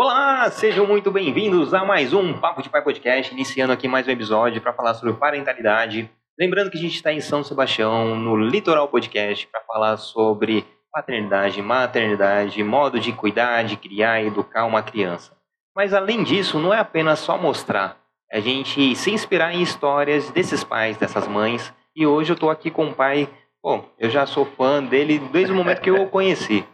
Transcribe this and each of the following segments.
Olá, sejam muito bem-vindos a mais um Papo de Pai Podcast, iniciando aqui mais um episódio para falar sobre parentalidade. Lembrando que a gente está em São Sebastião, no Litoral Podcast, para falar sobre paternidade, maternidade, modo de cuidar, de criar e educar uma criança. Mas além disso, não é apenas só mostrar, é a gente se inspirar em histórias desses pais, dessas mães. E hoje eu estou aqui com um pai, bom, eu já sou fã dele desde o momento que eu o conheci.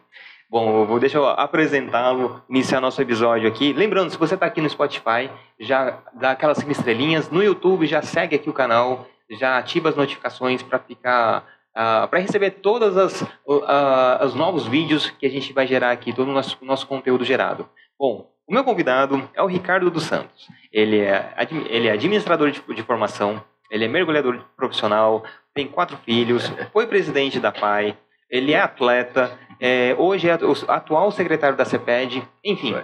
Bom, vou deixa eu apresentá-lo, iniciar nosso episódio aqui. Lembrando, se você está aqui no Spotify, já dá aquelas cinco estrelinhas. No YouTube, já segue aqui o canal, já ativa as notificações para ficar, uh, ah, para receber todos as, uh, os novos vídeos que a gente vai gerar aqui, todo o nosso, nosso conteúdo gerado. Bom, o meu convidado é o Ricardo dos Santos. Ele é, ele é administrador de, de formação, ele é mergulhador profissional, tem quatro filhos, foi presidente da PAI, ele é atleta, é, hoje é o atual secretário da CEPED, enfim.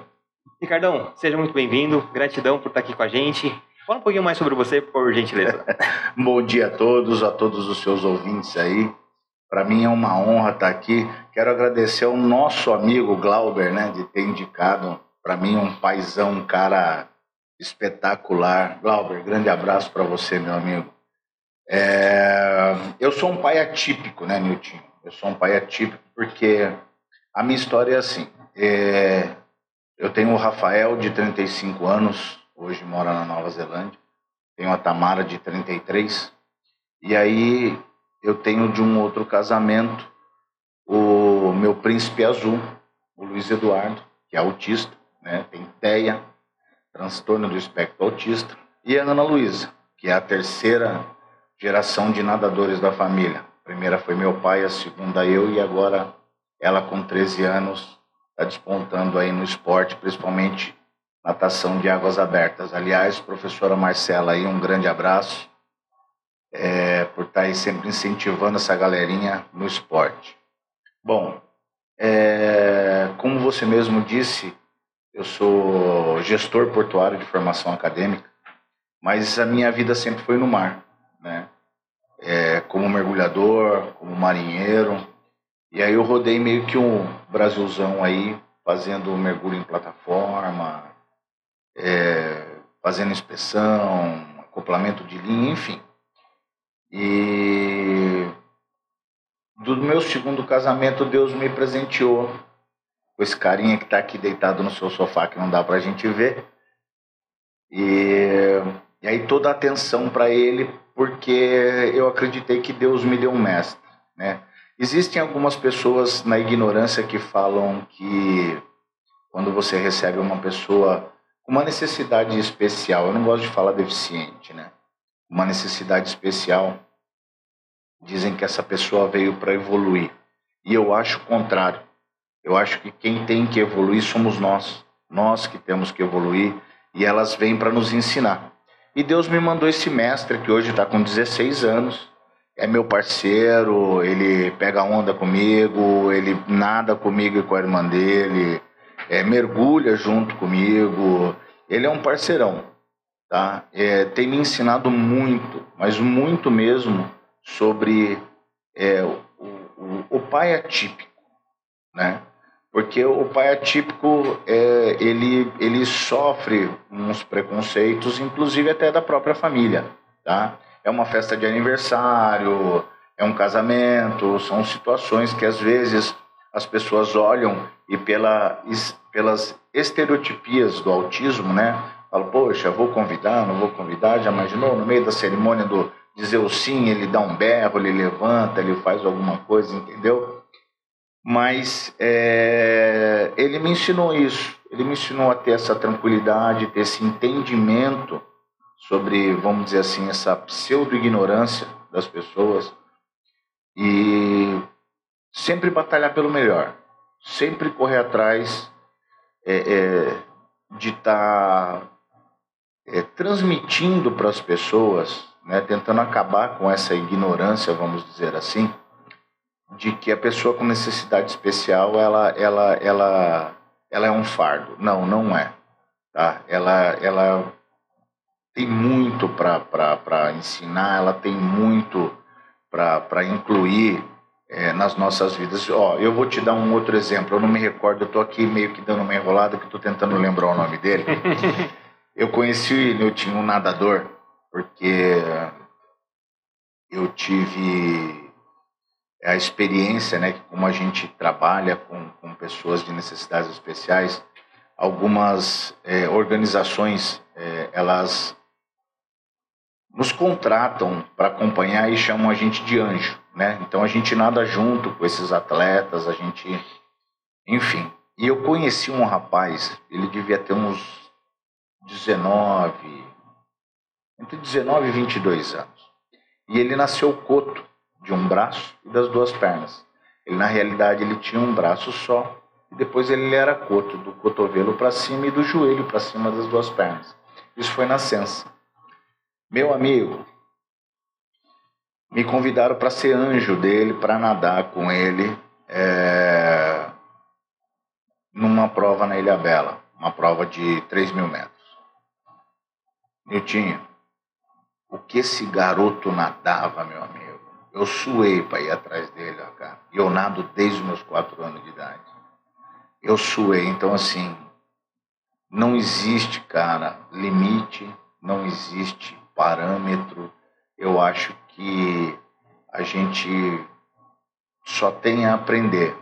Ricardão, seja muito bem-vindo, gratidão por estar aqui com a gente. Fala um pouquinho mais sobre você, por gentileza. Bom dia a todos, a todos os seus ouvintes aí. Para mim é uma honra estar aqui. Quero agradecer ao nosso amigo Glauber, né, de ter indicado para mim um paizão, um cara espetacular. Glauber, grande abraço para você, meu amigo. É... Eu sou um pai atípico, né, Nilton? Eu sou um pai atípico porque a minha história é assim. É... Eu tenho o Rafael, de 35 anos, hoje mora na Nova Zelândia. Tenho a Tamara, de 33. E aí eu tenho de um outro casamento o meu príncipe azul, o Luiz Eduardo, que é autista, né? tem TEA, transtorno do espectro autista, e a Ana Luísa, que é a terceira geração de nadadores da família primeira foi meu pai, a segunda eu, e agora ela com 13 anos está despontando aí no esporte, principalmente natação de águas abertas. Aliás, professora Marcela, aí um grande abraço é, por estar tá aí sempre incentivando essa galerinha no esporte. Bom, é, como você mesmo disse, eu sou gestor portuário de formação acadêmica, mas a minha vida sempre foi no mar, né? É, como mergulhador, como marinheiro. E aí eu rodei meio que um Brasilzão aí, fazendo mergulho em plataforma, é, fazendo inspeção, acoplamento de linha, enfim. E do meu segundo casamento, Deus me presenteou com esse carinha que está aqui deitado no seu sofá, que não dá para a gente ver. E, e aí toda a atenção para ele porque eu acreditei que Deus me deu um mestre, né? Existem algumas pessoas na ignorância que falam que quando você recebe uma pessoa com uma necessidade especial, eu não gosto de falar deficiente, né? Uma necessidade especial, dizem que essa pessoa veio para evoluir. E eu acho o contrário. Eu acho que quem tem que evoluir somos nós. Nós que temos que evoluir e elas vêm para nos ensinar. E Deus me mandou esse mestre que hoje está com 16 anos. É meu parceiro, ele pega onda comigo, ele nada comigo e com a irmã dele, é, mergulha junto comigo. Ele é um parceirão, tá? É, tem me ensinado muito, mas muito mesmo, sobre é, o, o, o pai atípico? Porque o pai atípico é, ele, ele sofre uns preconceitos, inclusive até da própria família, tá? É uma festa de aniversário, é um casamento, são situações que às vezes as pessoas olham e pela, pelas estereotipias do autismo, né? Falam, poxa, vou convidar, não vou convidar, já imaginou? No meio da cerimônia do dizer o sim, ele dá um berro, ele levanta, ele faz alguma coisa, entendeu? Mas é, ele me ensinou isso. Ele me ensinou a ter essa tranquilidade, ter esse entendimento sobre, vamos dizer assim, essa pseudo-ignorância das pessoas e sempre batalhar pelo melhor, sempre correr atrás é, é, de estar tá, é, transmitindo para as pessoas, né, tentando acabar com essa ignorância, vamos dizer assim, de que a pessoa com necessidade especial ela ela ela ela é um fardo. Não, não é. Tá? Ela ela tem muito para ensinar, ela tem muito para incluir é, nas nossas vidas. Ó, eu vou te dar um outro exemplo. Eu não me recordo, eu estou aqui meio que dando uma enrolada que estou tentando lembrar o nome dele. eu conheci ele, eu tinha um nadador, porque eu tive a experiência, né, como a gente trabalha com, com pessoas de necessidades especiais, algumas é, organizações, é, elas nos contratam para acompanhar e chamam a gente de anjo, né? Então a gente nada junto com esses atletas, a gente, enfim. E eu conheci um rapaz, ele devia ter uns 19, entre 19 e 22 anos. E ele nasceu coto de um braço e das duas pernas. Ele na realidade ele tinha um braço só e depois ele era coto do cotovelo para cima e do joelho para cima das duas pernas. Isso foi nascença. Meu amigo, me convidaram para ser anjo dele, para nadar com ele é, numa prova na Ilha Bela, uma prova de 3 mil metros. Niltinho, o que esse garoto nadava, meu amigo? Eu suei para ir atrás dele, ó, cara. E eu nado desde os meus quatro anos de idade. Eu suei, então assim, não existe, cara, limite, não existe parâmetro, eu acho que a gente só tem a aprender.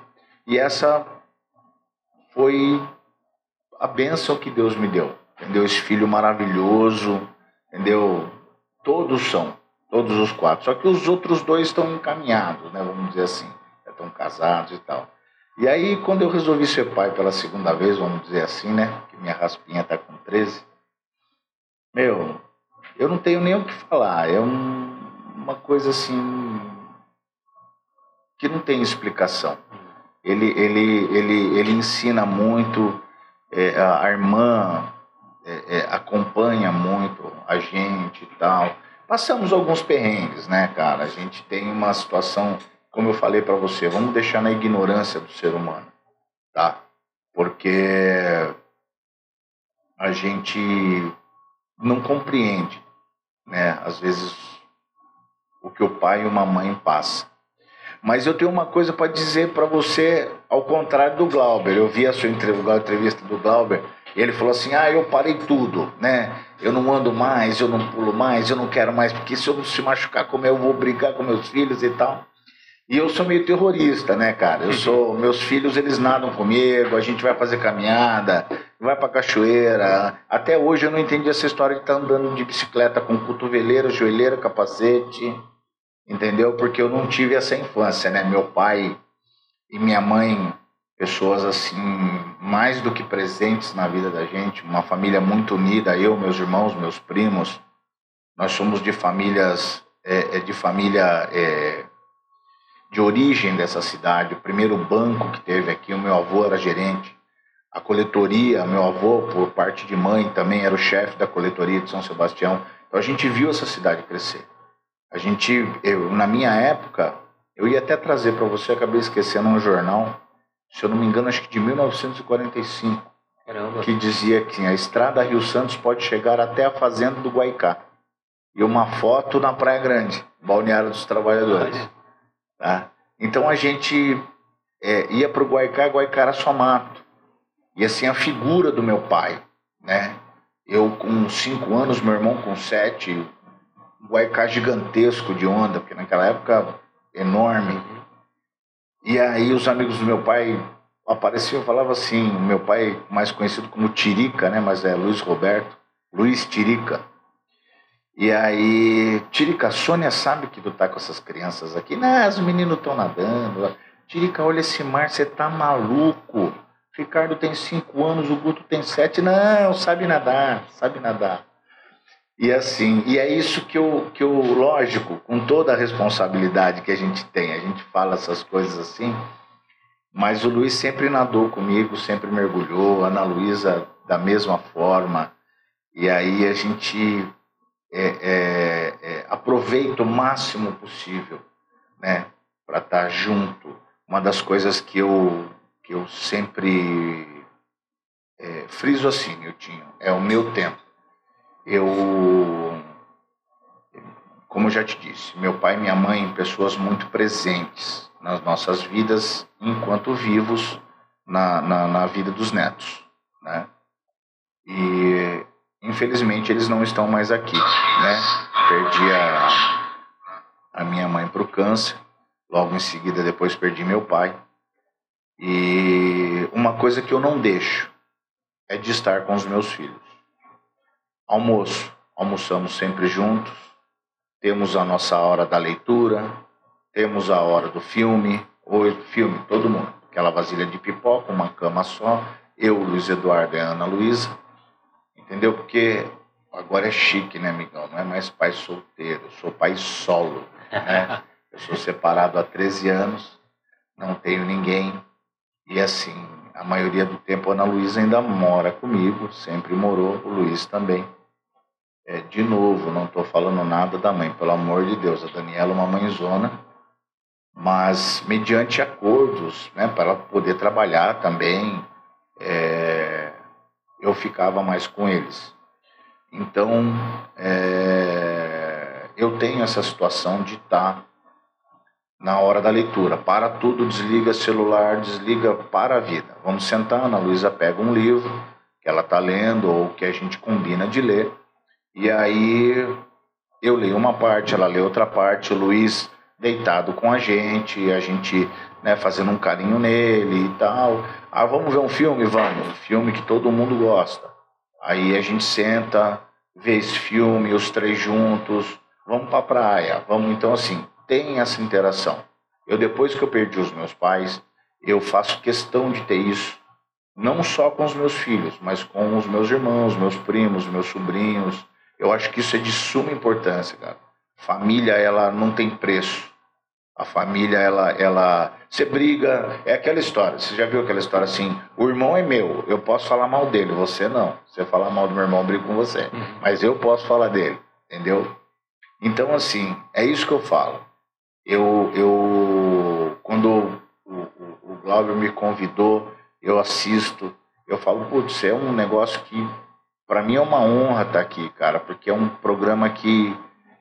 E essa foi a bênção que Deus me deu. Entendeu? Esse filho maravilhoso, entendeu? Todos são, todos os quatro. Só que os outros dois estão encaminhados, né? Vamos dizer assim. Estão casados e tal. E aí, quando eu resolvi ser pai pela segunda vez, vamos dizer assim, né? Que minha raspinha tá com 13. Meu, eu não tenho nem o que falar. É um, uma coisa assim que não tem explicação. Ele, ele, ele, ele ensina muito, é, a irmã é, é, acompanha muito a gente e tal. Passamos alguns perrengues, né, cara? A gente tem uma situação, como eu falei para você, vamos deixar na ignorância do ser humano, tá? Porque a gente não compreende né? Às vezes o que o pai e uma mãe passam. Mas eu tenho uma coisa para dizer para você, ao contrário do Glauber. Eu vi a sua entrevista do Glauber ele falou assim: Ah, eu parei tudo, né? Eu não ando mais, eu não pulo mais, eu não quero mais, porque se eu não se machucar, como eu vou brigar com meus filhos e tal. E eu sou meio terrorista, né, cara? Eu sou, meus filhos eles nadam comigo, a gente vai fazer caminhada, vai pra cachoeira. Até hoje eu não entendi essa história de estar tá andando de bicicleta com cotoveleira, joelheira, capacete, entendeu? Porque eu não tive essa infância, né? Meu pai e minha mãe, pessoas assim, mais do que presentes na vida da gente, uma família muito unida, eu, meus irmãos, meus primos. Nós somos de famílias, é, é de família é, de origem dessa cidade. O primeiro banco que teve aqui, o meu avô era gerente. A coletoria, meu avô, por parte de mãe, também era o chefe da coletoria de São Sebastião. Então a gente viu essa cidade crescer. A gente, eu, na minha época, eu ia até trazer para você, acabei esquecendo um jornal, se eu não me engano, acho que de 1945, Caramba. que dizia que a estrada Rio Santos pode chegar até a fazenda do Guaicá. E uma foto na Praia Grande, Balneário dos Trabalhadores. Tá? Então a gente é, ia para o Guaicá, Guaicá era só mato. E assim, a figura do meu pai, né? Eu com cinco anos, meu irmão com sete, um Guaicá gigantesco de onda, porque naquela época enorme. E aí os amigos do meu pai apareciam falavam assim, o meu pai mais conhecido como Tirica, né? Mas é Luiz Roberto, Luiz Tirica. E aí, Tirica, a Sônia sabe que tu tá com essas crianças aqui. Não, os meninos estão nadando. Tirica, olha esse mar, você tá maluco. Ricardo tem cinco anos, o Guto tem sete. Não, sabe nadar, sabe nadar. E assim, e é isso que eu, que eu, lógico, com toda a responsabilidade que a gente tem, a gente fala essas coisas assim, mas o Luiz sempre nadou comigo, sempre mergulhou, a Ana Luísa da mesma forma. E aí a gente é, é, é, aproveita o máximo possível, né, para estar tá junto. Uma das coisas que eu que eu sempre é, friso assim, eu tinha, é o meu tempo. Eu, como eu já te disse, meu pai e minha mãe, pessoas muito presentes, nas nossas vidas enquanto vivos na, na, na vida dos netos, né? E infelizmente eles não estão mais aqui, né? Perdi a, a minha mãe para o câncer, logo em seguida depois perdi meu pai. E uma coisa que eu não deixo é de estar com os meus filhos. Almoço, almoçamos sempre juntos, temos a nossa hora da leitura, temos a hora do filme, ou filme, todo mundo. Aquela vasilha de pipoca, uma cama só, eu, Luiz Eduardo e a Ana Luísa. Entendeu? Porque agora é chique, né, amigão? Não é mais pai solteiro, eu sou pai solo. Né? Eu sou separado há 13 anos, não tenho ninguém. E assim, a maioria do tempo a Ana Luísa ainda mora comigo, sempre morou, o Luiz também. É, de novo, não estou falando nada da mãe, pelo amor de Deus. A Daniela é uma mãezona, mas mediante acordos, né, para ela poder trabalhar também, é, eu ficava mais com eles. Então, é, eu tenho essa situação de estar tá na hora da leitura. Para tudo, desliga celular, desliga para a vida. Vamos sentar, Ana Luísa pega um livro que ela está lendo ou que a gente combina de ler, e aí eu leio uma parte, ela lê outra parte, o Luiz deitado com a gente, a gente né, fazendo um carinho nele e tal. Ah, vamos ver um filme? Vamos, um filme que todo mundo gosta. Aí a gente senta, vê esse filme, os três juntos, vamos para a praia, vamos então assim, tem essa interação. Eu depois que eu perdi os meus pais, eu faço questão de ter isso, não só com os meus filhos, mas com os meus irmãos, meus primos, meus sobrinhos. Eu acho que isso é de suma importância, cara. Família, ela não tem preço. A família, ela, ela, você briga, é aquela história. Você já viu aquela história assim? O irmão é meu, eu posso falar mal dele, você não. Você falar mal do meu irmão, eu brigo com você. Uhum. Mas eu posso falar dele, entendeu? Então, assim, é isso que eu falo. Eu, eu quando o, o, o Glauber me convidou, eu assisto, eu falo, putz, é um negócio que para mim é uma honra estar aqui, cara, porque é um programa que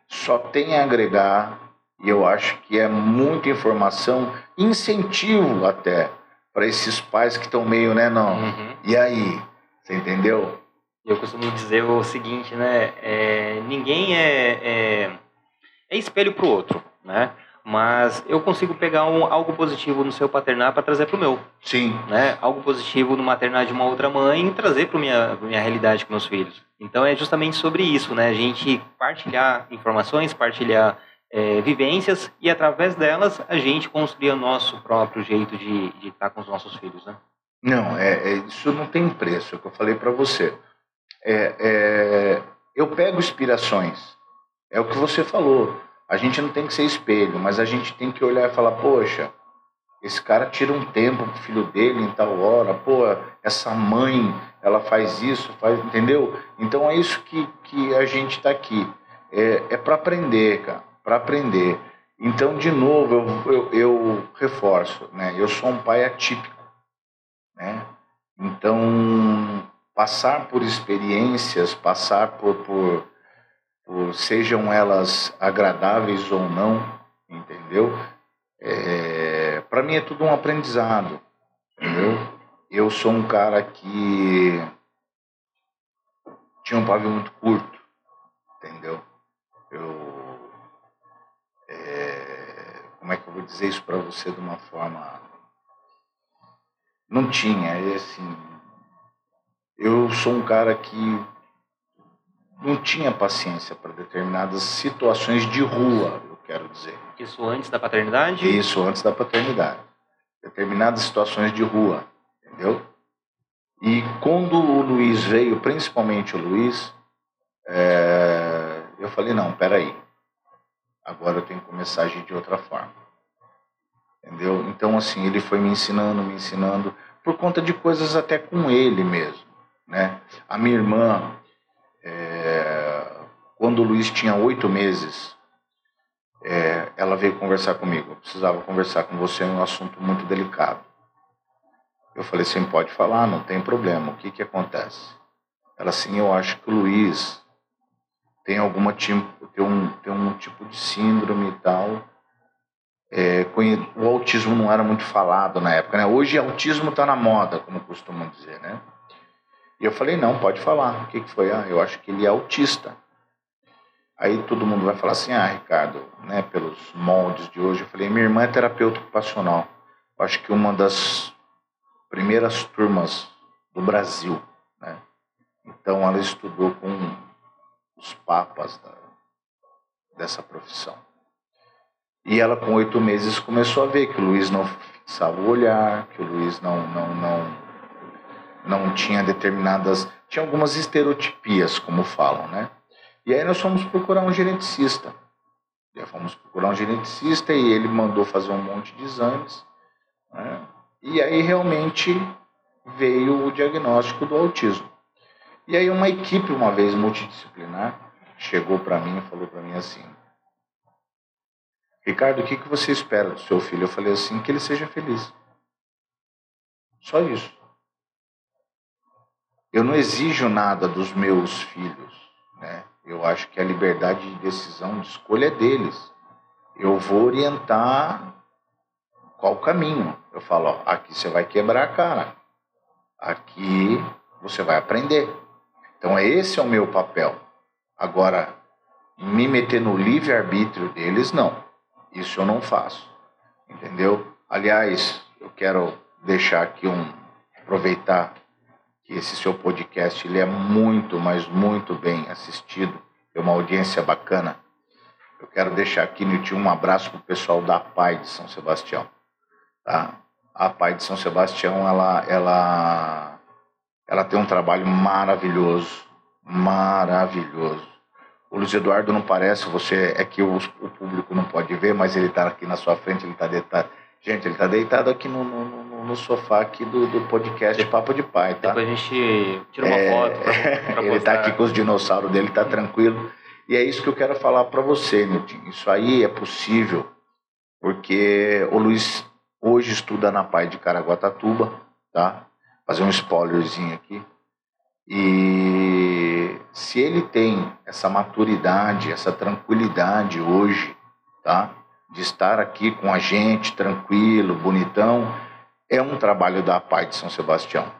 só tem a agregar e eu acho que é muita informação, incentivo até para esses pais que estão meio, né, não. Uhum. E aí, você entendeu? Eu costumo dizer o seguinte, né? É, ninguém é, é, é espelho para o outro, né? Mas eu consigo pegar um, algo positivo no seu paternar para trazer para o meu. Sim. Né? Algo positivo no maternar de uma outra mãe e trazer para minha minha realidade com meus filhos. Então é justamente sobre isso, né? A gente partilhar informações, partilhar é, vivências e através delas a gente construir o nosso próprio jeito de, de estar com os nossos filhos, né? Não, é, é isso não tem preço, é o que eu falei para você. É, é, eu pego inspirações, é o que você falou. A gente não tem que ser espelho, mas a gente tem que olhar e falar, poxa, esse cara tira um tempo pro filho dele em tal hora, pô, essa mãe, ela faz isso, faz, entendeu? Então é isso que, que a gente está aqui. É, é para aprender, cara para aprender. Então, de novo, eu, eu, eu, reforço, né? Eu sou um pai atípico, né? Então, passar por experiências, passar por, por, por sejam elas agradáveis ou não, entendeu? É, para mim é tudo um aprendizado, entendeu? Eu sou um cara que tinha um pavio muito curto, entendeu? Eu é, como é que eu vou dizer isso para você de uma forma. Não tinha, é assim. Eu sou um cara que não tinha paciência para determinadas situações de rua, eu quero dizer. Isso antes da paternidade? Isso antes da paternidade. Determinadas situações de rua, entendeu? E quando o Luiz veio, principalmente o Luiz, é, eu falei, não, peraí, agora eu tenho que começar a agir de outra forma. Entendeu? Então, assim, ele foi me ensinando, me ensinando, por conta de coisas até com ele mesmo. Né? A minha irmã, é, quando o Luiz tinha oito meses, é, ela veio conversar comigo. Eu precisava conversar com você em um assunto muito delicado. Eu falei, você pode falar, não tem problema. O que, que acontece? Ela assim, eu acho que o Luiz tem alguma tipo, tem um, tem um tipo de síndrome e tal. é, o autismo não era muito falado na época, né? Hoje autismo está na moda, como costumam dizer, né? E eu falei, não, pode falar. O que, que foi? Ah, eu acho que ele é autista. Aí todo mundo vai falar assim, ah, Ricardo, né, pelos moldes de hoje. Eu falei, minha irmã é terapeuta ocupacional. Eu acho que uma das primeiras turmas do Brasil, né? Então ela estudou com os papas da, dessa profissão. E ela, com oito meses, começou a ver que o Luiz não fixava o olhar, que o Luiz não, não, não, não tinha determinadas. Tinha algumas estereotipias, como falam, né? E aí nós fomos procurar um geneticista. E fomos procurar um geneticista e ele mandou fazer um monte de exames. Né? E aí realmente veio o diagnóstico do autismo. E aí uma equipe, uma vez multidisciplinar, chegou para mim e falou para mim assim: Ricardo, o que, que você espera do seu filho? Eu falei assim: que ele seja feliz. Só isso. Eu não exijo nada dos meus filhos, né? Eu acho que a liberdade de decisão, de escolha é deles. Eu vou orientar qual caminho. Eu falo, ó, aqui você vai quebrar a cara. Aqui você vai aprender. Então esse é o meu papel. Agora, me meter no livre-arbítrio deles, não. Isso eu não faço. Entendeu? Aliás, eu quero deixar aqui um. aproveitar que esse seu podcast ele é muito, mas muito bem assistido. É uma audiência bacana. Eu quero deixar aqui, Nilton, um abraço para o pessoal da PAI de São Sebastião. Tá? A PAI de São Sebastião, ela, ela, ela tem um trabalho maravilhoso, maravilhoso. O Luiz Eduardo não parece, você é que o, o público não pode ver, mas ele está aqui na sua frente, ele está deitado. Gente, ele está deitado aqui no, no, no, sofá aqui do, do podcast Papo de Pai, tá? Depois a gente tira uma é, foto pra, pra Ele está aqui com os dinossauros dele, está tranquilo. E é isso que eu quero falar para você, Nilton. Isso aí é possível porque o Luiz hoje estuda na Pai de Caraguatatuba, tá? Fazer um spoilerzinho aqui. E se ele tem essa maturidade, essa tranquilidade hoje, tá? De estar aqui com a gente, tranquilo, bonitão, é um trabalho da Pai de São Sebastião,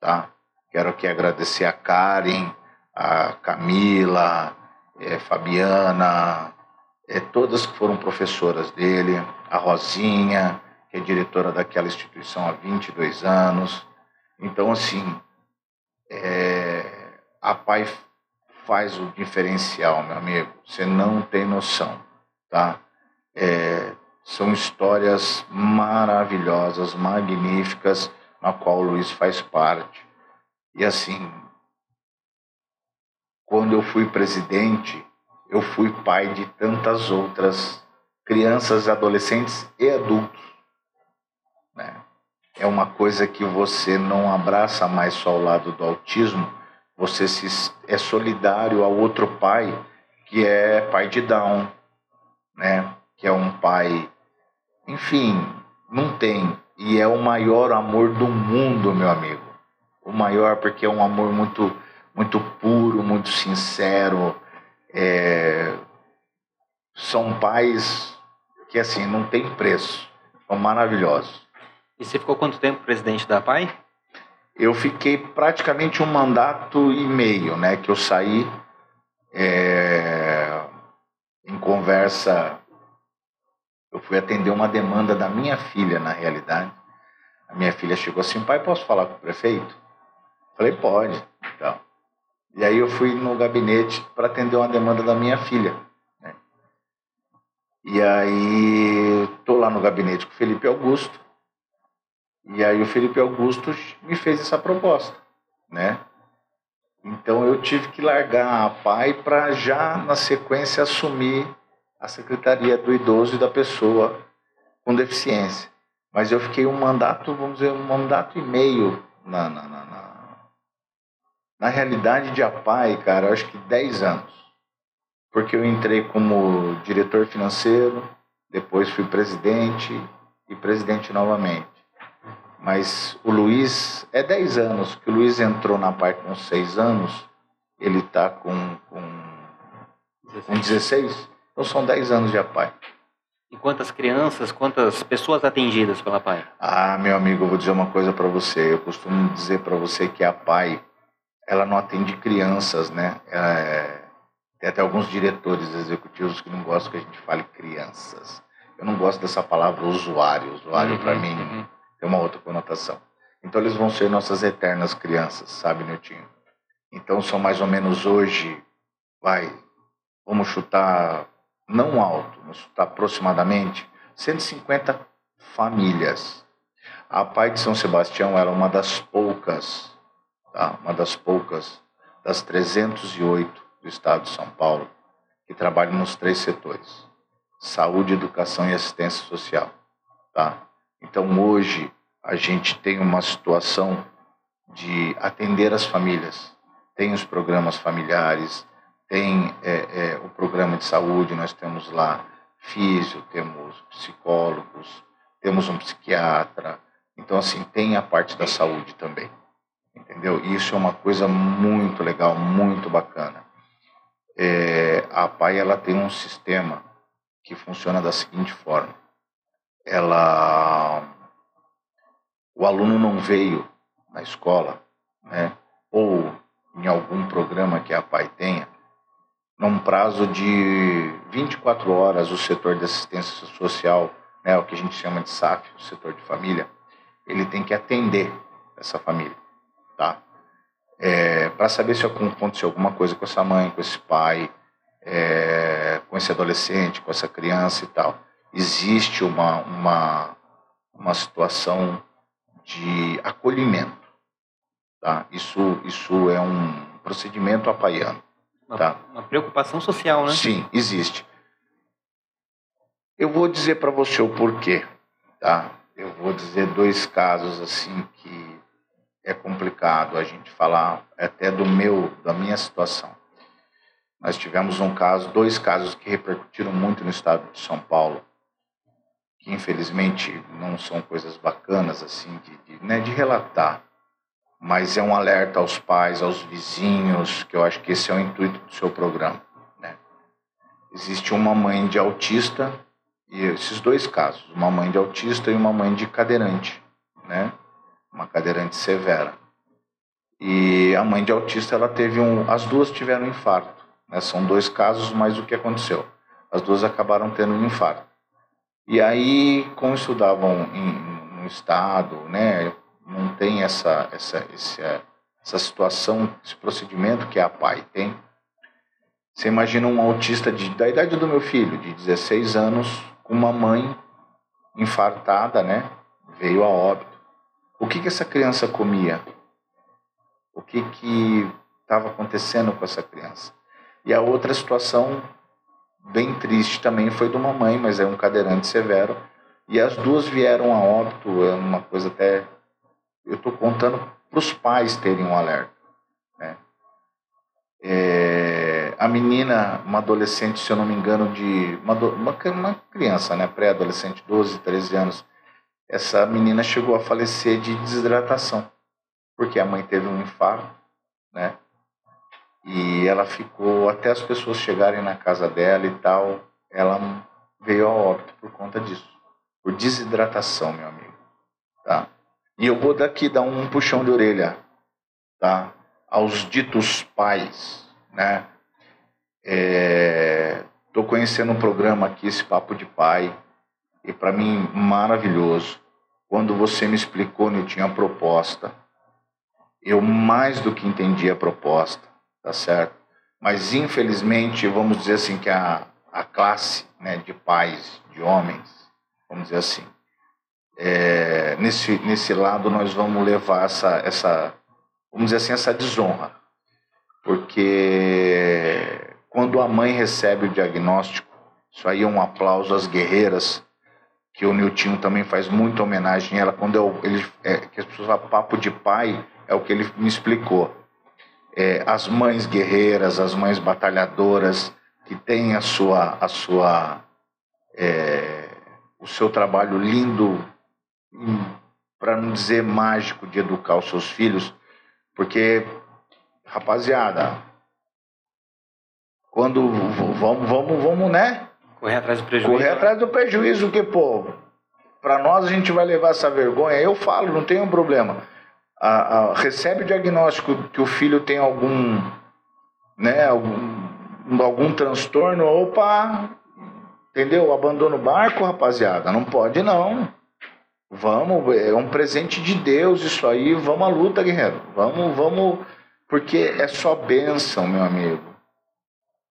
tá? Quero aqui agradecer a Karen, a Camila, é, Fabiana, é, todas que foram professoras dele, a Rosinha, que é diretora daquela instituição há 22 anos. Então, assim, é, a Pai faz o diferencial, meu amigo. Você não tem noção, tá? É, são histórias maravilhosas, magníficas, na qual o Luiz faz parte. E assim, quando eu fui presidente, eu fui pai de tantas outras crianças, adolescentes e adultos. Né? é uma coisa que você não abraça mais só o lado do autismo, você se, é solidário ao outro pai, que é pai de Down, né? Que é um pai, enfim, não tem. E é o maior amor do mundo, meu amigo. O maior porque é um amor muito, muito puro, muito sincero. É... São pais que assim não tem preço, são maravilhosos. E você ficou quanto tempo presidente da PAI? Eu fiquei praticamente um mandato e meio, né? Que eu saí é, em conversa. Eu fui atender uma demanda da minha filha, na realidade. A minha filha chegou assim, pai, posso falar com o prefeito? Falei, pode. Então, e aí eu fui no gabinete para atender uma demanda da minha filha. Né? E aí estou lá no gabinete com o Felipe Augusto. E aí o Felipe Augusto me fez essa proposta, né? Então eu tive que largar a PAI para já na sequência assumir a secretaria do idoso e da pessoa com deficiência. Mas eu fiquei um mandato, vamos dizer, um mandato e meio na, na, na, na, na realidade de APAI, cara, acho que 10 anos. Porque eu entrei como diretor financeiro, depois fui presidente e presidente novamente. Mas o Luiz, é 10 anos, que o Luiz entrou na parte com 6 anos, ele está com, com, com 16, então são 10 anos de APAI. E quantas crianças, quantas pessoas atendidas pela PAI? Ah, meu amigo, eu vou dizer uma coisa para você. Eu costumo dizer para você que a PAI, ela não atende crianças, né? É... Tem até alguns diretores executivos que não gostam que a gente fale crianças. Eu não gosto dessa palavra usuário. Usuário, uhum, para mim, uhum. tem uma outra conotação. Então, eles vão ser nossas eternas crianças, sabe, Niltinho? Então, são mais ou menos hoje, vai, vamos chutar não alto, chutar aproximadamente 150 famílias. A Pai de São Sebastião era uma das poucas, tá? uma das poucas das 308 do estado de São Paulo que trabalham nos três setores: saúde, educação e assistência social. Tá? Então hoje a gente tem uma situação de atender as famílias. Tem os programas familiares, tem é, é, o programa de saúde, nós temos lá físio, temos psicólogos, temos um psiquiatra. Então, assim, tem a parte da saúde também. Entendeu? Isso é uma coisa muito legal, muito bacana. É, a PAI ela tem um sistema que funciona da seguinte forma: ela, o aluno não veio na escola, né? Ou em algum programa que a PAI tenha, num prazo de 24 horas, o setor de assistência social, né, o que a gente chama de SAF, o setor de família, ele tem que atender essa família, tá? É, para saber se aconteceu alguma coisa com essa mãe, com esse pai, é, com esse adolescente, com essa criança e tal. Existe uma, uma, uma situação de acolhimento, tá? Isso, isso é um procedimento apaiano. Uma, tá. uma preocupação social, né? Sim, existe. Eu vou dizer para você o porquê, tá? Eu vou dizer dois casos assim que é complicado a gente falar até do meu, da minha situação. Nós tivemos um caso, dois casos que repercutiram muito no estado de São Paulo, que infelizmente não são coisas bacanas assim de, de, né, de relatar mas é um alerta aos pais, aos vizinhos, que eu acho que esse é o intuito do seu programa. Né? Existe uma mãe de autista, e esses dois casos, uma mãe de autista e uma mãe de cadeirante, né? uma cadeirante severa. E a mãe de autista, ela teve um, as duas tiveram um infarto. Né? São dois casos, mas o que aconteceu? As duas acabaram tendo um infarto. E aí, como estudavam em, no estado, né, não tem essa, essa, essa, essa situação, esse procedimento que a PAI tem. Você imagina um autista de, da idade do meu filho, de 16 anos, com uma mãe infartada, né? Veio a óbito. O que, que essa criança comia? O que que estava acontecendo com essa criança? E a outra situação bem triste também foi de uma mãe, mas é um cadeirante severo. E as duas vieram a óbito, é uma coisa até eu estou contando para os pais terem um alerta. Né? É, a menina, uma adolescente, se eu não me engano, de uma, uma, uma criança, né, pré-adolescente, 12, 13 anos, essa menina chegou a falecer de desidratação, porque a mãe teve um infarto, né? E ela ficou até as pessoas chegarem na casa dela e tal, ela veio a óbito por conta disso, por desidratação, meu amigo, tá? E eu vou daqui dar um puxão de orelha, tá? Aos ditos pais, né? É, conhecendo um programa aqui, esse Papo de Pai, e para mim maravilhoso. Quando você me explicou, tinha a proposta, eu mais do que entendi a proposta, tá certo? Mas infelizmente, vamos dizer assim, que a, a classe né, de pais, de homens, vamos dizer assim, é, nesse, nesse lado nós vamos levar essa, essa, vamos dizer assim, essa desonra. Porque quando a mãe recebe o diagnóstico, isso aí é um aplauso às guerreiras, que o Niltinho também faz muita homenagem a ela. Quando eu, ele, é, que as pessoas falam papo de pai, é o que ele me explicou. É, as mães guerreiras, as mães batalhadoras, que têm a sua, a sua, é, o seu trabalho lindo para não dizer mágico, de educar os seus filhos, porque, rapaziada, quando vamos, vamos, vamos, né? Correr atrás do prejuízo. Correr atrás do prejuízo, que, pô, para nós a gente vai levar essa vergonha. Eu falo, não tem um problema. A, a, recebe o diagnóstico que o filho tem algum, né, algum, algum transtorno, opa, entendeu? Abandona o barco, rapaziada. Não pode, não. Vamos, é um presente de Deus isso aí. Vamos à luta, guerreiro. Vamos, vamos, porque é só bênção, meu amigo.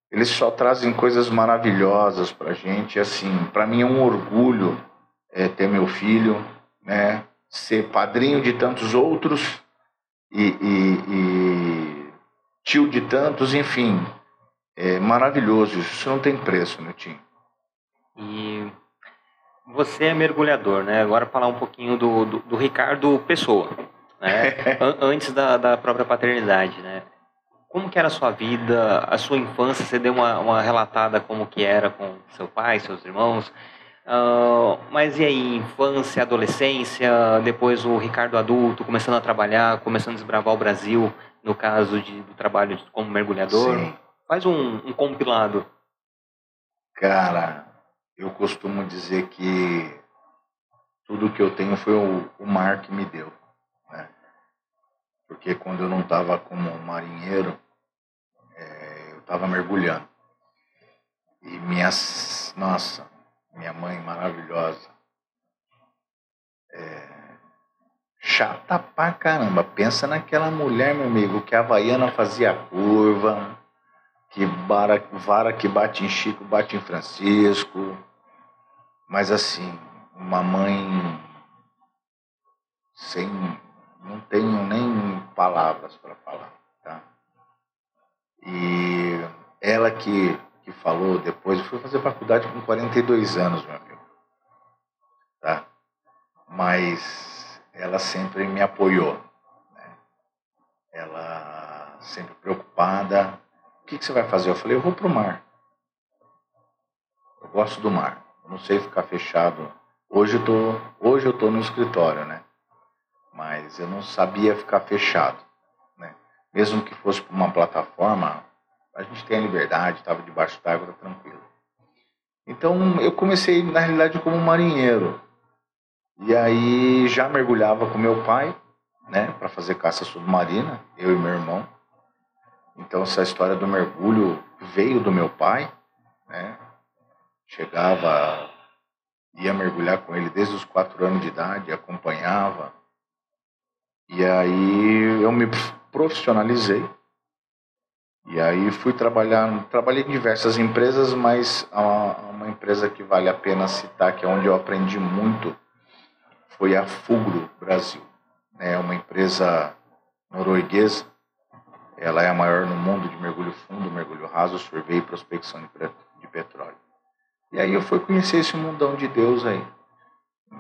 Eles só trazem coisas maravilhosas pra gente. Assim, para mim é um orgulho é, ter meu filho, né? Ser padrinho de tantos outros e, e, e tio de tantos, enfim. É maravilhoso isso. Não tem preço, meu tio. E você é mergulhador, né? Agora falar um pouquinho do, do, do Ricardo Pessoa, né? Antes da, da própria paternidade, né? Como que era a sua vida, a sua infância? Você deu uma, uma relatada como que era com seu pai, seus irmãos. Uh, mas e aí, infância, adolescência, depois o Ricardo adulto, começando a trabalhar, começando a desbravar o Brasil, no caso de, do trabalho como mergulhador? Sim. Faz um, um compilado. Cara, eu costumo dizer que tudo que eu tenho foi o, o mar que me deu. Né? Porque quando eu não estava como marinheiro, é, eu estava mergulhando. E minhas. Nossa, minha mãe maravilhosa. É, chata pra caramba. Pensa naquela mulher, meu amigo, que a Havaiana fazia curva, que vara, vara que bate em Chico, bate em Francisco mas assim, uma mãe sem. não tenho nem palavras para falar, tá? E ela que, que falou depois, eu fui fazer faculdade com 42 anos, meu amigo. Tá? Mas ela sempre me apoiou. Né? Ela sempre preocupada. O que, que você vai fazer? Eu falei, eu vou pro mar. Eu gosto do mar não sei ficar fechado. Hoje eu tô, hoje eu tô no escritório, né? Mas eu não sabia ficar fechado, né? Mesmo que fosse para uma plataforma, a gente tem a liberdade, estava debaixo d'água, tá tranquilo. Então eu comecei na realidade como marinheiro. E aí já mergulhava com meu pai, né, para fazer caça submarina, eu e meu irmão. Então essa história do mergulho veio do meu pai, né? Chegava, ia mergulhar com ele desde os quatro anos de idade, acompanhava. E aí eu me profissionalizei. E aí fui trabalhar, trabalhei em diversas empresas, mas uma empresa que vale a pena citar, que é onde eu aprendi muito, foi a Fugro Brasil. É uma empresa norueguesa. Ela é a maior no mundo de mergulho fundo, mergulho raso, survey e prospecção de petróleo. E aí eu fui conhecer esse mundão de Deus aí.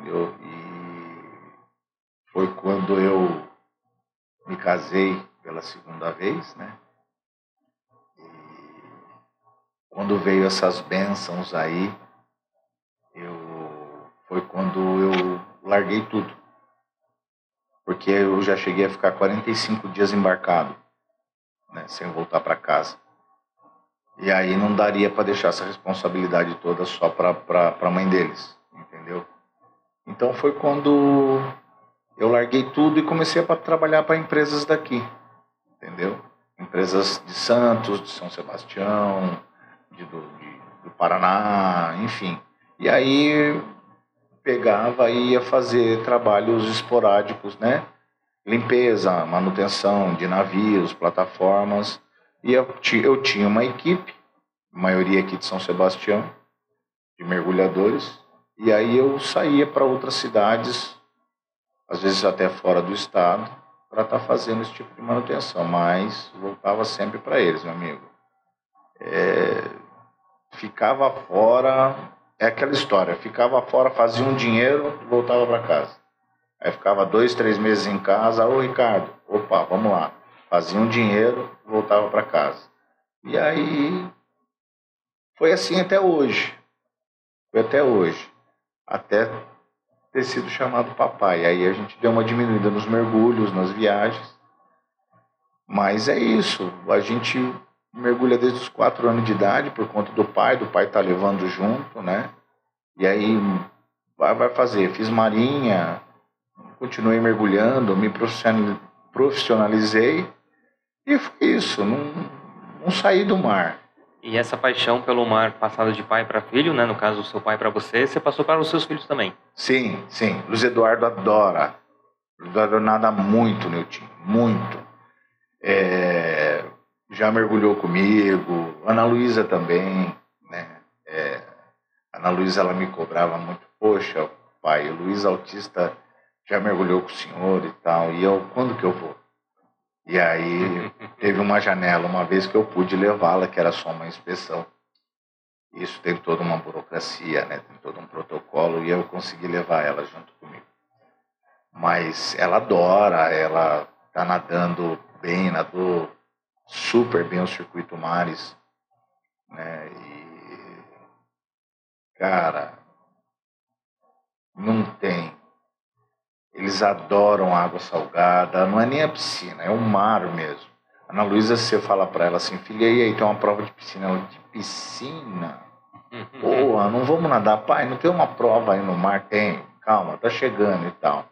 Eu, e foi quando eu me casei pela segunda vez, né? E quando veio essas bênçãos aí, eu foi quando eu larguei tudo. Porque eu já cheguei a ficar 45 dias embarcado, né, sem voltar para casa. E aí não daria para deixar essa responsabilidade toda só para a mãe deles, entendeu? Então foi quando eu larguei tudo e comecei a trabalhar para empresas daqui, entendeu? Empresas de Santos, de São Sebastião, de, do, de, do Paraná, enfim. E aí pegava e ia fazer trabalhos esporádicos, né? Limpeza, manutenção de navios, plataformas e eu, eu tinha uma equipe, maioria aqui de São Sebastião, de mergulhadores, e aí eu saía para outras cidades, às vezes até fora do estado, para estar tá fazendo esse tipo de manutenção, mas voltava sempre para eles, meu amigo. É, ficava fora, é aquela história, ficava fora, fazia um dinheiro voltava para casa. Aí ficava dois, três meses em casa, ô Ricardo, opa, vamos lá fazia um dinheiro, voltava para casa. E aí foi assim até hoje. Foi até hoje. Até ter sido chamado papai. Aí a gente deu uma diminuída nos mergulhos, nas viagens. Mas é isso. A gente mergulha desde os quatro anos de idade por conta do pai, do pai tá levando junto, né? E aí vai fazer. Fiz marinha, continuei mergulhando, me profissionalizei e foi isso. Não, não saí do mar. E essa paixão pelo mar passada de pai para filho, né? No caso, do seu pai para você, você passou para os seus filhos também? Sim, sim. Luiz Eduardo adora. Luiz Eduardo nada muito, Nilton, muito. É, já mergulhou comigo, Ana Luísa também, né? É, Ana Luísa, ela me cobrava muito, poxa, pai, o Luiz Autista já mergulhou com o senhor e tal, e eu, quando que eu vou? E aí teve uma janela uma vez que eu pude levá-la, que era só uma inspeção. Isso tem toda uma burocracia, né? Tem todo um protocolo e eu consegui levar ela junto comigo. Mas ela adora, ela tá nadando bem, nadou super bem o circuito Mares, né? E cara, não tem eles adoram água salgada, não é nem a piscina, é o mar mesmo. Ana Luísa, você fala para ela assim, filha, e aí tem uma prova de piscina? Ela, de piscina? Pô, não vamos nadar? Pai, não tem uma prova aí no mar? Tem, calma, tá chegando e tal.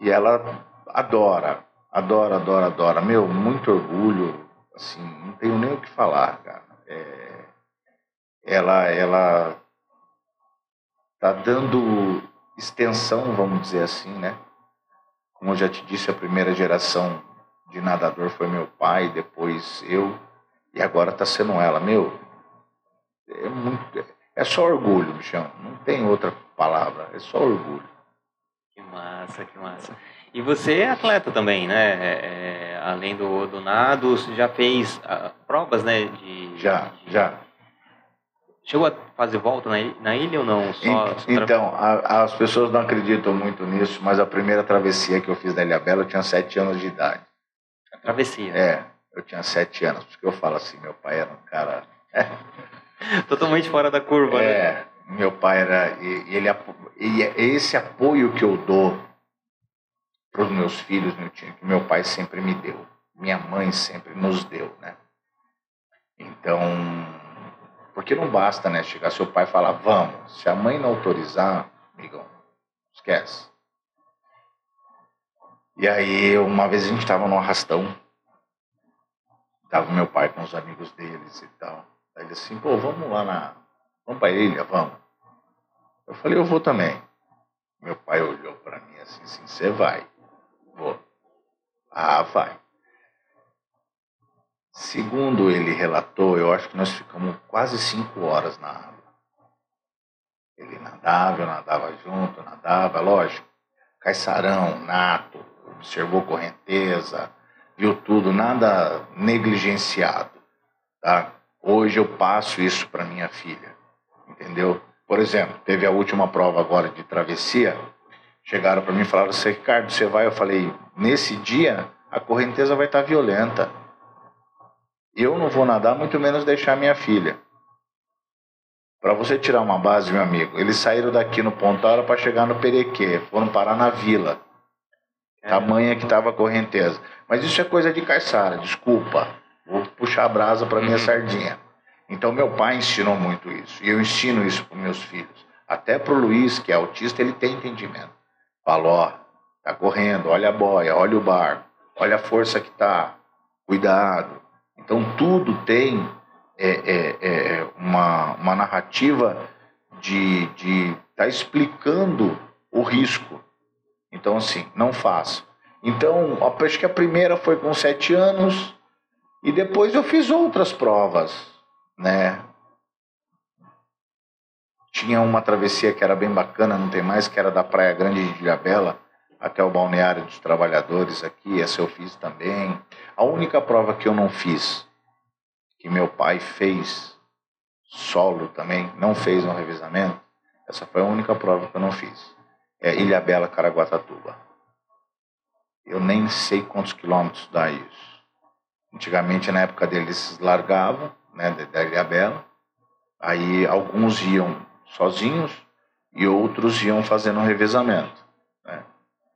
E ela adora, adora, adora, adora. Meu, muito orgulho, assim, não tenho nem o que falar, cara. É, ela, ela tá dando extensão, vamos dizer assim, né? Como eu já te disse, a primeira geração de nadador foi meu pai, depois eu, e agora está sendo ela. Meu, é muito. É só orgulho, bichão. Não tem outra palavra. É só orgulho. Que massa, que massa. E você é atleta também, né? É, é além do, do nado, você já fez uh, provas, né? De, já, de, já. Chegou a fazer volta na ilha, na ilha ou não? Só, então, a, as pessoas não acreditam muito nisso, mas a primeira travessia que eu fiz da Ilha Bela eu tinha sete anos de idade. A travessia? É, eu tinha sete anos, porque eu falo assim, meu pai era um cara... Totalmente fora da curva, é, né? meu pai era... E, ele, e esse apoio que eu dou para os meus filhos, meu que meu pai sempre me deu, minha mãe sempre nos deu, né? Então porque não basta, né? Chegar seu pai e falar, vamos. Se a mãe não autorizar, amigão, esquece. E aí, uma vez a gente estava no arrastão. Tava meu pai com os amigos deles e tal. Aí ele assim, pô, vamos lá na. Vamos pra ilha, vamos. Eu falei, eu vou também. Meu pai olhou para mim assim, assim, você vai. Vou. Ah, vai. Segundo ele relatou, eu acho que nós ficamos quase cinco horas na água. Ele nadava, eu nadava junto, nadava, lógico. Caiçarão, nato, observou correnteza, viu tudo, nada negligenciado. Tá? Hoje eu passo isso para minha filha, entendeu? Por exemplo, teve a última prova agora de travessia, chegaram para mim e falaram, Ricardo, você vai? Eu falei, nesse dia a correnteza vai estar tá violenta eu não vou nadar, muito menos deixar minha filha. Para você tirar uma base, meu amigo, eles saíram daqui no Pontal para chegar no Perequê, foram parar na vila. É. Tamanha que estava a correnteza. Mas isso é coisa de caiçara, desculpa. Vou puxar a brasa para minha uhum. sardinha. Então meu pai ensinou muito isso. E eu ensino isso para meus filhos. Até para o Luiz, que é autista, ele tem entendimento. Fala, ó, tá correndo, olha a boia, olha o barco, olha a força que tá. Cuidado. Então, tudo tem é, é, é uma, uma narrativa de estar de tá explicando o risco. Então, assim, não faça. Então, acho que a primeira foi com sete anos e depois eu fiz outras provas, né? Tinha uma travessia que era bem bacana, não tem mais, que era da Praia Grande de Ilhabela até o balneário dos trabalhadores aqui, essa eu fiz também. A única prova que eu não fiz, que meu pai fez solo também, não fez um revisamento, essa foi a única prova que eu não fiz. É Ilha Bela, Caraguatatuba. Eu nem sei quantos quilômetros dá isso. Antigamente, na época deles, largavam, né, da Ilha Bela. Aí alguns iam sozinhos e outros iam fazendo um revezamento. Né?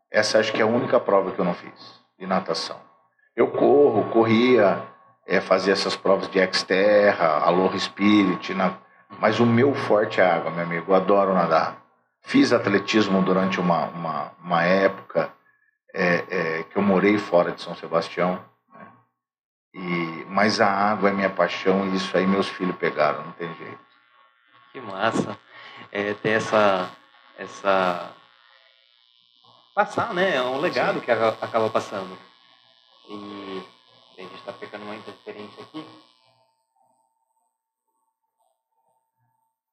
Essa acho que é a única prova que eu não fiz de natação. Eu corro, corria, é, fazia essas provas de Xterra, Aloha Spirit, na... mas o meu forte é a água, meu amigo. Eu adoro nadar. Fiz atletismo durante uma, uma, uma época é, é, que eu morei fora de São Sebastião. Né? E, mas a água é minha paixão e isso aí meus filhos pegaram, não tem jeito. Que massa. É, ter essa, essa. Passar, né? É um legado Sim. que acaba passando. E a gente está pegando uma interferência aqui.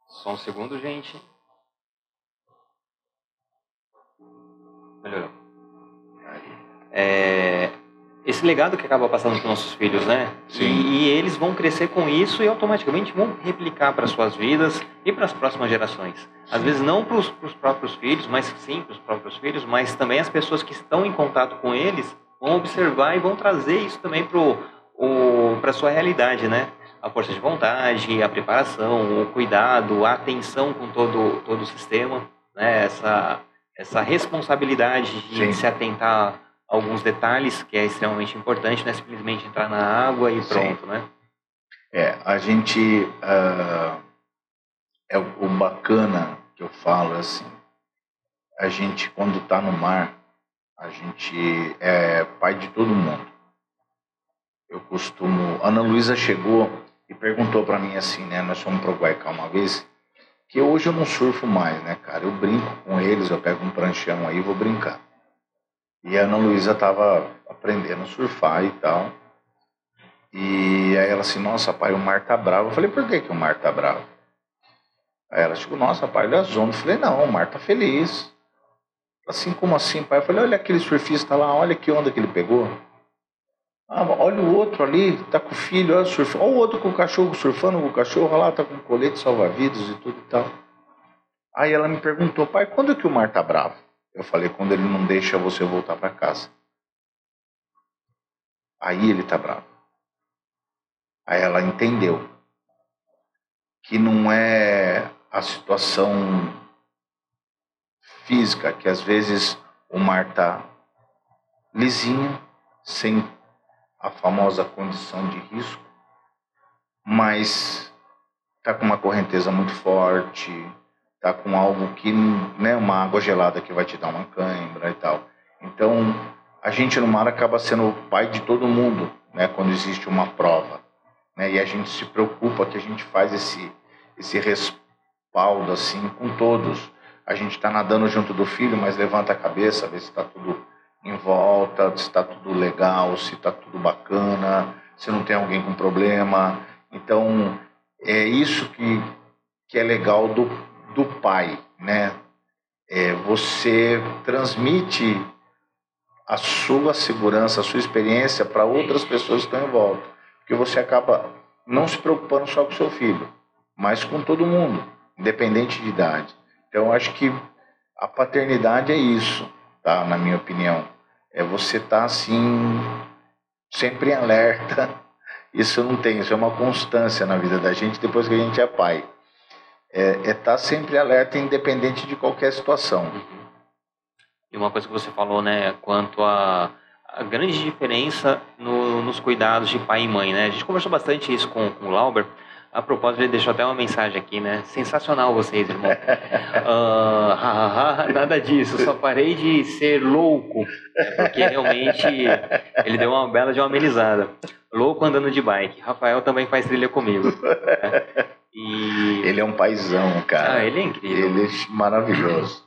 Só um segundo, gente. Melhorou. É, esse legado que acaba passando para os nossos filhos, né? Sim. E, e, eles vão crescer com isso e automaticamente vão replicar para suas vidas e para as próximas gerações. Sim. Às vezes não para os próprios filhos, mas sim para os próprios filhos, mas também as pessoas que estão em contato com eles vão observar e vão trazer isso também para a sua realidade, né? A força de vontade, a preparação, o cuidado, a atenção com todo, todo o sistema, né? Essa, essa responsabilidade de Sim. se atentar a alguns detalhes, que é extremamente importante, não é simplesmente entrar na água e pronto, Sim. né? É, a gente... Uh, é o bacana que eu falo, assim, a gente quando está no mar, a gente é pai de todo mundo. Eu costumo. Ana Luísa chegou e perguntou para mim assim, né? Nós fomos pro Guaicá uma vez, que hoje eu não surfo mais, né, cara? Eu brinco com eles, eu pego um pranchão aí e vou brincar. E a Ana Luísa tava aprendendo a surfar e tal. E aí ela assim, nossa, pai, o mar tá bravo. Eu falei, por que, que o mar tá bravo? Aí ela chegou, nossa, pai, olha as. Eu falei, não, o mar tá feliz. Assim, como assim, pai? Eu falei, olha aquele surfista lá, olha que onda que ele pegou. Ah, olha o outro ali, tá com o filho, olha, surfando. Olha o outro com o cachorro, surfando com o cachorro, olha lá, tá com colete salva-vidas e tudo e tal. Aí ela me perguntou, pai, quando é que o mar tá bravo? Eu falei, quando ele não deixa você voltar para casa. Aí ele tá bravo. Aí ela entendeu que não é a situação física, que às vezes o mar está lisinho, sem a famosa condição de risco, mas está com uma correnteza muito forte, está com algo que, né, uma água gelada que vai te dar uma cãibra e tal. Então, a gente no mar acaba sendo o pai de todo mundo, né, quando existe uma prova, né, e a gente se preocupa que a gente faz esse esse respaldo assim com todos a gente está nadando junto do filho, mas levanta a cabeça, vê se está tudo em volta, se está tudo legal, se está tudo bacana, se não tem alguém com problema. Então, é isso que, que é legal do, do pai, né? É, você transmite a sua segurança, a sua experiência para outras pessoas que estão em volta. Porque você acaba não se preocupando só com o seu filho, mas com todo mundo, independente de idade. Então, acho que a paternidade é isso, tá? Na minha opinião. É você estar, tá, assim, sempre em alerta. Isso não tem, isso é uma constância na vida da gente depois que a gente é pai. É estar é tá sempre alerta, independente de qualquer situação. Uhum. E uma coisa que você falou, né, quanto a, a grande diferença no, nos cuidados de pai e mãe, né? A gente conversou bastante isso com, com o Lauber, a propósito, ele deixou até uma mensagem aqui, né? Sensacional vocês, irmão. uh, nada disso, só parei de ser louco, né? porque realmente ele deu uma bela de uma amenizada. Louco andando de bike. Rafael também faz trilha comigo. Né? E... Ele é um paizão, cara. Ah, ele é incrível. Ele é maravilhoso.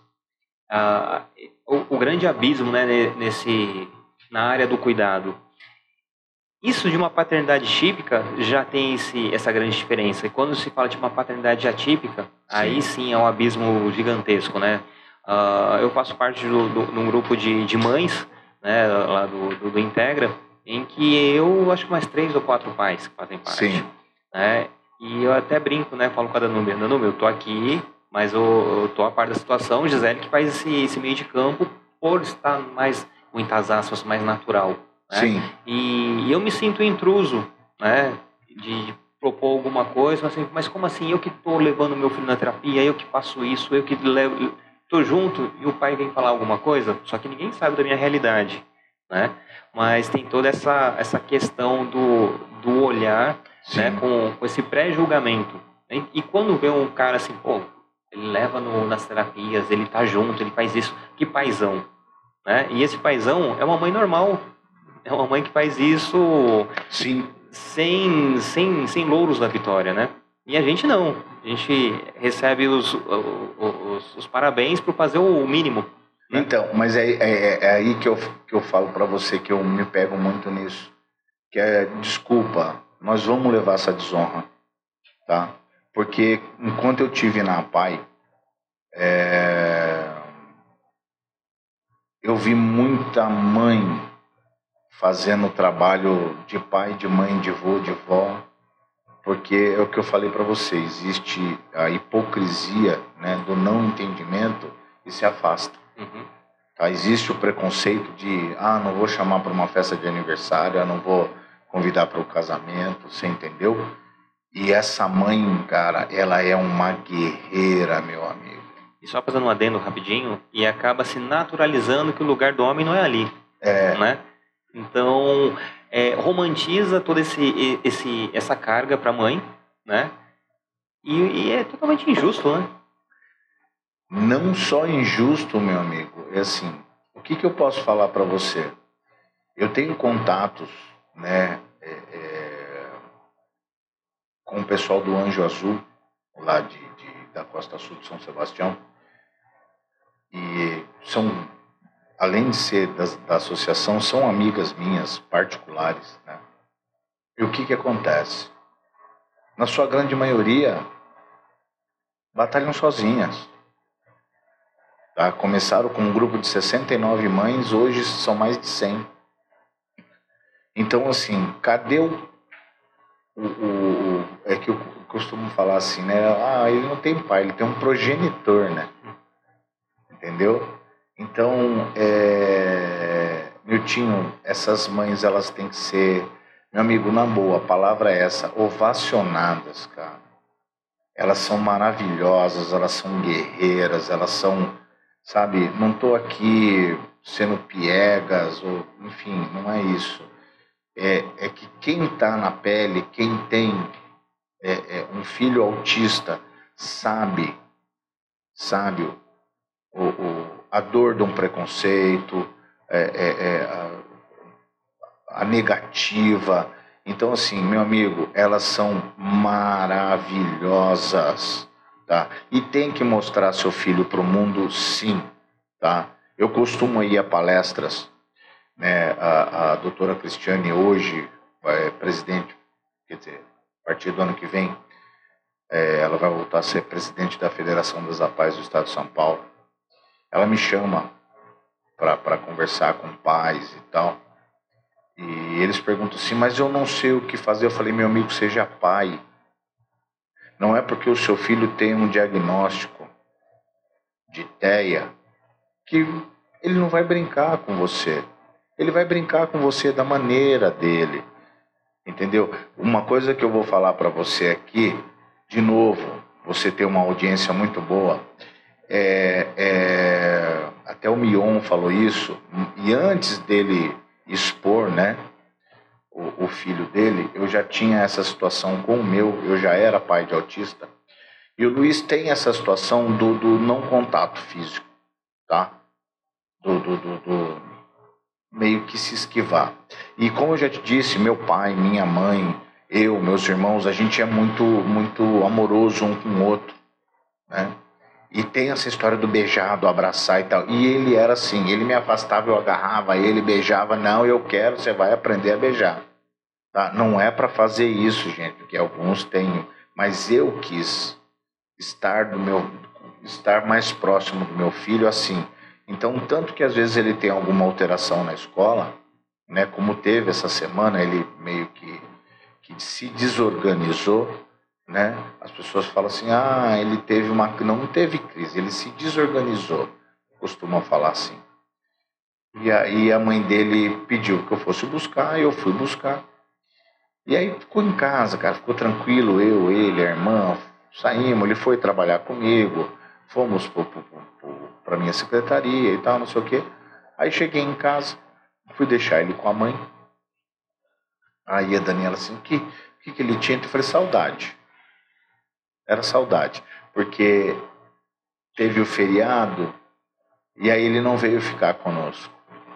Uh, o, o grande abismo, né, nesse, na área do cuidado isso de uma paternidade típica já tem esse, essa grande diferença. E quando se fala de uma paternidade atípica, sim. aí sim é um abismo gigantesco, né? Uh, eu faço parte do, do, de um grupo de, de mães, né, lá do, do, do, Integra, em que eu acho que mais três ou quatro pais que fazem parte. Sim. Né? E eu até brinco, né? Falo com a Danúbia, Danúbia, eu tô aqui, mas eu, eu tô a par da situação. Gisele que faz esse, esse meio de campo por estar mais, muitas aspas, mais natural. Né? Sim. E, e, eu me sinto intruso, né? De, de propor alguma coisa, mas, assim, mas como assim? Eu que estou levando meu filho na terapia, eu que faço isso, eu que levo, tô junto e o pai vem falar alguma coisa, só que ninguém sabe da minha realidade. né? Mas tem toda essa, essa questão do, do olhar, né? Com, com esse pré-julgamento. E, e quando vê um cara assim, pô, ele leva no, nas terapias, ele tá junto, ele faz isso, que paizão, né? E esse paizão é uma mãe normal, é uma mãe que faz isso Sim. sem, sem, sem louros da vitória, né? E a gente não. A gente recebe os, os, os, parabéns por fazer o mínimo. Né? Então, mas é, é, é, aí que eu, que eu falo para você que eu me pego muito nisso. Que é, desculpa, nós vamos levar essa desonra, tá? Porque enquanto eu tive na PAI, é, eu vi muita mãe fazendo trabalho de pai, de mãe, de vô, de vó, porque é o que eu falei para você, existe a hipocrisia né, do não entendimento e se afasta. Uhum. Tá? Existe o preconceito de, ah, não vou chamar para uma festa de aniversário, eu não vou convidar para o casamento, você entendeu? E essa mãe, cara, ela é uma guerreira, meu amigo. E só fazendo um adendo rapidinho, e acaba se naturalizando que o lugar do homem não é ali. É. Né? Então, é, romantiza toda esse, esse, essa carga para a mãe, né? E, e, é totalmente injusto, né? Não só injusto, meu amigo. É assim, o que, que eu posso falar para você? Eu tenho contatos, né, é, é, com o pessoal do Anjo Azul, lá de, de, da Costa Sul de São Sebastião, e são além de ser da, da associação, são amigas minhas particulares. Né? E o que, que acontece? Na sua grande maioria, batalham sozinhas. Tá? Começaram com um grupo de 69 mães, hoje são mais de 100. Então, assim, cadê o. o, o, é que eu costumo falar assim, né? Ah, ele não tem pai, ele tem um progenitor, né? Entendeu? Então, é, Miltinho, essas mães elas têm que ser, meu amigo, na boa, a palavra é essa, ovacionadas, cara. Elas são maravilhosas, elas são guerreiras, elas são, sabe, não estou aqui sendo piegas, ou, enfim, não é isso. É, é que quem está na pele, quem tem é, é, um filho autista, sabe, sabe o, o a dor de um preconceito, é, é, é, a, a negativa. Então, assim, meu amigo, elas são maravilhosas, tá? E tem que mostrar seu filho para o mundo, sim, tá? Eu costumo ir a palestras, né? A, a doutora Cristiane hoje é presidente, quer dizer, a partir do ano que vem, é, ela vai voltar a ser presidente da Federação das APAES do Estado de São Paulo ela me chama para conversar com pais e tal. E eles perguntam assim, mas eu não sei o que fazer. Eu falei, meu amigo, seja pai. Não é porque o seu filho tem um diagnóstico de TEA que ele não vai brincar com você. Ele vai brincar com você da maneira dele. Entendeu? Uma coisa que eu vou falar para você aqui, de novo, você tem uma audiência muito boa é, é, até o Mion falou isso, e antes dele expor, né, o, o, filho dele, eu já tinha essa situação com o meu, eu já era pai de autista, e o Luiz tem essa situação do, do não contato físico, tá? Do, do, do, do meio que se esquivar. E como eu já te disse, meu pai, minha mãe, eu, meus irmãos, a gente é muito, muito amoroso um com o outro, né? E tem essa história do beijar, do abraçar e tal. E ele era assim, ele me afastava, eu agarrava ele, beijava. Não, eu quero, você vai aprender a beijar. Tá? Não é para fazer isso, gente, porque alguns têm. Mas eu quis estar do meu, estar mais próximo do meu filho assim. Então, tanto que às vezes ele tem alguma alteração na escola, né? Como teve essa semana, ele meio que, que se desorganizou né? As pessoas falam assim, ah, ele teve uma... Não teve crise, ele se desorganizou, costumam falar assim. E aí a mãe dele pediu que eu fosse buscar, eu fui buscar. E aí ficou em casa, cara, ficou tranquilo, eu, ele, a irmã, saímos, ele foi trabalhar comigo, fomos para minha secretaria e tal, não sei o quê. Aí cheguei em casa, Fui deixar ele com a mãe. Aí a Daniela assim, o que, que, que ele tinha? Eu falei, saudade. Era saudade. Porque teve o feriado e aí ele não veio ficar conosco,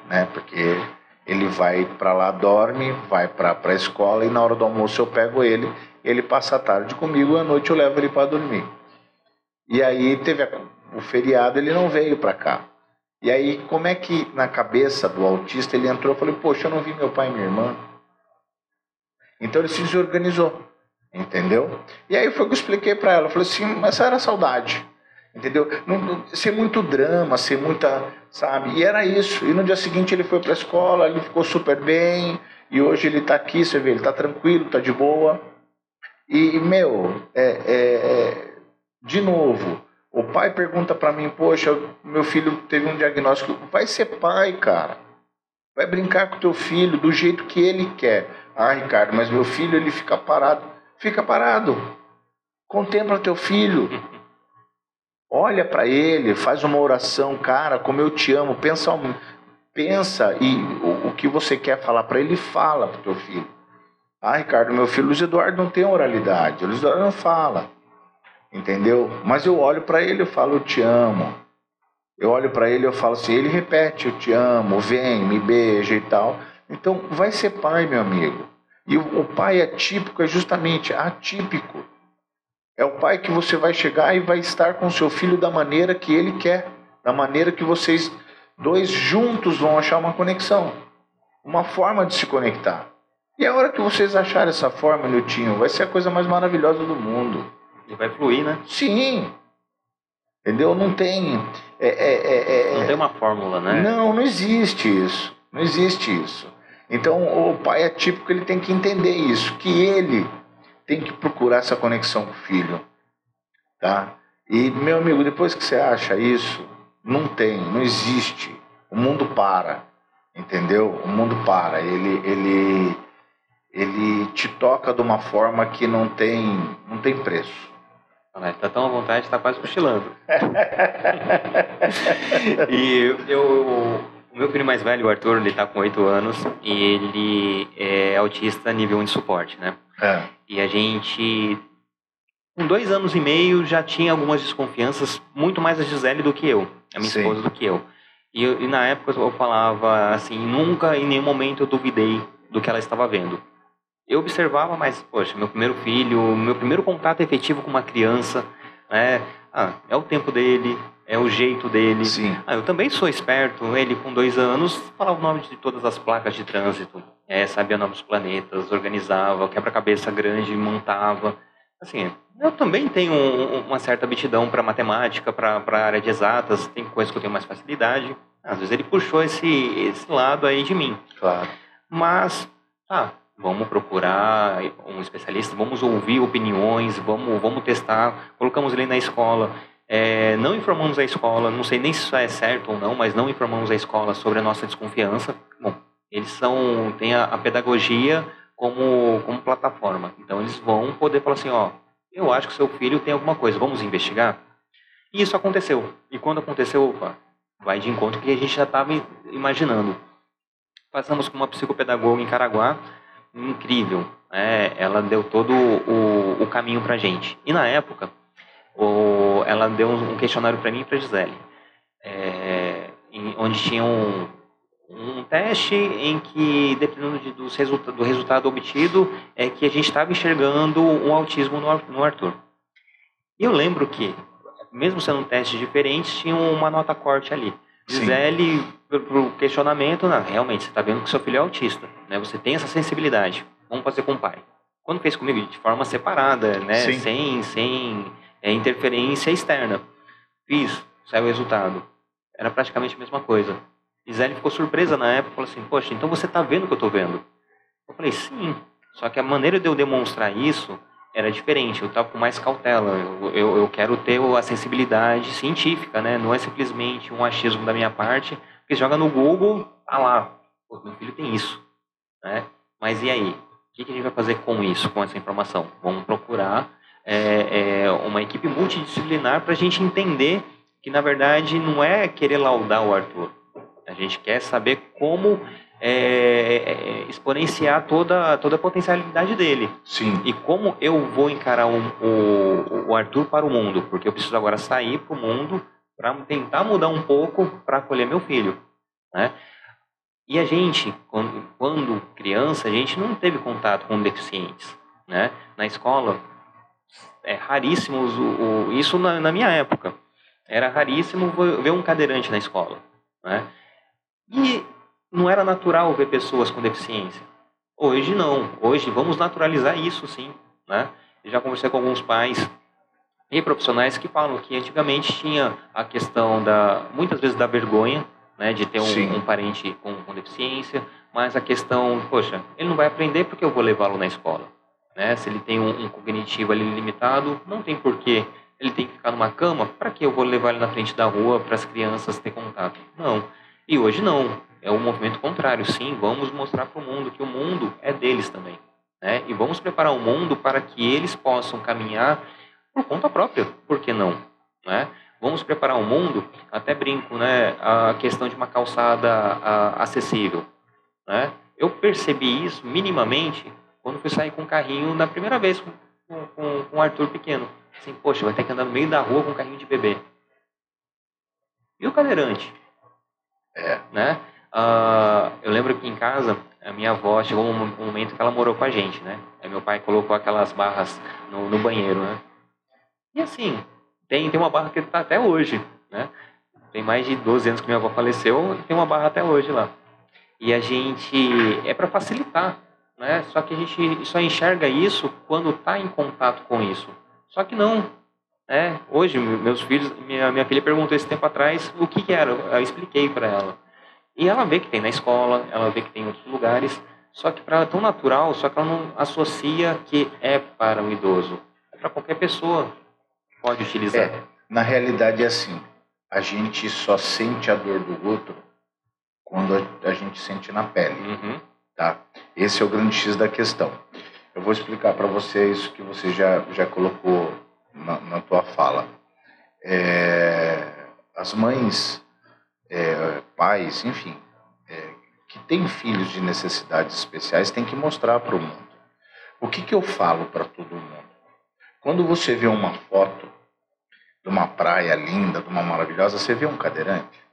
né? Porque ele vai para lá, dorme, vai para a escola e na hora do almoço eu pego ele, ele passa a tarde comigo e à noite eu levo ele para dormir. E aí teve a, o feriado, ele não veio para cá. E aí, como é que na cabeça do autista ele entrou? Eu falei, poxa, eu não vi meu pai e minha irmã. Então ele se desorganizou, entendeu? E aí foi que eu expliquei para ela. Eu falei assim, mas era saudade, entendeu? Não, não, muito drama, ser muita, sabe? E era isso. E no dia seguinte ele foi para a escola, ele ficou super bem. E hoje ele está aqui, você vê, ele está tranquilo, está de boa. E, meu, é, é, é, de novo, o pai pergunta para mim, poxa, meu filho teve um diagnóstico. Vai ser pai, cara. Vai brincar com teu filho do jeito que ele quer. Ah, Ricardo, mas meu filho ele fica parado. Fica parado. Contempla teu filho. Olha para ele, faz uma oração, cara, como eu te amo. Pensa, pensa e o, o que você quer falar para ele, fala pro teu filho. Ah, Ricardo, meu filho Luiz Eduardo não tem oralidade. O Luiz Eduardo não fala entendeu? Mas eu olho para ele e falo, eu te amo. Eu olho para ele e falo assim, ele repete, eu te amo, vem, me beija e tal. Então, vai ser pai, meu amigo. E o, pai atípico é justamente atípico. É o pai que você vai chegar e vai estar com seu filho da maneira que ele quer, da maneira que vocês dois juntos vão achar uma conexão, uma forma de se conectar. E a hora que vocês acharem essa forma, Niltinho, vai ser a coisa mais maravilhosa do mundo. E vai fluir, né? Sim. Entendeu? Não tem. É, é, é, é, não tem uma fórmula, né? Não, não existe isso. Não existe isso. Então o pai é típico, ele tem que entender isso, que ele tem que procurar essa conexão com o filho. Tá? E, meu amigo, depois que você acha isso, não tem, não existe. O mundo para. Entendeu? O mundo para. Ele, ele, ele te toca de uma forma que não tem, não tem preço. Está tão à vontade, está quase cochilando. e eu, o meu filho mais velho, o Arthur, ele está com 8 anos e ele é autista nível 1 de suporte, né? É. E a gente, com dois anos e meio, já tinha algumas desconfianças, muito mais a Gisele do que eu, a minha Sim. esposa do que eu. E, e na época eu falava assim, nunca em nenhum momento eu duvidei do que ela estava vendo eu observava, mas, poxa, meu primeiro filho, meu primeiro contato efetivo com uma criança, né? Ah, é o tempo dele, é o jeito dele. Sim. Ah, eu também sou esperto. Ele, com dois anos, falava o nome de todas as placas de trânsito, é, sabia novos planetas, organizava, quebra-cabeça grande, montava. Assim, eu também tenho uma certa aptidão para matemática, para a área de exatas, tem coisas que eu tenho mais facilidade. Às vezes ele puxou esse, esse lado aí de mim. Claro. Mas, ah, vamos procurar um especialista, vamos ouvir opiniões, vamos, vamos testar. Colocamos ele na escola, é, não informamos a escola, não sei nem se isso é certo ou não, mas não informamos a escola sobre a nossa desconfiança. Bom, eles são, têm a, a pedagogia como, como plataforma, então eles vão poder falar assim, ó, eu acho que seu filho tem alguma coisa, vamos investigar? E isso aconteceu. E quando aconteceu, opa, vai de encontro que a gente já estava imaginando. Passamos com uma psicopedagoga em Caraguá, incrível. É, ela deu todo o, o caminho para gente. E na época, o, ela deu um questionário para mim e para Gisele, é, em, onde tinha um, um teste em que, dependendo de, dos resulta, do resultado obtido, é que a gente estava enxergando um autismo no, no Arthur. E eu lembro que, mesmo sendo um teste diferente, tinha uma nota corte ali. Gisele, para o questionamento, não, realmente, você está vendo que seu filho é autista, né? Você tem essa sensibilidade. Vamos fazer com o pai. Quando fez comigo, de forma separada, né? Sim. Sem, sem é, interferência externa. Fiz, saiu o resultado. Era praticamente a mesma coisa. Gisele ficou surpresa na época, falou assim, poxa, então você está vendo o que eu estou vendo? Eu falei, sim. Só que a maneira de eu demonstrar isso era diferente, eu estava com mais cautela. Eu, eu, eu, quero ter a sensibilidade científica, né? Não é simplesmente um achismo da minha parte, porque joga no Google, tá lá, Pô, meu filho tem isso, né? Mas e aí? O que, que a gente vai fazer com isso, com essa informação? Vamos procurar é, é, uma equipe multidisciplinar para a gente entender que, na verdade, não é querer laudar o Arthur. A gente quer saber como é, é, exponenciar toda, toda a potencialidade dele. Sim. E como eu vou encarar um, o, o Arthur para o mundo? Porque eu preciso agora sair para o mundo para tentar mudar um pouco para acolher meu filho. Né? E a gente, quando, quando, criança, a gente não teve contato com deficientes. Né? Na escola, é raríssimo o, o isso na, na, minha época. Era raríssimo ver um cadeirante na escola. Né? E não era natural ver pessoas com deficiência. Hoje não. Hoje vamos naturalizar isso sim. Né? Já conversei com alguns pais e profissionais que falam que antigamente tinha a questão da muitas vezes da vergonha né, de ter um, um parente com, com, deficiência, mas a questão, poxa, ele não vai aprender porque eu vou levá-lo na escola. Né? Se ele tem um, um cognitivo ali limitado, não tem porquê ele tem que ficar numa cama, para que eu vou levar ele na frente da rua para as crianças ter contato? Não. E hoje não. É o um movimento contrário. Sim, vamos mostrar para o mundo que o mundo é deles também. Né? E vamos preparar o mundo para que eles possam caminhar por conta própria. Por que não? Né? Vamos preparar o mundo, até brinco, né? A questão de uma calçada a, acessível. Né? Eu percebi isso minimamente quando fui sair com um carrinho na primeira vez com, com, com o Arthur pequeno. Assim, poxa, vai ter que andar no meio da rua com um carrinho de bebê. E o cadeirante? É. Né? Uh, eu lembro que em casa, a minha avó chegou um momento que ela morou com a gente, né? Aí meu pai colocou aquelas barras no, no banheiro, né? E assim, tem, tem uma barra que está até hoje, né? Tem mais de 12 anos que minha avó faleceu e tem uma barra até hoje lá. E a gente é para facilitar, né? Só que a gente só enxerga isso quando está em contato com isso. Só que não. É, hoje meus filhos, minha, minha filha perguntou esse tempo atrás o que, que era. Eu expliquei para ela. E ela vê que tem na escola, ela vê que tem em outros lugares. Só que para ela é tão natural, só que ela não associa que é para o idoso. É para qualquer pessoa pode utilizar? É, na realidade é assim. A gente só sente a dor do outro quando a, a gente sente na pele. Uhum. Tá? Esse é o grande X da questão. Eu vou explicar para você isso que você já, já colocou na, na tua fala. É, as mães, é, pais, enfim, é, que têm filhos de necessidades especiais têm que mostrar para o mundo. O que, que eu falo para todo mundo? Quando você vê uma foto de uma praia linda, de uma maravilhosa, você vê um cadeirante?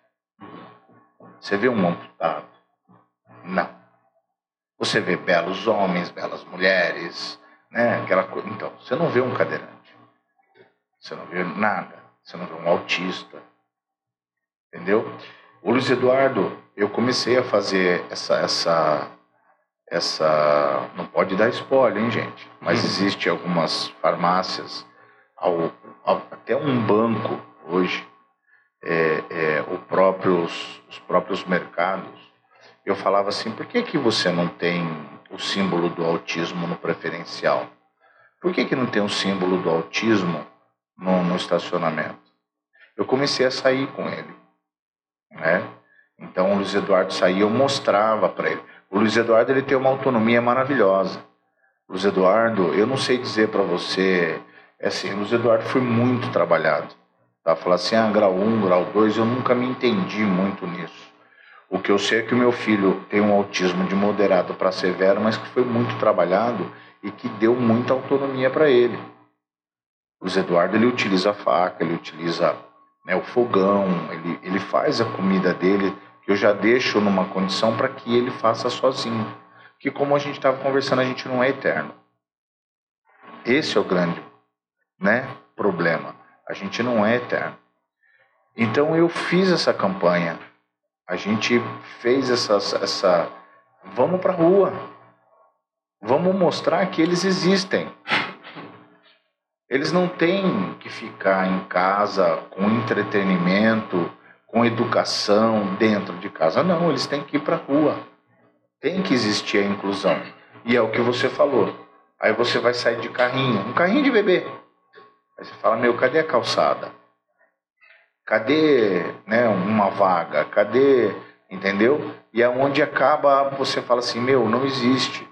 Você vê um amputado? Não. Você vê belos homens, belas mulheres, né? Aquela coisa. Então, você não vê um cadeirante. Você não vê nada. Você não vê um autista. Entendeu? O Luiz Eduardo, eu comecei a fazer essa essa essa não pode dar spoiler, hein, gente? Mas uhum. existe algumas farmácias ao, ao, até um banco hoje, é, é, o próprios, os próprios mercados, eu falava assim, por que, que você não tem o símbolo do autismo no preferencial? Por que, que não tem o símbolo do autismo no, no estacionamento? Eu comecei a sair com ele, né? Então o Luiz Eduardo saía, eu mostrava para ele. O Luiz Eduardo ele tem uma autonomia maravilhosa. Luiz Eduardo, eu não sei dizer para você é assim, Luiz Eduardo foi muito trabalhado. Tá? Falar assim, ah, grau 1, grau 2, eu nunca me entendi muito nisso. O que eu sei é que o meu filho tem um autismo de moderado para severo, mas que foi muito trabalhado e que deu muita autonomia para ele. O Luiz Eduardo ele utiliza a faca, ele utiliza né, o fogão, ele, ele faz a comida dele, eu já deixo numa condição para que ele faça sozinho. Que como a gente estava conversando, a gente não é eterno. Esse é o grande né, problema. A gente não é eterno. Então eu fiz essa campanha. A gente fez essa, essa vamos para a rua. Vamos mostrar que eles existem. Eles não têm que ficar em casa com entretenimento, com educação dentro de casa. Não, eles têm que ir para a rua. Tem que existir a inclusão. E é o que você falou. Aí você vai sair de carrinho, um carrinho de bebê. Aí você fala, meu, cadê a calçada? Cadê né, uma vaga? Cadê, entendeu? E é onde acaba, você fala assim, meu, não existe.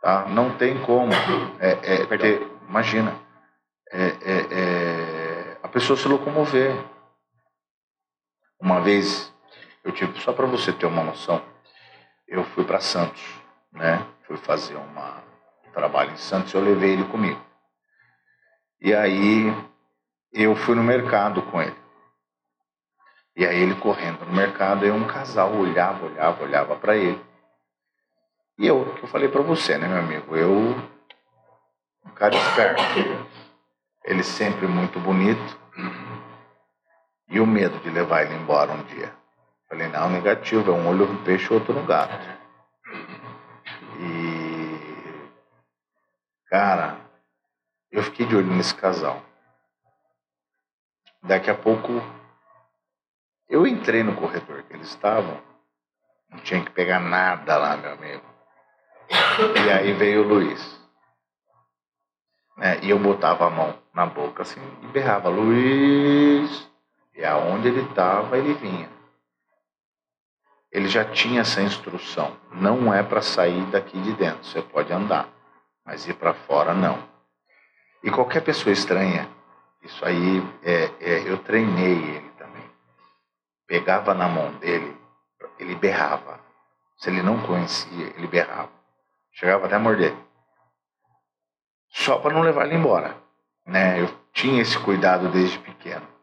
Tá? Não tem como. É, é, ter, imagina, é, é, é, a pessoa se locomover. Uma vez, eu tive, só para você ter uma noção, eu fui para Santos, né? Fui fazer uma, um trabalho em Santos, eu levei ele comigo. E aí eu fui no mercado com ele. E aí ele correndo no mercado, aí um casal olhava, olhava, olhava para ele. E eu, que eu falei para você, né, meu amigo? Eu, um cara esperto. Ele sempre muito bonito. E o medo de levar ele embora um dia. Falei, não, negativo, é um olho no peixe, outro no gato. E. Cara, eu fiquei de olho nesse casal. Daqui a pouco eu entrei no corredor que eles estavam, não tinha que pegar nada lá, meu amigo. E aí veio o Luiz. Né? E eu botava a mão na boca assim e berrava, Luiz. E aonde ele estava, ele vinha. Ele já tinha essa instrução. Não é para sair daqui de dentro. Você pode andar, mas ir para fora não. E qualquer pessoa estranha, isso aí, é, é, eu treinei ele também. Pegava na mão dele, ele berrava. Se ele não conhecia, ele berrava. Chegava até a morder. Só para não levar ele embora. Né? Eu tinha esse cuidado desde pequeno.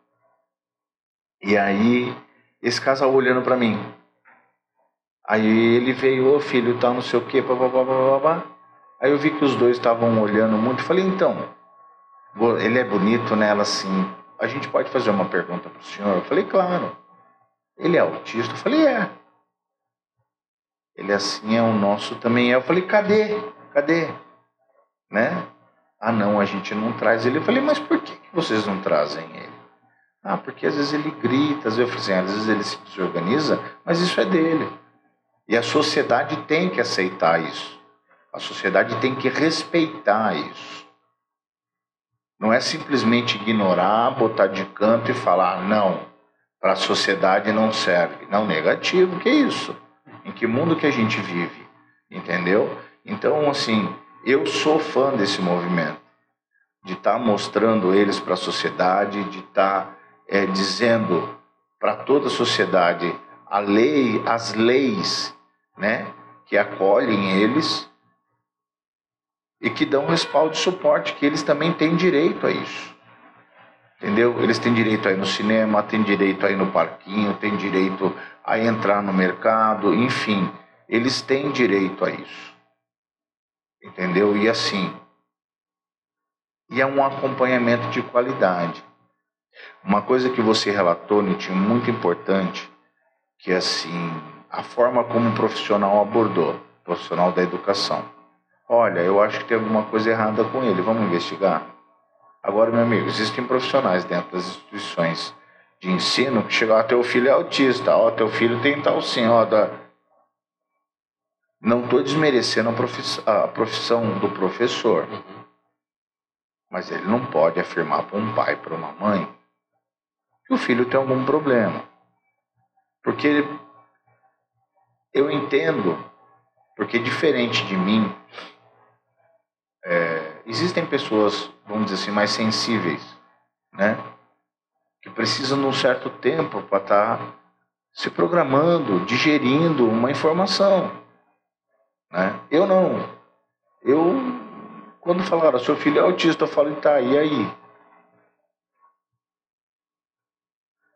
E aí, esse casal olhando para mim. Aí ele veio, ô filho, tá não sei o quê, babá. Aí eu vi que os dois estavam olhando muito. Falei, então, ele é bonito, né? Ela assim, a gente pode fazer uma pergunta pro senhor? Eu falei, claro. Ele é autista? Eu falei, é. Ele assim é o nosso também é. Eu falei, cadê? Cadê? Né? Ah, não, a gente não traz ele. Eu falei, mas por que vocês não trazem ele? Ah, porque às vezes ele grita, às vezes, eu falei assim, às vezes ele se desorganiza, mas isso é dele. E a sociedade tem que aceitar isso. A sociedade tem que respeitar isso. Não é simplesmente ignorar, botar de canto e falar, não, para a sociedade não serve. Não, negativo, que isso? Em que mundo que a gente vive? Entendeu? Então, assim, eu sou fã desse movimento, de estar tá mostrando eles para a sociedade, de estar tá, é, dizendo para toda a sociedade a lei, as leis, né, que acolhem eles e que dão respaldo e suporte, que eles também têm direito a isso. Entendeu? Eles têm direito a ir no cinema, têm direito a ir no parquinho, têm direito a entrar no mercado, enfim, eles têm direito a isso. Entendeu? E assim, e é um acompanhamento de qualidade. Uma coisa que você relatou, Nitinho, muito importante, que assim, a forma como o profissional abordou, profissional da educação. Olha, eu acho que tem alguma coisa errada com ele, vamos investigar? Agora, meu amigo, existem profissionais dentro das instituições de ensino que chegam, ó, teu filho é autista, ó, teu filho tem tal sim, ó, da... Não estou desmerecendo a profissão, a profissão, do professor, uhum. mas ele não pode afirmar para um pai, para uma mãe, que o filho tem algum problema. Porque eu entendo, porque diferente de mim, é, existem pessoas, vamos dizer assim, mais sensíveis, né? Que precisam de um certo tempo para estar tá se programando, digerindo uma informação. Né? Eu não. Eu, quando falaram, seu filho é autista, eu falo, tá, e aí?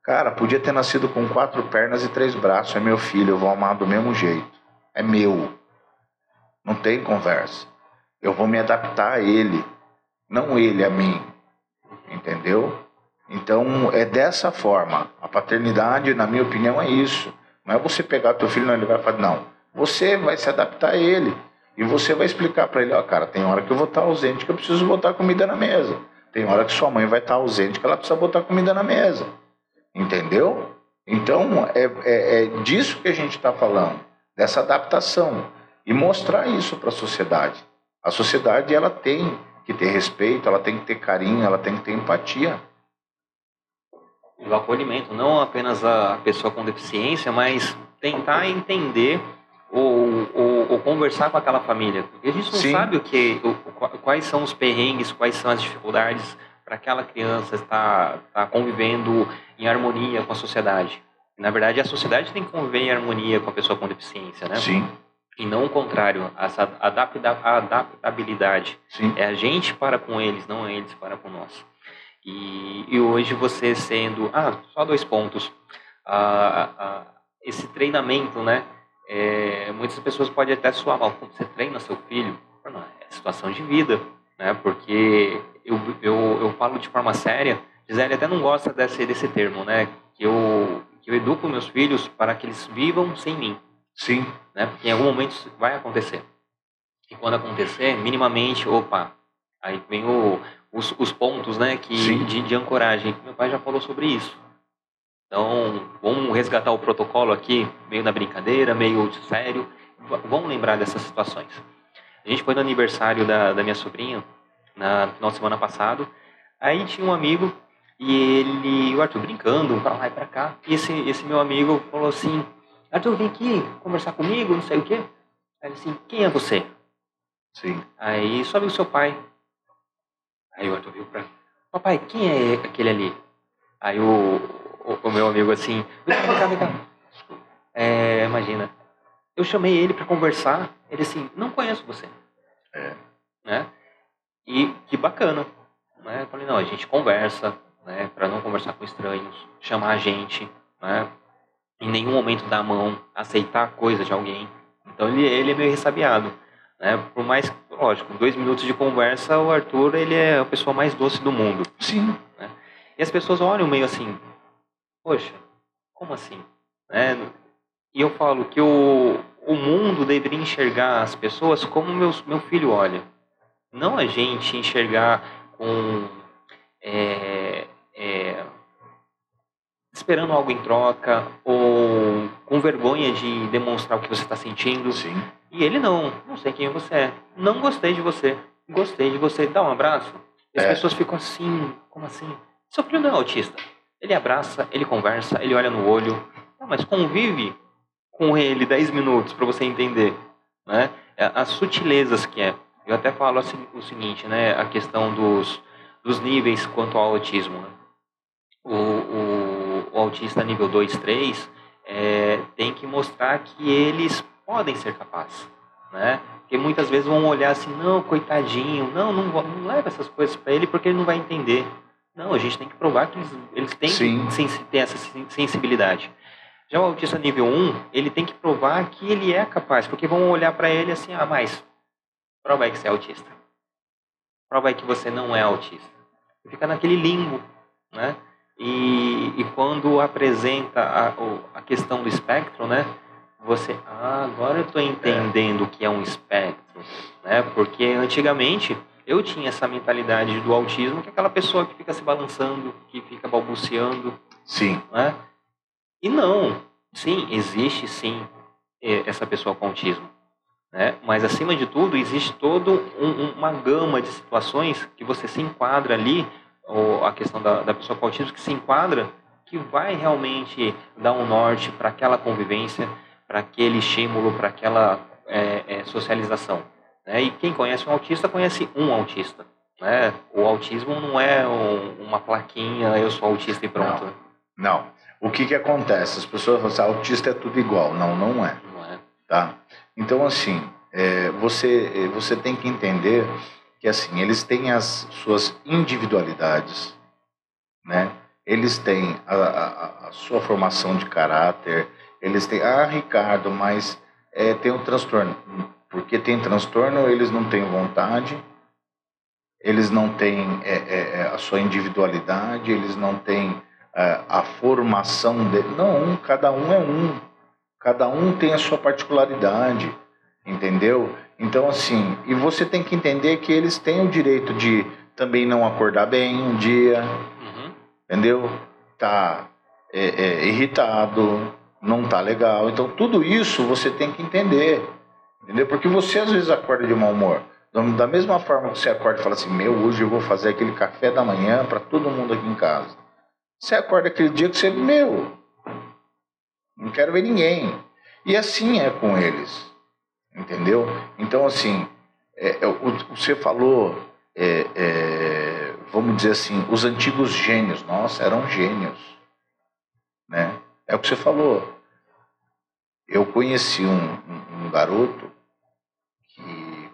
Cara, podia ter nascido com quatro pernas e três braços, é meu filho, eu vou amar do mesmo jeito. É meu. Não tem conversa. Eu vou me adaptar a ele, não ele a mim. Entendeu? Então é dessa forma. A paternidade, na minha opinião, é isso. Não é você pegar teu filho, não, ele vai falar, não. Você vai se adaptar a ele. E você vai explicar para ele, ó, cara, tem hora que eu vou estar ausente que eu preciso botar comida na mesa. Tem hora que sua mãe vai estar ausente que ela precisa botar comida na mesa. Entendeu? Então é, é, é disso que a gente está falando, dessa adaptação. E mostrar isso para a sociedade. A sociedade ela tem que ter respeito, ela tem que ter carinho, ela tem que ter empatia. O acolhimento, não apenas a pessoa com deficiência, mas tentar entender ou, ou, ou conversar com aquela família. Porque a gente não Sim. sabe o que, o, quais são os perrengues, quais são as dificuldades para aquela criança estar, estar convivendo em harmonia com a sociedade. Na verdade, a sociedade tem que conviver em harmonia com a pessoa com deficiência, né? Sim. E não o contrário, essa adaptabilidade. Sim. É a gente para com eles, não é eles para com nós. E, e hoje você sendo. Ah, só dois pontos. Ah, ah, esse treinamento, né? É, muitas pessoas podem até soar mal. Como você treina seu filho? Não, é situação de vida, né? Porque eu, eu, eu falo de forma séria. Gisele até não gosta desse, desse termo, né? Que eu, que eu educo meus filhos para que eles vivam sem mim. Sim. Né? Porque em algum momento isso vai acontecer. E quando acontecer, minimamente, opa, aí vem o, os, os pontos né, que, de, de ancoragem. Meu pai já falou sobre isso. Então, vamos resgatar o protocolo aqui, meio na brincadeira, meio sério. Vamos lembrar dessas situações. A gente foi no aniversário da, da minha sobrinha, na, no final de semana passado. Aí tinha um amigo e ele, o Arthur brincando, pra lá e pra cá. E esse, esse meu amigo falou assim: Arthur, vem aqui conversar comigo, não sei o quê. Aí ele assim: Quem é você? Sim. Aí sobe o seu pai. Aí o Arthur viu pra Papai, quem é aquele ali? Aí o, o, o meu amigo assim, vem cá, vem cá, vem cá. É, imagina. Eu chamei ele para conversar, ele assim, não conheço você. É. Né? E que bacana. Né? Eu falei, não, a gente conversa, né? Para não conversar com estranhos, chamar a gente, né? Em nenhum momento dar a mão, aceitar coisa de alguém. Então ele, ele é meio ressabiado. Né? Por mais, lógico, dois minutos de conversa, o Arthur ele é a pessoa mais doce do mundo. Sim. Né? E as pessoas olham meio assim, poxa, como assim? Né? E eu falo que o, o mundo deveria enxergar as pessoas como meus, meu filho olha. Não a gente enxergar com. É, é, esperando algo em troca ou com vergonha de demonstrar o que você está sentindo. Sim. E ele não, não sei quem você é. Não gostei de você. Gostei de você. Dá um abraço. E as É. pessoas ficam assim, como assim? Seu filho não é autista. Ele abraça, ele conversa, ele olha no olho. Tá, mas convive com ele 10 minutos para você entender, né? É, As sutilezas que é. Eu até falo assim, o seguinte, né? A questão dos, dos níveis quanto ao autismo. Né? O, o, o autista nível 2, 3 é, tem que mostrar que eles podem ser capazes, né? Porque muitas vezes vão olhar assim, não, coitadinho, não, não, não leva essas coisas para ele porque ele não vai entender. Não, a gente tem que provar que eles, eles têm Sim. que ter essa sen- sensibilidade. Já o autista nível 1, ele tem que provar que ele é capaz, porque vão olhar para ele assim, ah, mas prova aí que você é autista. Prova aí que você não é autista. Fica naquele limbo, né? E, e quando apresenta a, a questão do espectro, né? Você, ah, agora eu estou entendendo o que é um espectro, né? Porque antigamente eu tinha essa mentalidade do autismo, que é aquela pessoa que fica se balançando, que fica balbuciando, Sim. né? E não, sim, existe sim eh, essa pessoa com autismo, né? Mas acima de tudo existe toda uma gama de situações que você se enquadra ali, ou a questão da, da pessoa com autismo que se enquadra, que vai realmente dar um norte para aquela convivência, para aquele estímulo, para aquela eh, eh, socialização. Né? E quem conhece um autista conhece um autista. Né? O autismo não é um- uma plaquinha, eu sou autista e pronto. Não. O que que acontece? As pessoas falam assim, autista é tudo igual. Não, não é. Não é? tá? Então, assim, é, você, é, você tem que entender que, assim, eles têm as suas individualidades, né? Eles têm a, a- a sua formação de caráter, eles têm, ah, Ricardo, mas é, tem um transtorno. Porque tem transtorno, eles não têm vontade, eles não têm é, é, é, a sua individualidade, eles não têm é, a formação dele. Não, cada um é um. Cada um tem a sua particularidade, entendeu? Então, assim, e você tem que entender que eles têm o direito de também não acordar bem um dia, Uhum. entendeu? Tá é, é, irritado, não tá legal. Então, tudo isso você tem que entender, entendeu? Porque você às vezes acorda de mau humor. Da- mesma forma que você acorda e fala assim: Meu, hoje eu vou fazer aquele café da manhã para todo mundo aqui em casa. Você acorda aquele dia que você, meu, não quero ver ninguém. E assim é com eles, entendeu? Então, assim, é, é, o- você falou, é, é, vamos dizer assim, os antigos gênios, nossa, eram gênios, né? É o que você falou. Eu conheci um, um, um garoto que,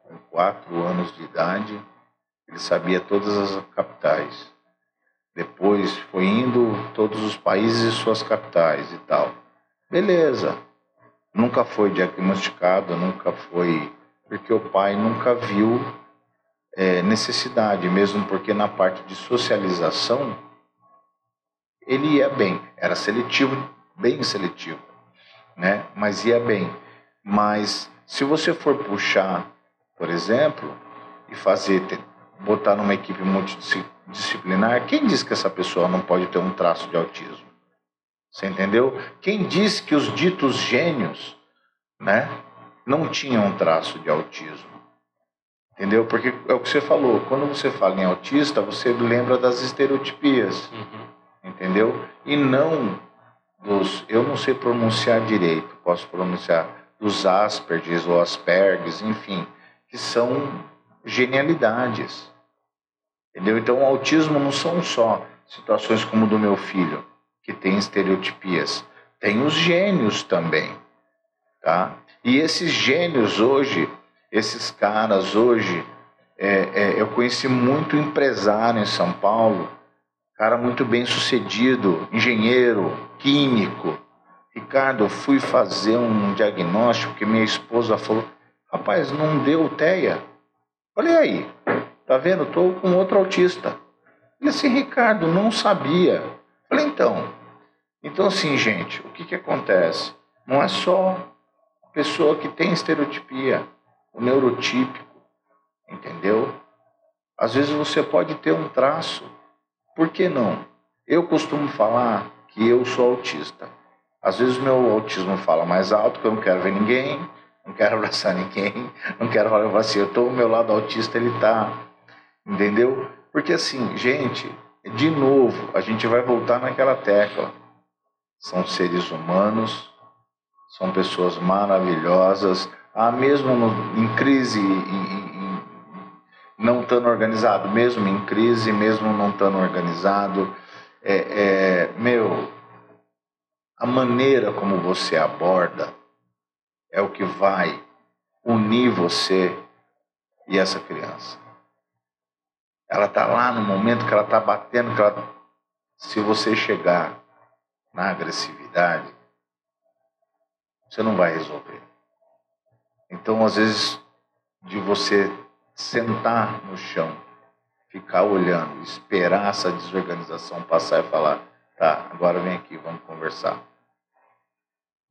com quatro anos de idade, ele sabia todas as capitais. Depois foi indo todos os países e suas capitais e tal. Beleza. Nunca foi diagnosticado, nunca foi. Porque o pai nunca viu é, necessidade, mesmo porque na parte de socialização ele ia bem. Era seletivo, bem seletivo, né? Mas ia bem. Mas se você for puxar, por exemplo, e fazer botar numa equipe multidisciplinar, quem diz que essa pessoa não pode ter um traço de autismo? Você entendeu? Quem diz que os ditos gênios, né, não tinham um traço de autismo? Entendeu? Porque é o que você falou. Quando você fala em autista, você lembra das estereotipias. Uhum. Entendeu? E não dos. Eu não sei pronunciar direito, posso pronunciar dos Asperges ou Asperges, enfim, que são genialidades. Entendeu? Então, o autismo não são só situações como o do meu filho, que tem estereotipias. Tem os gênios também, tá? E esses gênios hoje, esses caras hoje, é, é, eu conheci muito empresário em São Paulo, cara muito bem sucedido, engenheiro, químico. Ricardo, eu fui fazer um diagnóstico que minha esposa falou, rapaz, não deu TEA. Falei, aí, tá vendo? Tô com outro autista. Ele assim, Ricardo, não sabia. Falei, então. Então, assim, gente, o que que acontece? Não é só a pessoa que tem estereotipia, o neurotípico, entendeu? Às vezes você pode ter um traço. Por que não? Eu costumo falar que eu sou autista. Às vezes o meu autismo fala mais alto, que eu não quero ver ninguém, não quero abraçar ninguém, não quero falar assim, eu estou o meu lado autista, ele está, entendeu? Porque assim, gente, de novo, a gente vai voltar naquela tecla. São seres humanos, são pessoas maravilhosas, ah, mesmo no, em crise, em, em, não estando organizado, mesmo em crise, mesmo não estando organizado, é, é, meu, a maneira como você aborda é o que vai unir você e essa criança. Ela está lá no momento que ela está batendo, que ela, se você chegar na agressividade, você não vai resolver. Então, às vezes, de você sentar no chão, ficar olhando, esperar essa desorganização passar e falar: tá, agora vem aqui, vamos conversar.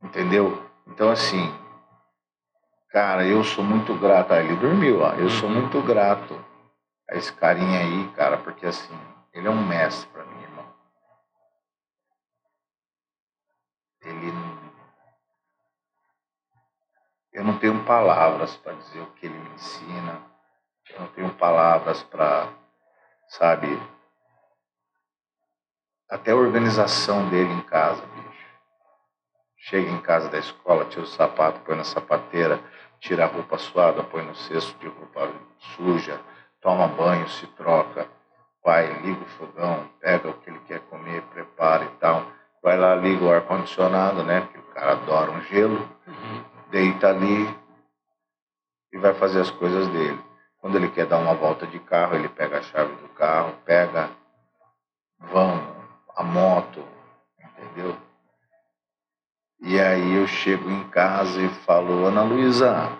Entendeu? Então, assim, Cara, eu sou muito grato. Ah, ele dormiu, ó. Eu sou muito grato a esse carinha aí, cara, porque assim, ele é um mestre para mim, irmão. Ele. Eu não tenho palavras para dizer o que ele me ensina. Eu não tenho palavras para, sabe, até a organização dele em casa, bicho. Chega em casa da escola, tira o sapato, põe na sapateira, tira a roupa suada, põe no cesto de roupa suja, toma banho, se troca, vai, liga o fogão, pega o que ele quer comer, prepara e tal. Vai lá, liga o ar-condicionado, né? Porque o cara adora um gelo, uhum. deita ali e vai fazer as coisas dele. Quando ele quer dar uma volta de carro, ele pega a chave do carro, pega vão, a moto, entendeu? E aí eu chego em casa e falo, Ana Luísa,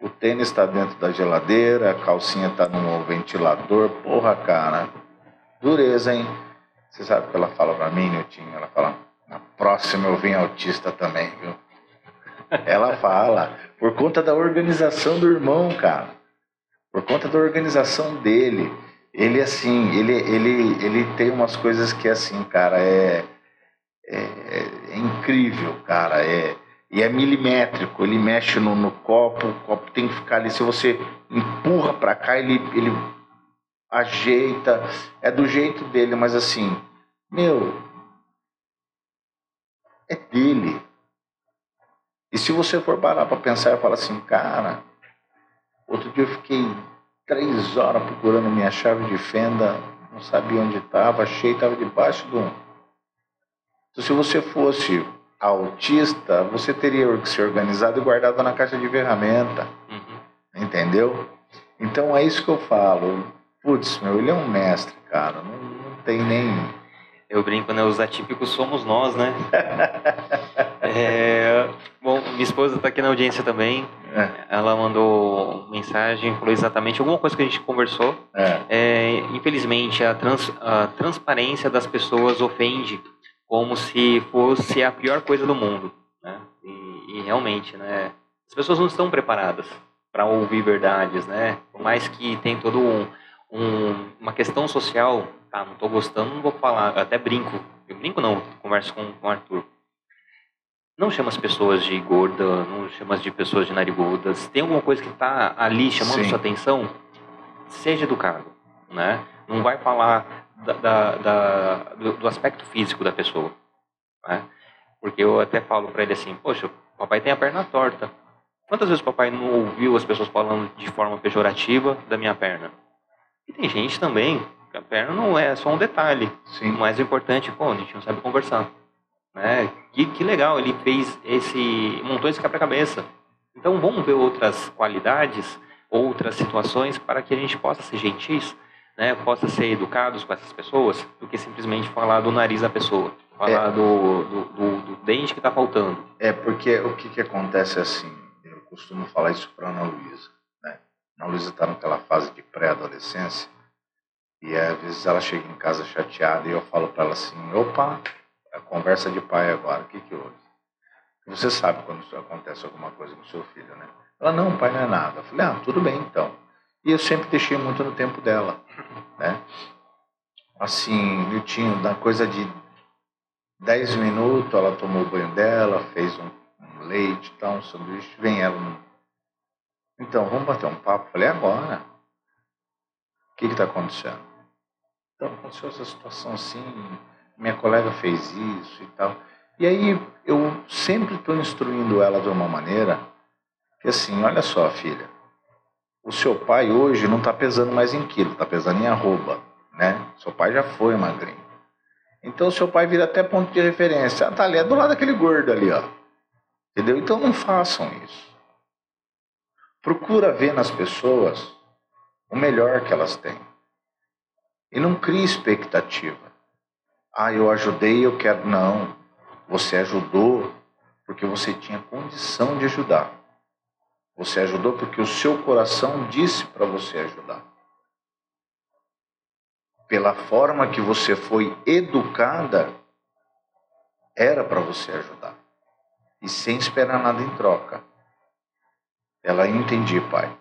o tênis está dentro da geladeira, a calcinha está no ventilador, porra, cara, dureza, hein? Você sabe o que ela fala para mim, Niltinho? Ela fala, na próxima eu venho autista também, viu? Ela fala, por conta da organização do irmão, cara. Por conta da organização dele. Ele, assim, ele, ele, ele tem umas coisas que, assim, cara, é é, é, incrível, cara. É, e é milimétrico. Ele mexe no, no, copo, o copo tem que ficar ali. Se você empurra para cá, ele, ele ajeita. É do jeito dele, mas assim, meu, é dele. E se você for parar para pensar e falar assim, cara, outro dia eu fiquei três horas procurando minha chave de fenda, não sabia onde estava, achei, estava debaixo do Então, se você fosse autista, você teria que ser organizado e guardado na caixa de ferramenta. Uhum. Entendeu? Então é isso que eu falo. Putz, meu, ele é um mestre, cara. Não, não tem nem. Eu brinco, né? Os atípicos somos nós, né? é, bom, minha esposa está aqui na audiência também. É. Ela mandou mensagem, falou exatamente alguma coisa que a gente conversou. É. É, infelizmente, a, trans, a transparência das pessoas ofende como se fosse a pior coisa do mundo. Né? E, e realmente, né? As pessoas não estão preparadas para ouvir verdades, né? Por mais que tem todo um, um, uma questão social, tá? Não estou gostando, não vou falar. Até brinco. Eu brinco não, converso com, com o Arthur. Não chama as pessoas de gorda, não chama de pessoas de narigudas. Tem alguma coisa que está ali chamando Sim. sua atenção? Seja educado, né? Não vai falar da, da, da, do, do, aspecto físico da pessoa, né? Porque eu até falo para ele assim, poxa, o papai tem a perna torta. Quantas vezes o papai não ouviu as pessoas falando de forma pejorativa da minha perna? E tem gente também que a perna não é só um detalhe. Sim. O mais importante, pô, a gente não sabe conversar. Né? Que, que legal, ele fez esse. montou esse quebra-cabeça. Então vamos ver outras qualidades, outras situações para que a gente possa ser gentis, né? possa ser educados com essas pessoas, do que simplesmente falar do nariz da pessoa, falar é. do, do, do, do, dente que está faltando. É, porque o que, que acontece assim, eu costumo falar isso para Ana Luísa. Né? Ana Luísa está naquela fase de pré-adolescência, e às vezes ela chega em casa chateada e eu falo para ela assim: opa, a conversa de pai agora, o que que houve? Você sabe quando acontece alguma coisa com seu filho, né? Ela, não, pai, não é nada. Eu falei, ah, tudo bem então. E eu sempre deixei muito no tempo dela, né? Assim, eu tinha, na coisa de 10 minutos, ela tomou o banho dela, fez um, um leite tal, um sanduíche, vem ela. No... Então, vamos bater um papo? Falei, agora. O que está acontecendo? Então, aconteceu essa situação assim, minha colega fez isso e tal. E aí eu sempre estou instruindo ela de uma maneira que assim, olha só, filha, o seu pai hoje não está pesando mais em quilo, está pesando em arroba, né? Seu pai já foi magrinho. Então seu pai vira até ponto de referência. Ah, tá ali, é do lado daquele gordo ali, ó. Entendeu? Então não façam isso. Procura ver nas pessoas o melhor que elas têm. E não crie expectativa. Ah, eu ajudei, eu quero. Não. Você ajudou porque você tinha condição de ajudar. Você ajudou porque o seu coração disse para você ajudar. Pela forma que você foi educada, era para você ajudar. E sem esperar nada em troca. Ela entendi, pai.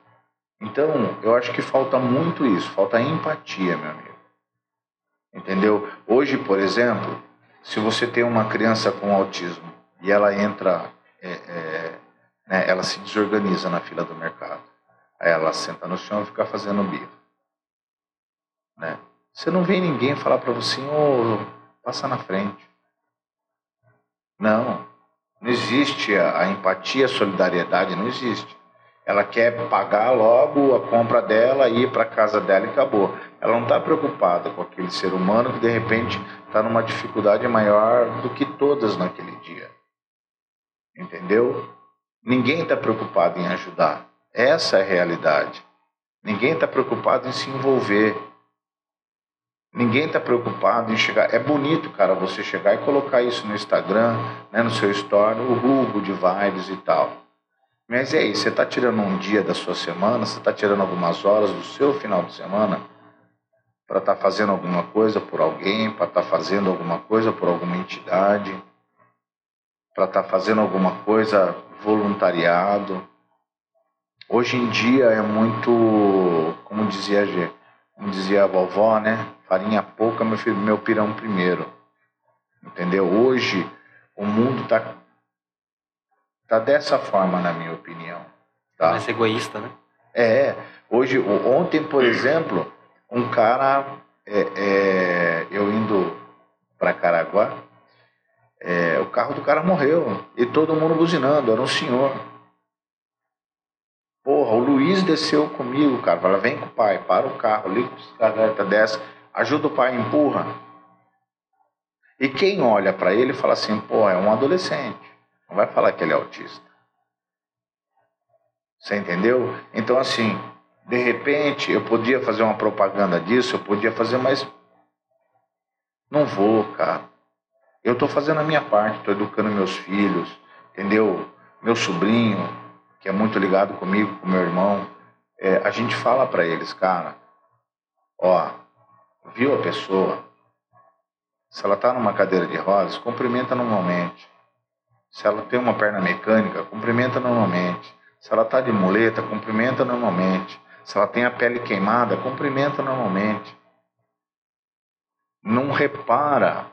Então, eu acho que falta muito isso, falta empatia, meu amigo. Entendeu? Hoje, por exemplo, se você tem uma criança com autismo e ela entra, é, é, né, ela se desorganiza na fila do mercado. Aí ela senta no chão e fica fazendo bico. Né? Você não vê ninguém falar para você, oh, passa na frente. Não, não existe a, a empatia, a solidariedade, não existe. Ela quer pagar logo a compra dela, ir para casa dela e acabou. Ela não está preocupada com aquele ser humano que de repente está numa dificuldade maior do que todas naquele dia. Entendeu? Ninguém está preocupado em ajudar. Essa é a realidade. Ninguém está preocupado em se envolver. Ninguém está preocupado em chegar. É bonito, cara, você chegar e colocar isso no Instagram, né, no seu story, o rubo de vibes e tal. Mas é isso, você está tirando um dia da sua semana, você está tirando algumas horas do seu final de semana para estar tá fazendo alguma coisa por alguém, para estar tá fazendo alguma coisa por alguma entidade, para estar tá fazendo alguma coisa voluntariado. Hoje em dia é muito, como dizia, como dizia a vovó, né? Farinha pouca, meu, filho, meu pirão primeiro. Entendeu? Hoje o mundo está Tá dessa forma, na minha opinião. Tá? Mais egoísta, né? É. Hoje, ontem, por exemplo, um cara, é, é, eu indo para Caraguá, é, o carro do cara morreu e todo mundo buzinando, era um senhor. Porra, o Luiz desceu comigo, cara. Fala, vem com o pai, para o carro, liga o bicicleta, desce, ajuda o pai, empurra. E quem olha para ele fala assim, pô, é um adolescente. Não vai falar que ele é autista. Você entendeu? Então, assim, de repente, eu podia fazer uma propaganda disso, eu podia fazer, mas não vou, cara. Eu estou fazendo a minha parte, estou educando meus filhos, entendeu? Meu sobrinho, que é muito ligado comigo, com meu irmão, é, a gente fala para eles, cara, ó, viu a pessoa? Se ela está numa cadeira de rodas, cumprimenta normalmente. Se ela tem uma perna mecânica, cumprimenta normalmente. Se ela está de muleta, cumprimenta normalmente. Se ela tem a pele queimada, cumprimenta normalmente. Não repara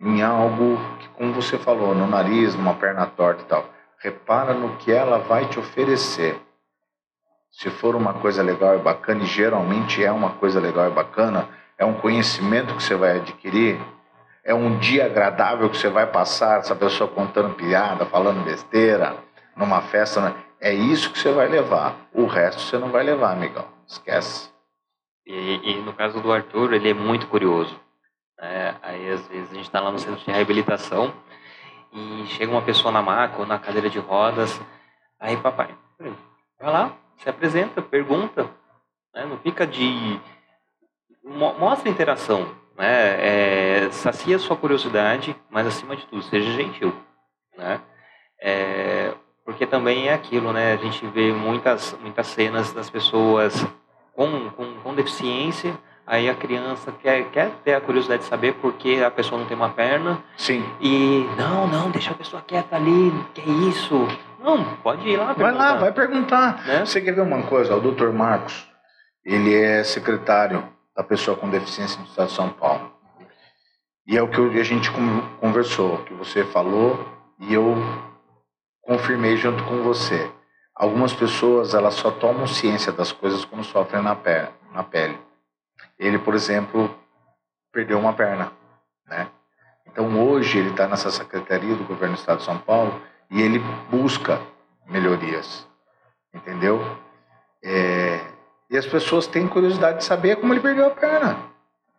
em algo que, como você falou, no nariz, numa perna torta e tal. Repara no que ela vai te oferecer. Se for uma coisa legal e bacana, e geralmente é uma coisa legal e bacana, é um conhecimento que você vai adquirir, é um dia agradável que você vai passar, essa pessoa contando piada, falando besteira, numa festa, né? é isso que você vai levar. O resto você não vai levar, amigão. Esquece. E, e no caso do Arthur, ele é muito curioso. É, aí às vezes a gente está lá no centro de reabilitação e chega uma pessoa na maca ou na cadeira de rodas. Aí, papai, vai lá, se apresenta, pergunta. Né? Não fica de. Mostra interação. Né? É, sacia sua curiosidade, mas acima de tudo, seja gentil. Né? É, porque também é aquilo, né? A gente vê muitas, muitas cenas das pessoas com, com, com deficiência Aí a criança quer, quer ter a curiosidade de saber por que a pessoa não tem uma perna. Sim. E não, não, deixa a pessoa quieta ali, que é isso? Não, pode ir lá perguntar. Vai lá, vai perguntar. Né? Você quer ver uma coisa? O doutor Marcos, ele é secretário da pessoa com deficiência no estado de São Paulo. E é o que a gente conversou, que você falou e eu confirmei junto com você. Algumas pessoas elas só tomam ciência das coisas quando sofrem na, na pele. Ele, por exemplo, perdeu uma perna, né? Então hoje ele está nessa secretaria do governo do Estado de São Paulo e ele busca melhorias, entendeu? É, e as pessoas têm curiosidade de saber como ele perdeu a perna.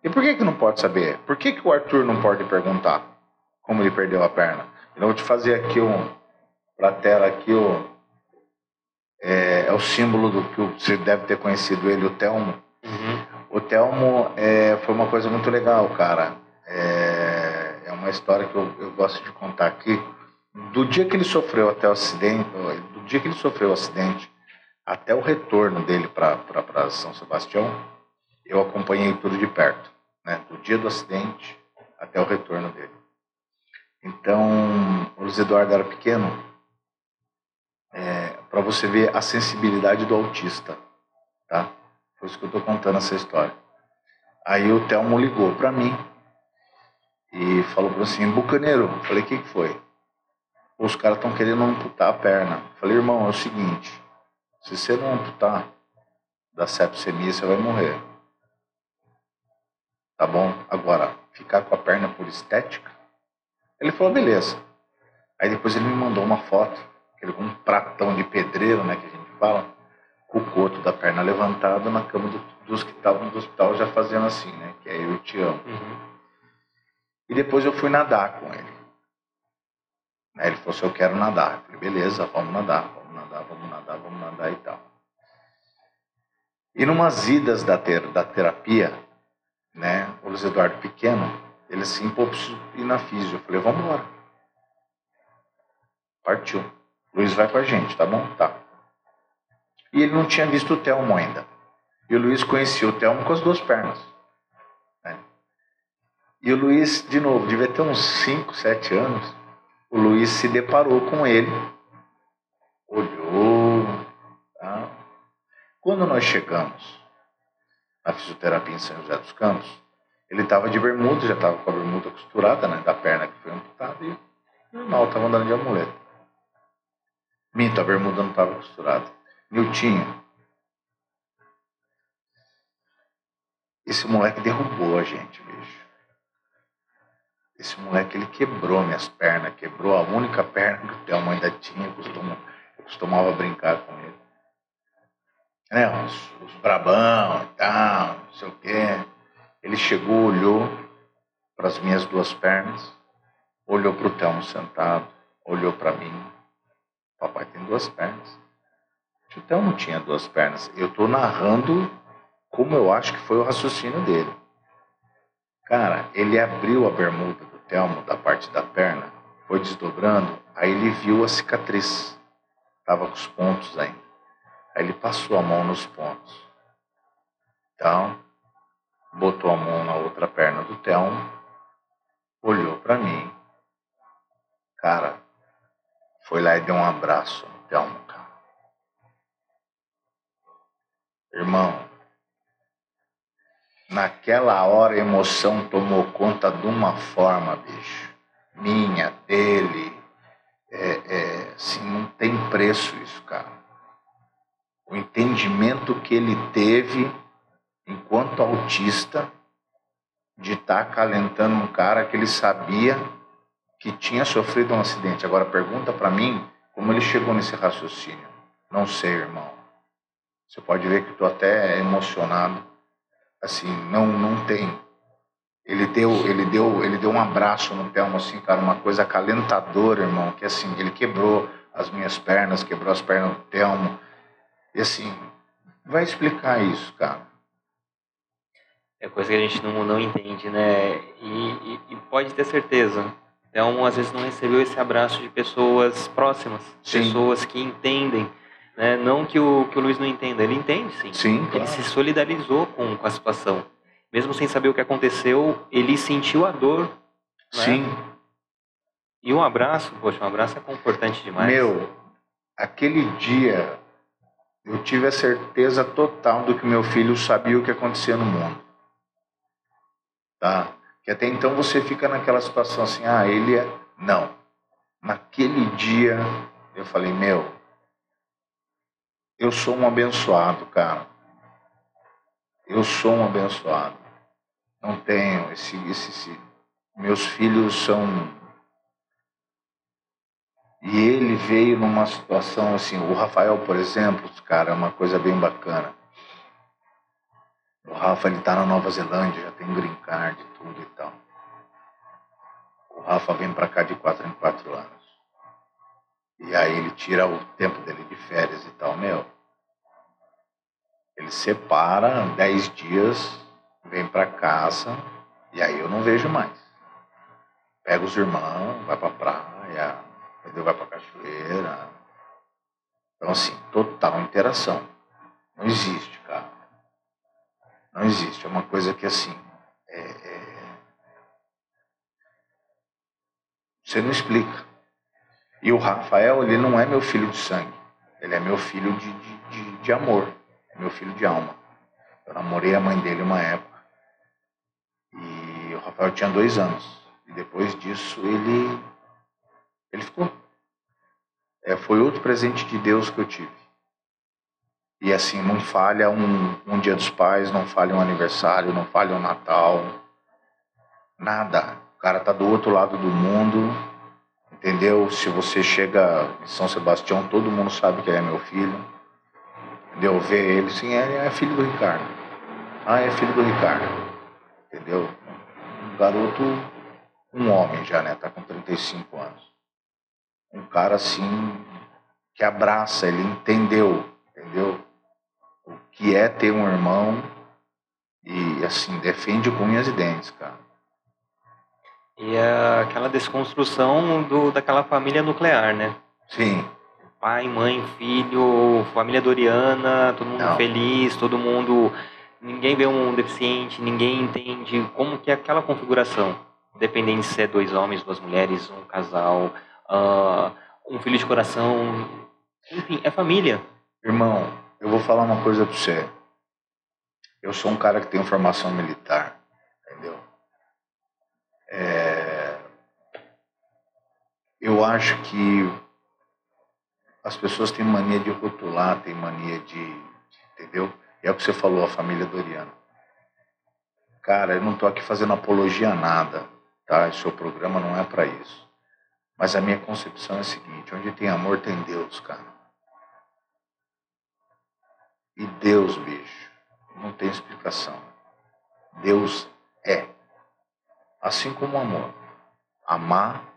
E por que que não pode saber? Por que que o Arthur não pode perguntar como ele perdeu a perna? Eu vou te fazer aqui um para a tela aqui o é, é, o símbolo do que você deve ter conhecido ele, o Telmo. Uhum. O Telmo é, foi uma coisa muito legal, cara. É, é uma história que eu, eu, gosto de contar aqui. Do dia que ele sofreu até o acidente, do dia que ele sofreu o acidente até o retorno dele para São Sebastião, eu acompanhei tudo de perto, né? Do dia do acidente até o retorno dele. Então, o Luiz Eduardo era pequeno, é, para você ver a sensibilidade do autista, tá? Por isso que eu estou contando essa história. Aí o Telmo ligou para mim e falou para assim, Bucaneiro, falei, o que, que foi? Os caras estão querendo amputar a perna. Falei, irmão, é o seguinte, se você não amputar da sepsemia, você vai morrer. Tá bom? Agora, ficar com a perna por estética? Ele falou, beleza. Aí depois ele me mandou uma foto, aquele um pratão de pedreiro, né, que a gente fala com o coto da perna levantado na cama do, dos que estavam no hospital já fazendo assim, né? Que é eu te amo. Uhum. E depois eu fui nadar com ele. Aí ele falou assim, eu quero nadar. Eu falei, beleza, vamos nadar, vamos nadar, vamos nadar, vamos nadar e tal. E numas idas da, ter, da terapia, né, o Luiz Eduardo pequeno, ele assim, pô, preciso ir na físio. Eu falei, vamos embora. Partiu. Luiz vai com a gente, tá bom? Tá. E ele não tinha visto o Telmo ainda. E o Luiz conhecia o Telmo com as duas pernas. Né? E o Luiz, de novo, devia ter uns 5, 7 anos. O Luiz se deparou com ele, olhou. Tá? Quando nós chegamos na fisioterapia em São José dos Campos, ele estava de bermuda, já estava com a bermuda costurada, né, da perna que foi amputada, e normal, estava andando de amuleto. Minto, a bermuda não estava costurada. Niltinho, esse moleque derrubou a gente, bicho. Esse moleque, ele quebrou minhas pernas, quebrou a única perna que o Thelma ainda tinha, eu costumava, costumava brincar com ele. Né, os, os brabão e tal, não sei o quê. Ele chegou, olhou para as minhas duas pernas, olhou para o Telmo sentado, olhou para mim. Papai tem duas pernas. O Telmo tinha duas pernas. Eu estou narrando como eu acho que foi o raciocínio dele. Cara, ele abriu a bermuda do Telmo da parte da perna, foi desdobrando, aí ele viu a cicatriz. Tava com os pontos ainda. Aí ele passou a mão nos pontos. Então, botou a mão na outra perna do Telmo, olhou para mim. Cara, foi lá e deu um abraço no Telmo, cara. Irmão, naquela hora a emoção tomou conta de uma forma, bicho. Minha, dele. É, é, assim, não tem preço isso, cara. O entendimento que ele teve enquanto autista de estar tá acalentando um cara que ele sabia que tinha sofrido um acidente. Agora pergunta para mim como ele chegou nesse raciocínio. Não sei, irmão. Você pode ver que estou até emocionado. Assim, não, não tem. Ele deu, ele deu, ele deu um abraço no Telmo, assim, cara, uma coisa acalentadora, irmão. Que assim, ele quebrou as minhas pernas, quebrou as pernas do Telmo. E assim, vai explicar isso, cara. É coisa que a gente não, não entende, né? E, e, e pode ter certeza. Então, às vezes não recebeu esse abraço de pessoas próximas, sim. pessoas que entendem. Né? Não que o, que o Luiz não entenda, ele entende sim. sim claro. Ele se solidarizou com, com a situação. Mesmo sem saber o que aconteceu, ele sentiu a dor. Né? Sim. E um abraço, poxa, um abraço é confortante demais. Meu, aquele dia eu tive a certeza total do que meu filho sabia o que acontecia no mundo tá? Que até então você fica naquela situação assim, ah, ele é. Não. Naquele dia eu falei, meu, eu sou um abençoado, cara. Eu sou um abençoado. Não tenho esse, esse, esse meus filhos são e ele veio numa situação assim, o Rafael, por exemplo, cara, é uma coisa bem bacana. O Rafa ele tá na Nova Zelândia, já tem green card e tudo e tal. O Rafa vem para cá de quatro em quatro anos. E aí ele tira o tempo dele de férias e tal, meu. Ele separa dez dias, vem para casa e aí eu não vejo mais. Pega os irmãos, vai pra praia, entendeu? vai pra cachoeira. Então assim, total interação. Não existe, cara. Não existe. É uma coisa que assim. É, é... Você não explica. E o Rafael, ele não é meu filho de sangue. Ele é meu filho de, de, de, de amor. É meu filho de alma. Eu namorei a mãe dele uma época. E o Rafael tinha dois anos. E depois disso ele. Ele ficou. É, foi outro presente de Deus que eu tive. E assim, não falha um, um dia dos pais, não falha um aniversário, não falha um Natal. Nada. O cara tá do outro lado do mundo, entendeu? Se você chega em São Sebastião, todo mundo sabe que ele é meu filho. Entendeu? Ver ele, sim, é, é filho do Ricardo. Ah, é filho do Ricardo. Entendeu? Um garoto, um homem já, né? Tá com 35 anos. Um cara assim, que abraça, ele entendeu, entendeu? o que é ter um irmão e, assim, defende com unhas e dentes, cara. E é aquela desconstrução do, daquela família nuclear, né? Sim. Pai, mãe, filho, família doriana, todo mundo Não. feliz, todo mundo. Ninguém vê um deficiente, ninguém entende como que é aquela configuração. Independente se é dois homens, duas mulheres, um casal, uh, um filho de coração. Enfim, é família. Irmão, eu vou falar uma coisa para você. Eu sou um cara que tem formação militar, entendeu? É... Eu acho que as pessoas têm mania de rotular, têm mania de, entendeu? É o que você falou, a família Doriana. Cara, eu não estou aqui fazendo apologia a nada, tá? O seu programa não é para isso. Mas a minha concepção é a seguinte: onde tem amor tem Deus, cara. E Deus, bicho, não tem explicação. Deus é. Assim como o amor. Amar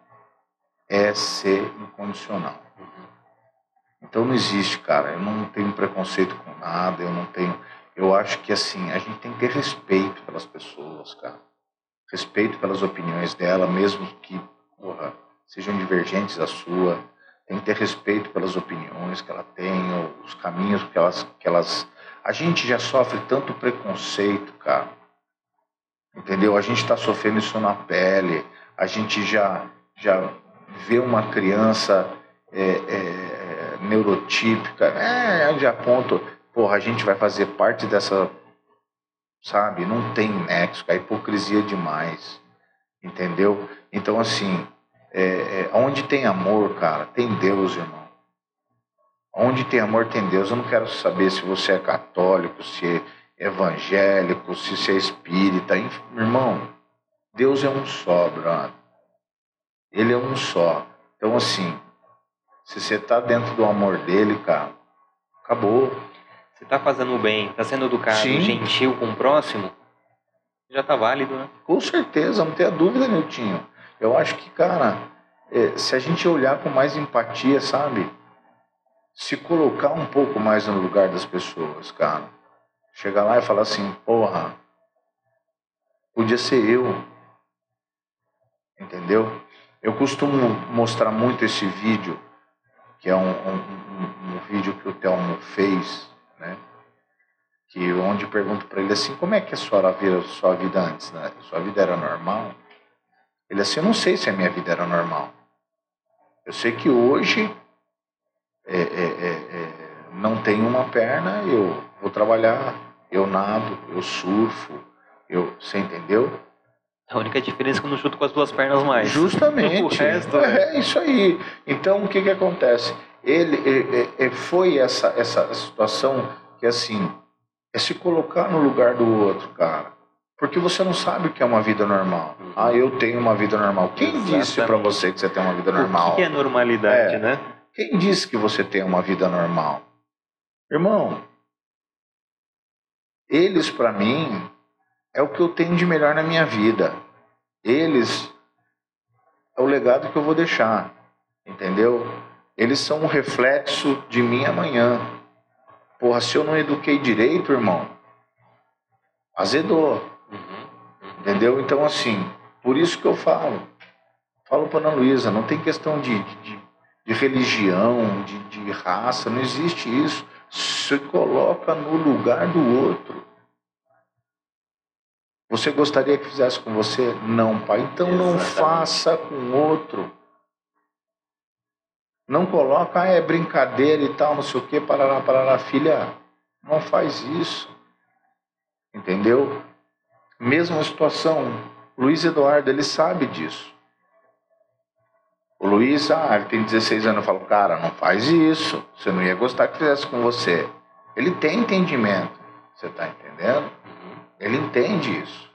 é ser incondicional. Uhum. Então não existe, cara. Eu não tenho preconceito com nada, eu não tenho. Eu acho que assim, a gente tem que ter respeito pelas pessoas, cara. Respeito pelas opiniões dela, mesmo que porra, sejam divergentes da sua. Tem que ter respeito pelas opiniões que ela tem, os caminhos que elas, que elas. A gente já sofre tanto preconceito, cara. Entendeu? A gente está sofrendo isso na pele. A gente já, já vê uma criança é, é, neurotípica. É, já aponto. Porra, a gente vai fazer parte dessa. Sabe? Não tem nexo. A hipocrisia é demais. Entendeu? Então, assim, é, é, onde tem amor, cara, tem Deus, irmão. Onde tem amor, tem Deus. Eu não quero saber se você é católico, se é evangélico, se você é espírita. Irmão, Deus é um só, brother. Ele é um só. Então, assim, se você está dentro do amor dele, cara, acabou. Você está fazendo o bem, está sendo educado, Sim. gentil com o próximo, já está válido, né? Com certeza, não tenha dúvida, Niltinho. Eu acho que, cara, é, se a gente olhar com mais empatia, sabe? Se colocar um pouco mais no lugar das pessoas, cara. Chegar lá e falar assim, porra, podia ser eu. Entendeu? Eu costumo mostrar muito esse vídeo, que é um, um, um vídeo que o Telmo fez, né? Que onde pergunto para ele assim, como é que a sua vida, sua vida antes, né? Sua vida era normal? Ele assim, eu não sei se a minha vida era normal. Eu sei que hoje é, é, é, é, não tenho uma perna, eu vou trabalhar, eu nado, eu surfo, eu, você entendeu? A única diferença é que eu não chuto com as duas pernas mais. Justamente. o resto é... é isso aí. Então o que que acontece? Ele, ele, ele foi essa essa situação que assim é se colocar no lugar do outro, cara. Porque você não sabe o que é uma vida normal. Uhum. Ah, eu tenho uma vida normal. Quem Exatamente. disse para você que você tem uma vida normal? O que é normalidade, é. né? Quem disse que você tem uma vida normal? Irmão, eles para mim é o que eu tenho de melhor na minha vida. Eles é o legado que eu vou deixar, entendeu? Eles são um reflexo de mim amanhã. Porra, se eu não eduquei direito, irmão, azedou. Entendeu? Então, assim, por isso que eu falo. Falo para Ana Luísa, não tem questão de, de, de religião, de, de raça, não existe isso. Se coloca no lugar do outro. Você gostaria que fizesse com você? Não, pai. Então Exatamente. não faça com outro. Não coloca, ah, é brincadeira e tal, não sei o que, parará, parará. Filha, não faz isso. Entendeu? Mesma situação, Luiz Eduardo, ele sabe disso. O Luiz, ah, ele tem 16 anos, eu falo, cara, não faz isso, você não ia gostar que fizesse com você. Ele tem entendimento, você está entendendo? Ele entende isso.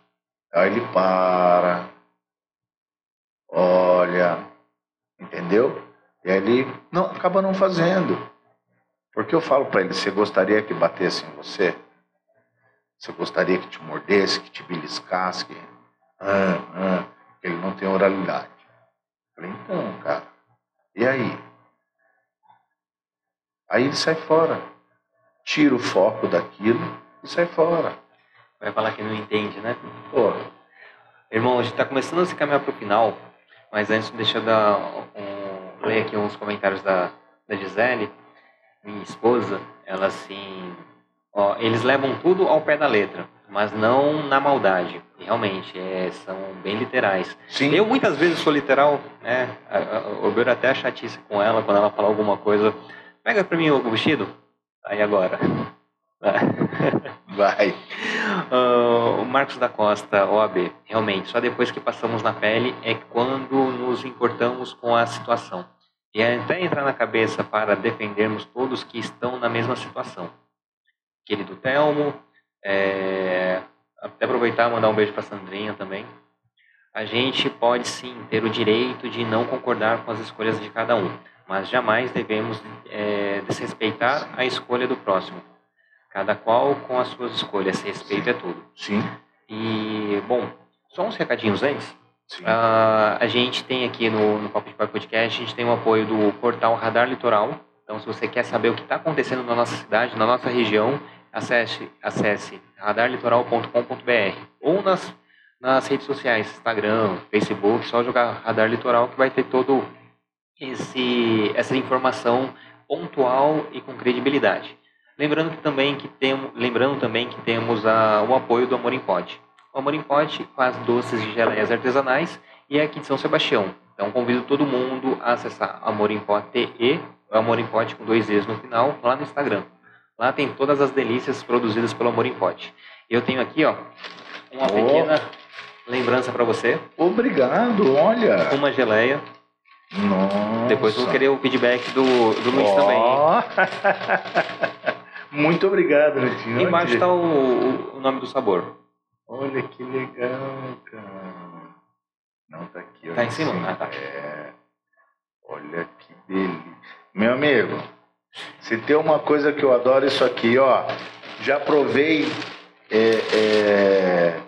Aí ele para, olha, entendeu? E aí ele não, acaba não fazendo. Porque eu falo para ele, você gostaria que batesse em você? Você gostaria que te mordesse, que te beliscasse? Que... Ah, ah, ele não tem oralidade. falei, então, cara, e aí? Aí ele sai fora. Tira o foco daquilo e sai fora. Vai falar que não entende, né? Pô. Irmão, a gente está começando a se caminhar para o final, mas antes deixa eu dar um, ler aqui uns comentários da, da Gisele, minha esposa. Ela assim Ó, eles levam tudo ao pé da letra, mas não na maldade. Realmente, é, são bem literais. Sim. Eu muitas vezes sou literal, né? Eu vejo até a chatice com ela quando ela fala alguma coisa. Pega pra mim o vestido. Aí agora. Vai. Uh, o Marcos da Costa, OAB. Realmente, só depois que passamos na pele é quando nos importamos com a situação. E até entrar na cabeça para defendermos todos que estão na mesma situação querido Telmo. É, até aproveitar e mandar um beijo para Sandrinha também. A gente pode sim ter o direito de não concordar com as escolhas de cada um, mas jamais devemos é, desrespeitar a escolha do próximo. Cada qual com as suas escolhas, respeito é tudo. Sim. E, bom, Só uns recadinhos antes. Uh, a gente tem aqui no, no Papo de Pai Podcast, a gente tem o apoio do portal Radar Litoral. Então, se você quer saber o que está acontecendo na nossa cidade, na nossa região, acesse, acesse radarlitoral.com.br ou nas, nas redes sociais, Instagram, Facebook, só jogar Radar Litoral que vai ter todo esse, essa informação pontual e com credibilidade. Lembrando que também que temos, lembrando também que temos a, o apoio do Amor em Pote. O Amor em Pote faz doces de geleias artesanais e é aqui de São Sebastião. Então convido todo mundo a acessar Amor em Pote e Amor em Pote com dois E's no final, lá no Instagram. Lá tem todas as delícias produzidas pelo Amor em Pote. Eu tenho aqui, ó, uma oh. pequena lembrança para você. Obrigado, olha. Uma geleia. Nossa. Depois eu vou querer o feedback do, do Luiz oh. também. Muito obrigado, Netinho. Embaixo está o, o nome do sabor. Olha que legal, cara. Não, tá aqui. Tá em cima? Ah, tá. É. Olha que delícia. Meu amigo, se tem uma coisa que eu adoro isso aqui, ó. Já provei é, é,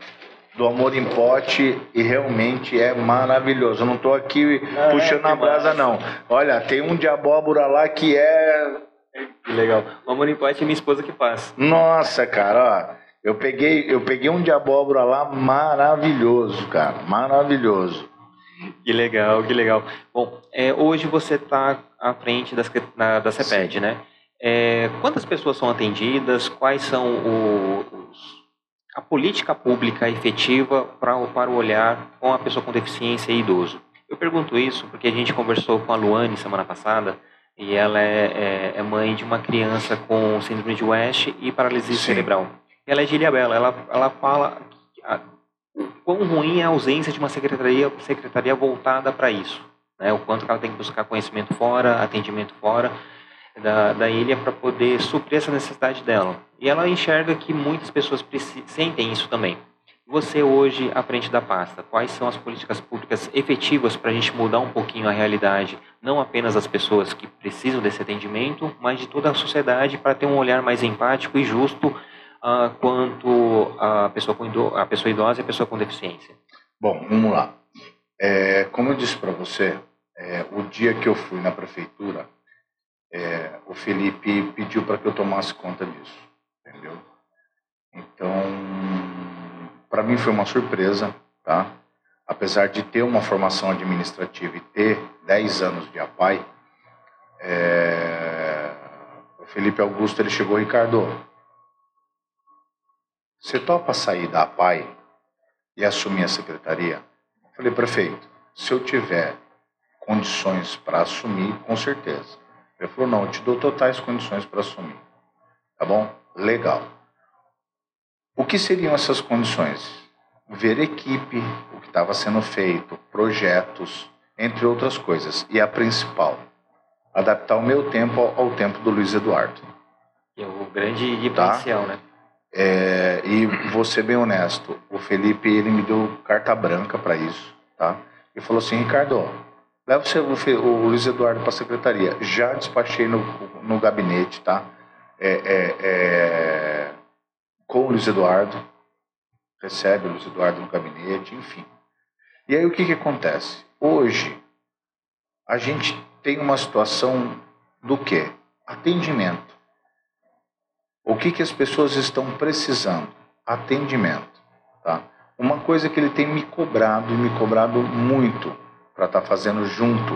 do amor em pote e realmente é maravilhoso. Eu não tô aqui é, puxando é, a brasa, não. Olha, tem um de abóbora lá que é. Que legal. O amor em pote é minha esposa que faz. Nossa, cara, ó. Eu peguei, eu peguei um de abóbora lá maravilhoso, cara. Maravilhoso. Que legal, que legal. Bom, é, hoje você está à frente das, na, da CEPED, Sim. né? É, quantas pessoas são atendidas? Quais são o, os, a política pública efetiva pra, para o olhar com a pessoa com deficiência e idoso? Eu pergunto isso porque a gente conversou com a Luane semana passada e ela é, é, é mãe de uma criança com síndrome de West e paralisia Sim. cerebral ela é de Ilhabela. Ela, ela fala o quão ruim é a ausência de uma secretaria, secretaria voltada para isso. Né? O quanto ela tem que buscar conhecimento fora, atendimento fora da, da ilha para poder suprir essa necessidade dela. E ela enxerga que muitas pessoas sentem isso também. Você hoje, à frente da pasta, quais são as políticas públicas efetivas para a gente mudar um pouquinho a realidade, não apenas das pessoas que precisam desse atendimento, mas de toda a sociedade para ter um olhar mais empático e justo uh, quanto a pessoa, com a pessoa idosa e a pessoa com deficiência? Bom, vamos lá. É, como eu disse para você, é, o dia que eu fui na prefeitura, é, o Felipe pediu para que eu tomasse conta disso, entendeu? Então, para mim foi uma surpresa, tá? Apesar de ter uma formação administrativa e ter 10 anos de APAI, é, o Felipe Augusto ele chegou, Ricardo, você topa sair da APAI e assumir a secretaria? Eu falei, prefeito, se eu tiver condições para assumir, com certeza. Ele falou, não, eu te dou totais condições para assumir. Tá bom? Legal. O que seriam essas condições? Ver equipe, o que estava sendo feito, projetos, entre outras coisas. E a principal, adaptar o meu tempo ao, ao tempo do Luiz Eduardo. É o grande diferencial, tá? né? É, e vou ser bem honesto, o Felipe ele me deu carta branca para isso, tá? E falou assim, Ricardo, leva o, o Luiz Eduardo para a secretaria. Já despachei no, no gabinete, tá? É, é, é, com o Luiz Eduardo, recebe o Luiz Eduardo no gabinete, enfim. E aí o que que acontece? Hoje a gente tem uma situação do que? Atendimento. O que, que as pessoas estão precisando? Atendimento. Tá? Uma coisa que ele tem me cobrado, me cobrado muito, para estar tá fazendo junto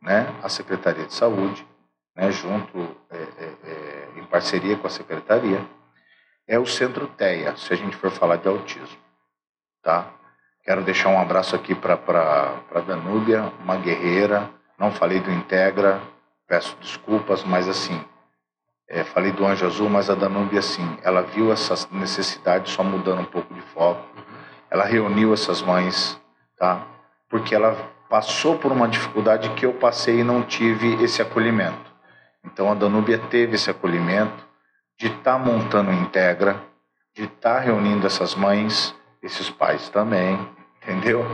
né, a Secretaria de Saúde, né, junto, é, é, é, em parceria com a Secretaria, é o Centro TEA, se a gente for falar de autismo. Tá? Quero deixar um abraço aqui para a Danúbia, uma guerreira. Não falei do Integra, peço desculpas, mas assim, é, falei do Anjo Azul, mas a Danube, assim, ela viu essa necessidade, só mudando um pouco de foco. Ela reuniu essas mães, tá? Porque ela passou por uma dificuldade que eu passei e não tive esse acolhimento. Então a Danúbia teve esse acolhimento de estar tá montando Integra, de estar tá reunindo essas mães, esses pais também, entendeu?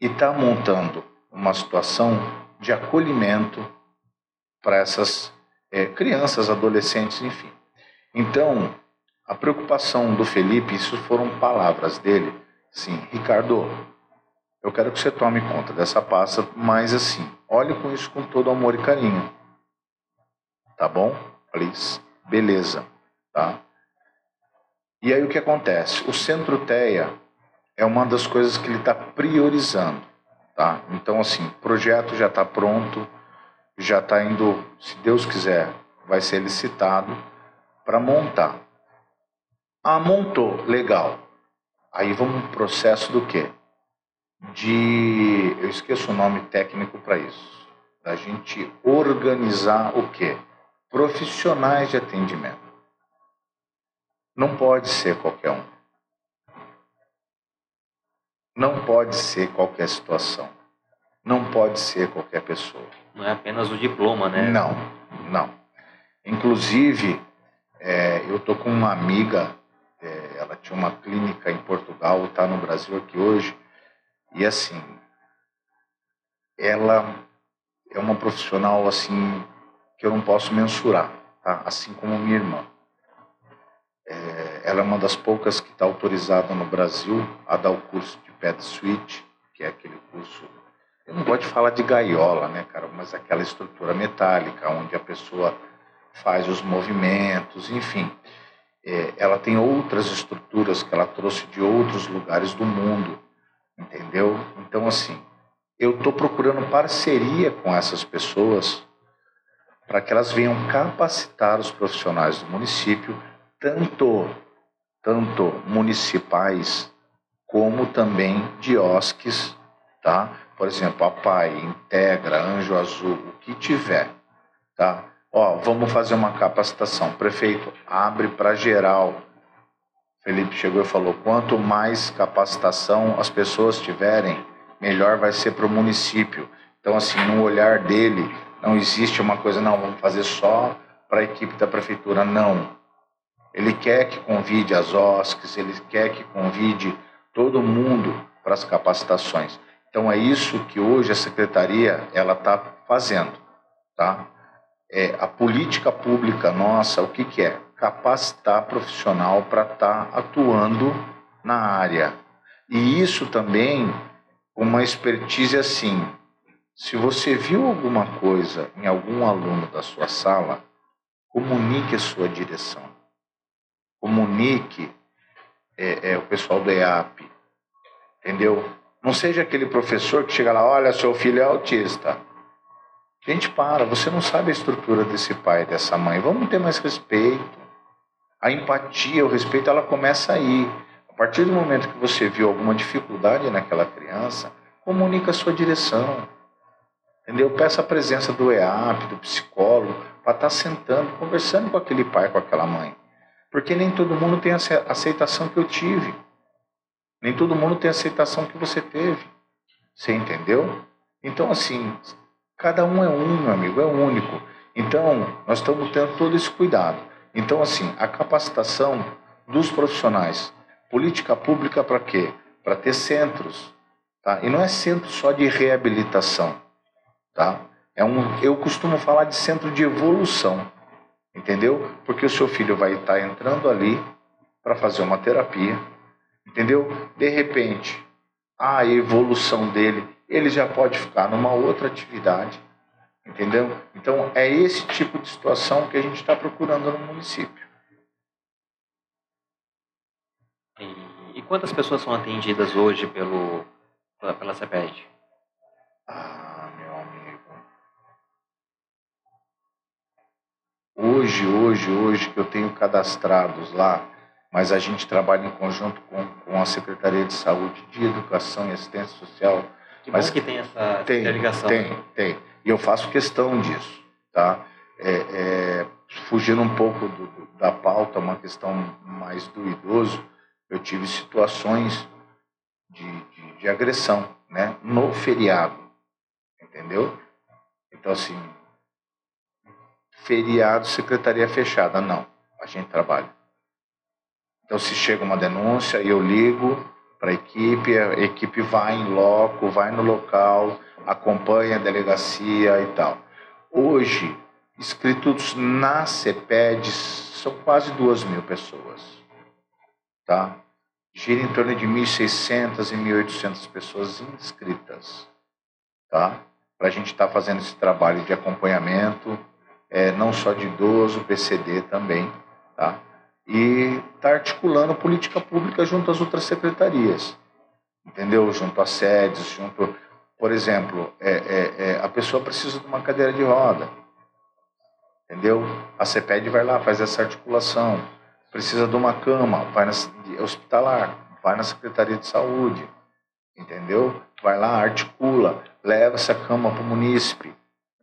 E estar tá montando uma situação de acolhimento para essas é, crianças, adolescentes, enfim. Então, a preocupação do Felipe, isso foram palavras dele, Sim, Ricardo, eu quero que você tome conta dessa pasta, mas assim, olhe com isso com todo amor e carinho. Tá bom? Falei, beleza, tá? E aí o que acontece? O Centro TEA é uma das coisas que ele está priorizando, tá? Então assim, o projeto já está pronto, já está indo, se Deus quiser, vai ser licitado para montar. Ah, montou, legal. Aí vamos pro processo do quê? De, eu esqueço o nome técnico para isso, da gente organizar o quê? Profissionais de atendimento. Não pode ser qualquer um. Não pode ser qualquer situação. Não pode ser qualquer pessoa. Não é apenas o diploma, né? Não, não. Inclusive, é, eu tô com uma amiga, é, ela tinha uma clínica em Portugal, está no Brasil aqui hoje, e assim, ela é uma profissional assim que eu não posso mensurar, tá? assim como minha irmã. É, ela é uma das poucas que está autorizada no Brasil a dar o curso de Pet Suite, que é aquele curso. Eu não gosto de falar de gaiola, né, cara? Mas aquela estrutura metálica onde a pessoa faz os movimentos, enfim. É, ela tem outras estruturas que ela trouxe de outros lugares do mundo, entendeu? Então, assim, eu estou procurando parceria com essas pessoas para que elas venham capacitar os profissionais do município, tanto, tanto municipais como também de tá? Por exemplo, a PAI, Integra, Anjo Azul, o que tiver, tá? Ó, vamos fazer uma capacitação. Prefeito, abre para geral. Felipe chegou e falou: quanto mais capacitação as pessoas tiverem, melhor vai ser para o município. Então, assim, no olhar dele, não existe uma coisa, não, vamos fazer só para a equipe da prefeitura. Não. Ele quer que convide as OSCs, ele quer que convide todo mundo para as capacitações. Então, é isso que hoje a secretaria ela está fazendo, tá? é, a política pública nossa, o que, que é? Capacitar profissional para estar tá atuando na área. E isso também, uma expertise assim. Se você viu alguma coisa em algum aluno da sua sala, comunique a sua direção. Comunique é, é, o pessoal do EAP. Entendeu? Não seja aquele professor que chega lá, olha, seu filho é autista. Gente, para, você não sabe a estrutura desse pai, dessa mãe. Vamos ter mais respeito. A empatia, o respeito, ela começa aí. A partir do momento que você viu alguma dificuldade naquela criança, comunica a sua direção. Entendeu? Peça a presença do EAP, do psicólogo, para estar tá sentando, conversando com aquele pai, com aquela mãe. Porque nem todo mundo tem a aceitação que eu tive. Nem todo mundo tem a aceitação que você teve. Você entendeu? Então, assim, Cada um é um, meu amigo, é único. Então, nós estamos tendo todo esse cuidado. Então, assim, a capacitação dos profissionais. Política pública para quê? Para ter centros. Tá? E não é centro só de reabilitação. Tá? É um, eu costumo falar de centro de evolução. Entendeu? Porque o seu filho vai estar entrando ali para fazer uma terapia. Entendeu? De repente, a evolução dele ele já pode ficar numa outra atividade, entendeu? Então é esse tipo de situação que a gente está procurando no município. E, e, quantas pessoas são atendidas hoje pelo, pela, pela CEPED? Ah, meu amigo. Hoje, hoje, hoje que eu tenho cadastrados lá, mas a gente trabalha em conjunto com, com a Secretaria de Saúde, de Educação e Assistência Social, que Mas que tem essa tem, ligação. Tem, tem. E eu faço questão disso, tá? É, é, fugindo um pouco do, do, da pauta, uma questão mais do idoso, eu tive situações de, de, de agressão, né? No feriado, entendeu? Então, assim, feriado, secretaria fechada, não. A gente trabalha. Então, se chega uma denúncia, eu ligo, para a equipe, a equipe vai em loco, vai no local, acompanha a delegacia e tal. Hoje, inscritos na CEPED são quase duas mil pessoas, tá? gira em torno de 1.600 e 1.800 pessoas inscritas, tá? Para a gente estar tá fazendo esse trabalho de acompanhamento, é, não só de idoso, PCD também, tá? E tá articulando política pública junto às outras secretarias, entendeu? Junto às sedes, junto, por exemplo, é, é, é a pessoa precisa de uma cadeira de roda, entendeu? A CEPED vai lá, faz essa articulação precisa de uma cama, vai na hospitalar, vai na Secretaria de Saúde, entendeu? Vai lá, articula, leva essa cama para o munícipe,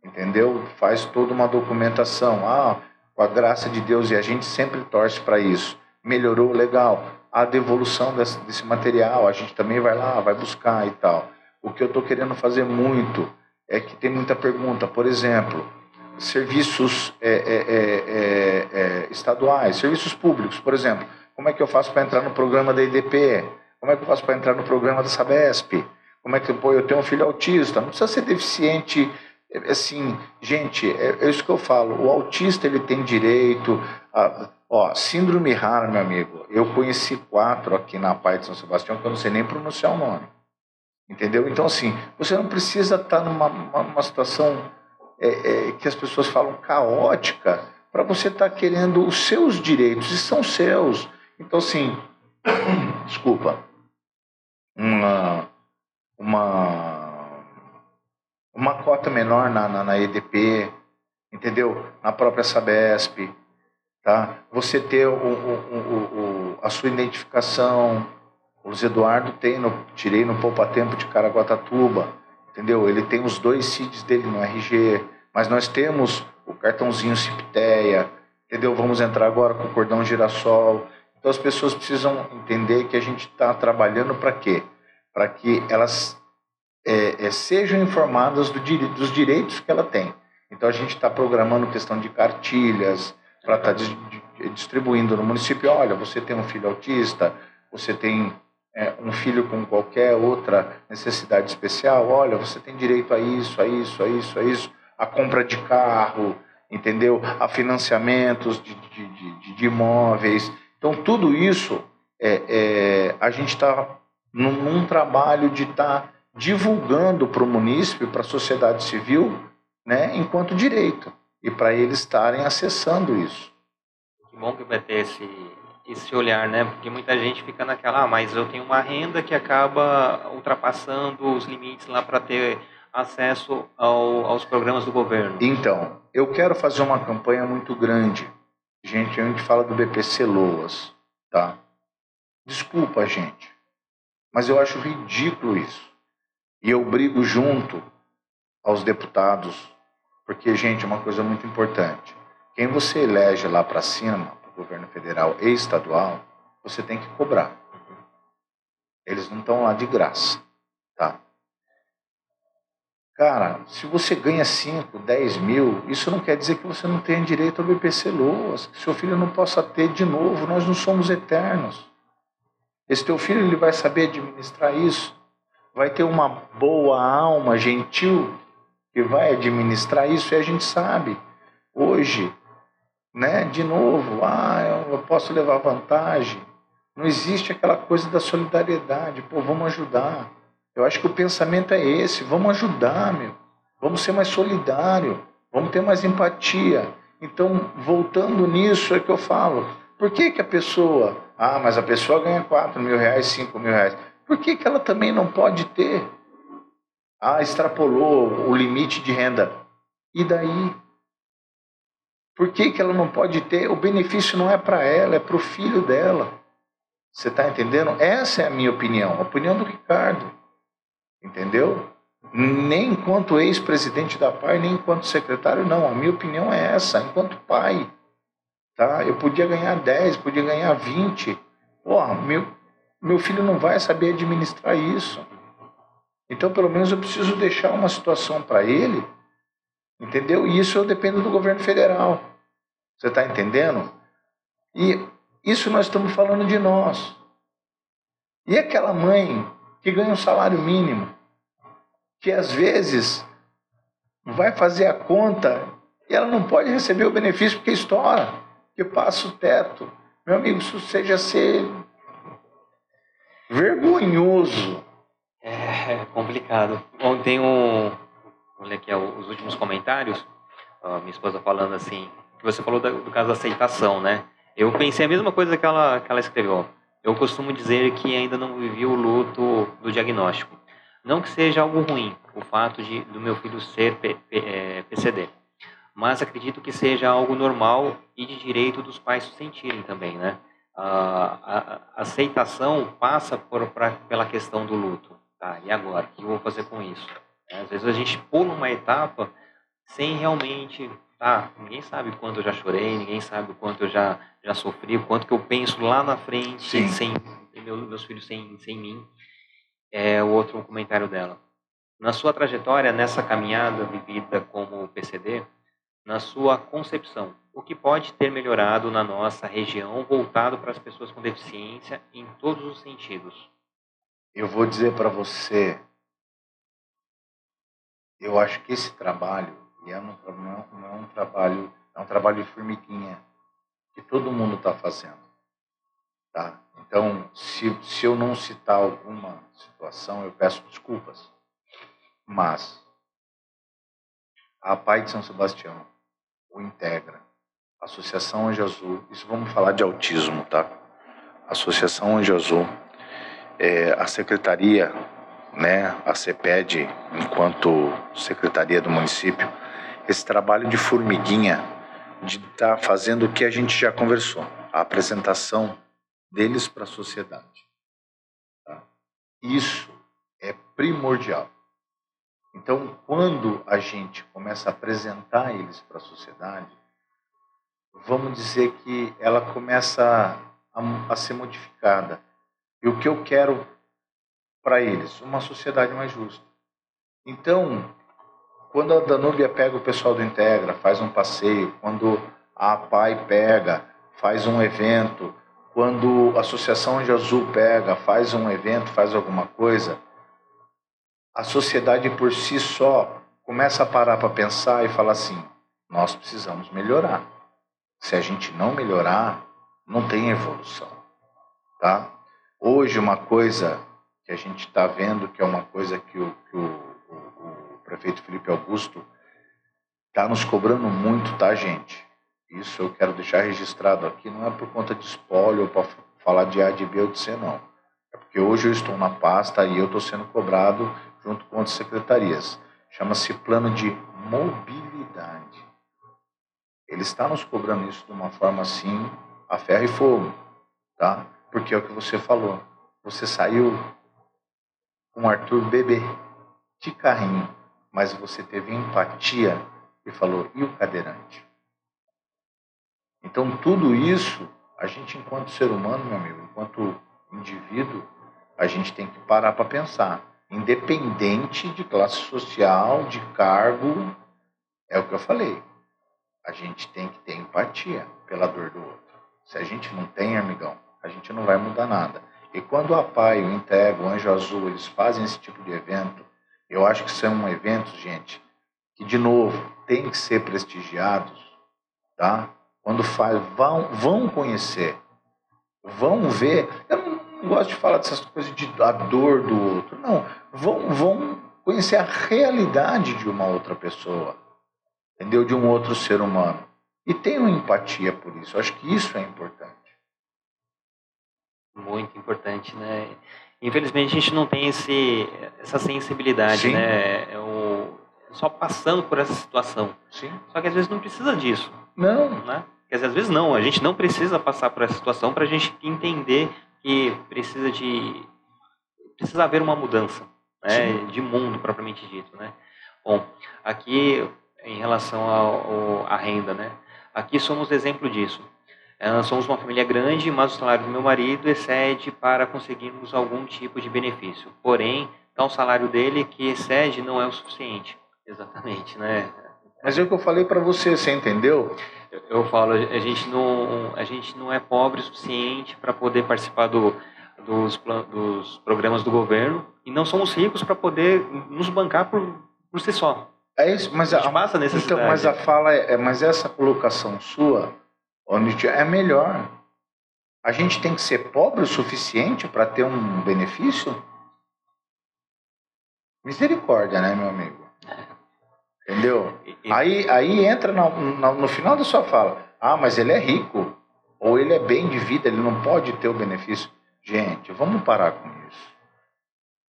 entendeu? Faz toda uma documentação. Ah, com a graça de Deus, e a gente sempre torce para isso. Melhorou, legal. A devolução desse, desse material, a gente também vai lá, vai buscar e tal. O que eu estou querendo fazer muito é que tem muita pergunta. Por exemplo, serviços é é, é, é, é, estaduais, serviços públicos, por exemplo. Como é que eu faço para entrar no programa da IDP? Como é que eu faço para entrar no programa da Sabesp? Como é que pô, eu tenho um filho autista? Não precisa ser deficiente, assim, gente, é, é isso que eu falo. O autista ele tem direito a, ó, síndrome rara, meu amigo. Eu conheci quatro aqui na Pai de São Sebastião que eu não sei nem pronunciar o nome. Entendeu? Então, assim, você não precisa estar numa uma, uma situação é, é, que as pessoas falam caótica para você estar tá querendo os seus direitos, e são seus. Então, assim, desculpa, uma, uma, uma cota menor na, na, na EDP, entendeu? Na própria Sabesp, tá? Você ter o, o, o, a sua identificação. O Luiz Eduardo tem, no, tirei no Poupa Tempo de Caraguatatuba entendeu? Ele tem os dois CIDs dele no RG, mas nós temos o cartãozinho Cipteia, entendeu? Vamos entrar agora com o cordão girassol. Então as pessoas precisam entender que a gente está trabalhando para quê? Para que elas é, é, sejam informadas do, dos direitos que ela tem. Então a gente está programando questão de cartilhas para estar tá distribuindo no município. Olha, você tem um filho autista, você tem é, um filho com qualquer outra necessidade especial, olha, você tem direito a isso, a isso, a isso, a isso, a compra de carro, entendeu? A financiamentos de, de, de, de imóveis. Então, tudo isso é, é a gente está num, num, trabalho de estar tá divulgando para o município, para a sociedade civil, né, enquanto direito, e para eles estarem acessando isso. Que bom que vai ter esse, esse olhar, né? Porque muita gente fica naquela, ah, mas eu tenho uma renda que acaba ultrapassando os limites lá para ter acesso ao, aos programas do governo. Então, eu quero fazer uma campanha muito grande. Gente, a gente fala do BPC Loas, tá? Desculpa, gente, mas eu acho ridículo isso. E eu brigo junto aos deputados, porque, gente, é uma coisa muito importante. Quem você elege lá para cima, governo federal e estadual, você tem que cobrar. Eles não estão lá de graça, tá? Cara, se você ganha 5, 10 mil, isso não quer dizer que você não tenha direito ao BPC Loas, que seu filho não possa ter de novo, nós não somos eternos. Esse teu filho ele vai saber administrar isso, vai ter uma boa alma gentil que vai administrar isso, e a gente sabe. Hoje, né? De novo, ah, eu posso levar vantagem. Não existe aquela coisa da solidariedade. Pô, vamos ajudar. Eu acho que o pensamento é esse. Vamos ajudar, meu. Vamos ser mais solidário. Vamos ter mais empatia. Então, voltando nisso, é que eu falo. Por que, que a pessoa... Ah, mas a pessoa ganha 4 mil reais, 5 mil reais. Por que, que ela também não pode ter? Ah, extrapolou o limite de renda. E daí? Por que, que ela não pode ter? O benefício não é para ela, é para o filho dela. Você está entendendo? Essa é a minha opinião, a opinião do Ricardo. Entendeu? Nem enquanto ex-presidente da PAI, nem enquanto secretário, não. A minha opinião é essa, enquanto pai. Tá? Eu podia ganhar 10, podia ganhar 20. Porra, meu, meu filho não vai saber administrar isso. Então, pelo menos, eu preciso deixar uma situação para ele Entendeu? E isso eu dependo do governo federal. Você está entendendo? E isso nós estamos falando de nós. E aquela mãe que ganha um salário mínimo, que às vezes vai fazer a conta e ela não pode receber o benefício porque estoura, que passa o teto. Meu amigo, isso seja ser. Vergonhoso. É, é complicado. Bom, tem um. Vou ler aqui os últimos comentários. Uh, minha esposa falando assim. Que você falou do, do caso da aceitação, né? Eu pensei a mesma coisa que ela, que ela escreveu. Eu costumo dizer que ainda não vivi o luto do diagnóstico. Não que seja algo ruim o fato de do meu filho ser P, P, é, PCD, mas acredito que seja algo normal e de direito dos pais sentirem também, né? A, a, aceitação passa por, pra, pela questão do luto. Tá, e agora? O que eu vou fazer com isso? Às vezes a gente pula uma etapa sem realmente Tá, ninguém sabe quanto eu já chorei, ninguém sabe quanto eu já, já sofri, quanto que eu penso lá na frente, Sim. sem meu, meus filhos sem, sem mim. É o outro comentário dela. Na sua trajetória, nessa caminhada vivida como PCD, na sua concepção, o que pode ter melhorado na nossa região voltado para as pessoas com deficiência em todos os sentidos? Eu vou dizer para você, eu acho que esse trabalho e é um, não, é um trabalho, é um trabalho de formiguinha que todo mundo está fazendo. Tá? Então, se, se eu não citar alguma situação, eu peço desculpas. Mas a Pai de São Sebastião, o Integra, Associação Anjo Azul, isso vamos falar de autismo, tá? Associação Anjo Azul, é, a Secretaria, né, a CEPED, enquanto Secretaria do Município, esse trabalho de formiguinha, de estar tá fazendo o que a gente já conversou, a apresentação deles para a sociedade. Tá? Isso é primordial. Então, quando a gente começa a apresentar eles para a sociedade, vamos dizer que ela começa a, a ser modificada. E o que eu quero para eles? Uma sociedade mais justa. Então, quando a Danúbia pega o pessoal do Integra, faz um passeio, quando a PAI pega, faz um evento, quando a Associação de Azul pega, faz um evento, faz alguma coisa, a sociedade por si só começa a parar para pensar e falar assim: nós precisamos melhorar. Se a gente não melhorar, não tem evolução, tá? Hoje uma coisa que a gente está vendo que é uma coisa que o, que o prefeito Felipe Augusto está nos cobrando muito, tá, gente? Isso eu quero deixar registrado aqui, não é por conta de espólio ou para falar de A, de B ou de C, não. É porque hoje eu estou na pasta e eu estou sendo cobrado junto com outras secretarias. Chama-se plano de mobilidade. Ele está nos cobrando isso de uma forma assim, a ferro e fogo, tá? Porque é o que você falou. Você saiu com Arthur bebê, de carrinho mas você teve empatia e falou: e o cadeirante? Então, tudo isso, a gente, enquanto ser humano, meu amigo, enquanto indivíduo, a gente tem que parar para pensar. Independente de classe social, de cargo, é o que eu falei. A gente tem que ter empatia pela dor do outro. Se a gente não tem, amigão, a gente não vai mudar nada. E quando a PAI, o Intego, o Anjo Azul, eles fazem esse tipo de evento, eu acho que são eventos, gente, que de novo tem que ser prestigiados, tá? Quando faz, vão, vão conhecer, vão ver. Eu não gosto de falar dessas coisas de a dor do outro, não. Vão, vão conhecer a realidade de uma outra pessoa, entendeu? De um outro ser humano e tenham empatia por isso. Eu acho que isso é importante. Muito importante, né? Infelizmente a gente não tem esse, essa sensibilidade, Sim. né? É o, só passando por essa situação. Sim. Só que às vezes não precisa disso. Não. Né? Quer dizer, às vezes não, a gente não precisa passar por essa situação para a gente entender que precisa de precisa haver uma mudança né, de mundo propriamente dito, né? Bom, aqui em relação à renda, né? Aqui somos exemplo disso. Uh, somos uma família grande, mas o salário do meu marido excede para conseguirmos algum tipo de benefício. Porém, o salário dele que excede não é o suficiente. Exatamente, né? Mas é o que eu falei para você, você entendeu? Eu, eu, falo, a gente não, a gente não é pobre o suficiente para poder participar do, dos, dos programas do governo e não somos ricos para poder nos bancar por, por si só. É isso, mas a, a massa necessidade. Então, mas a fala é, é mas essa colocação sua onde é melhor. A gente tem que ser pobre o suficiente para ter um benefício? Misericórdia, né, meu amigo? Entendeu? Aí, aí entra no, no, no final da sua fala. Ah, mas ele é rico. Ou ele é bem de vida, ele não pode ter o benefício. Gente, vamos parar com isso.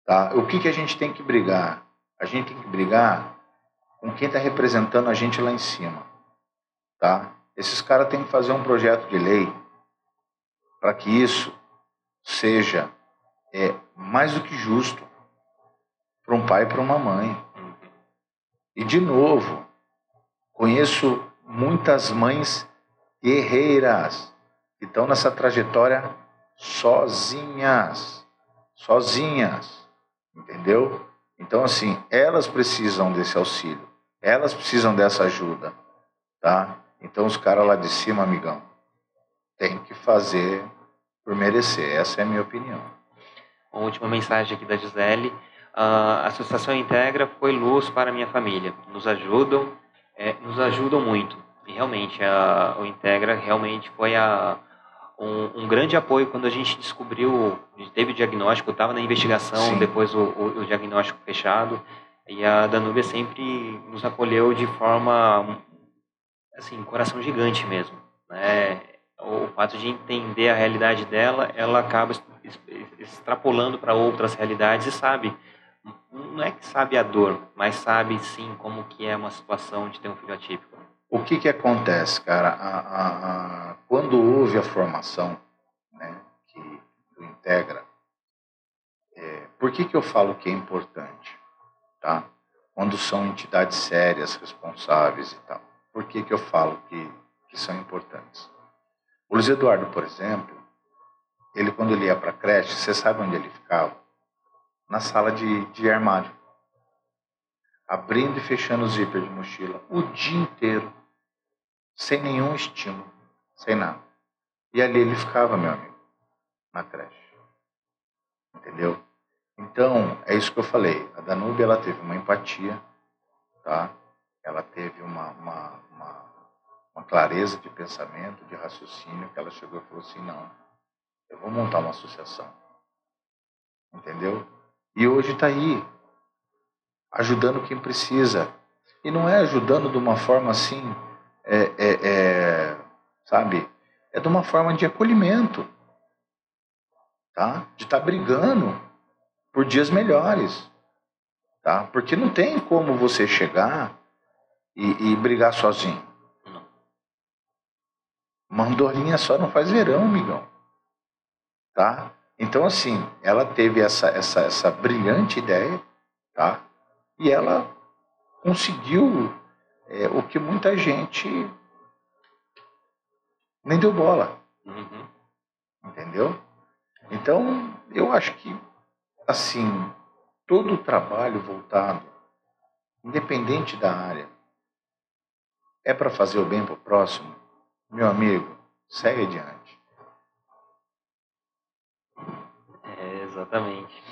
Tá? O que, que a gente tem que brigar? A gente tem que brigar com quem está representando a gente lá em cima. Tá? Esses caras têm que fazer um projeto de lei para que isso seja é, mais do que justo para um pai e para uma mãe. E de novo, conheço muitas mães guerreiras que estão nessa trajetória sozinhas, sozinhas, entendeu? Então assim, elas precisam desse auxílio, elas precisam dessa ajuda, tá? Então os caras lá de cima, amigão, tem que fazer por merecer. Essa é a minha opinião. Uma última mensagem aqui da Gisele. A Associação Integra foi luz para a minha família. Nos ajudam, é, nos ajudam muito. E realmente, a, o Integra realmente foi a, um, um, grande apoio quando a gente descobriu, teve o diagnóstico, estava na investigação, Sim. depois o, o, o, diagnóstico fechado. E a Danúbia sempre nos acolheu de forma, assim, coração gigante mesmo. Né? O fato de entender a realidade dela, ela acaba extrapolando para outras realidades e sabe não é que sabe a dor, mas sabe sim como que é uma situação de ter um filho atípico. O que que acontece, cara? A, a, a, quando houve a formação, né, que integra, é, por que que eu falo que é importante, tá? Quando são entidades sérias, responsáveis e tal. Por que que eu falo que, que são importantes? O Luiz Eduardo, por exemplo, ele quando ele ia para a creche, você sabe onde ele ficava? Na sala de, de armário, abrindo e fechando o zíper de mochila o dia inteiro, sem nenhum estímulo, sem nada. E ali ele ficava, meu amigo, na creche. Entendeu? Então, é isso que eu falei. A Danube, ela teve uma empatia, tá? Ela teve uma, uma, uma, uma clareza de pensamento, de raciocínio, que ela chegou e falou assim, não, eu vou montar uma associação. Entendeu? E hoje está aí, ajudando quem precisa. E não é ajudando de uma forma assim, é, é, é, sabe? É de uma forma de acolhimento, tá? De estar tá brigando por dias melhores, tá? Porque não tem como você chegar e, e brigar sozinho. Mandolinha só não faz verão, amigão. Tá? Então, assim, ela teve essa, essa, essa brilhante ideia, tá? E ela conseguiu é, o que muita gente nem deu bola. Uhum. Entendeu? Então, eu acho que, assim, todo o trabalho voltado, independente da área, é para fazer o bem para o próximo, meu amigo, segue adiante. Exatamente.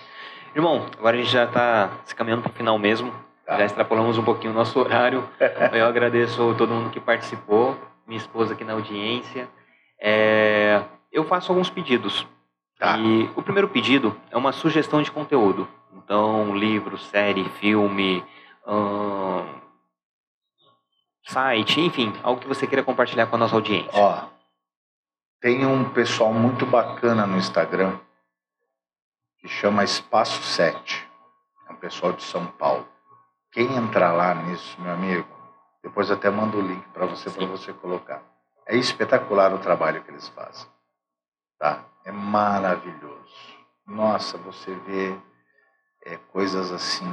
Irmão, agora a gente já está se caminhando para o final mesmo. Tá. Já extrapolamos um pouquinho o nosso horário. Eu agradeço todo mundo que participou, minha esposa aqui na audiência. É, eu faço alguns pedidos. Tá. E o primeiro pedido é uma sugestão de conteúdo. Então, livro, série, filme, hum, site, enfim, algo que você queira compartilhar com a nossa audiência. Ó, tem um pessoal muito bacana no Instagram que chama Espaço 7. É um pessoal de São Paulo. Quem entrar lá nisso, meu amigo, depois até mando o link para você para você colocar. É espetacular o trabalho que eles fazem. Tá? É maravilhoso. Nossa, você vê é, coisas assim,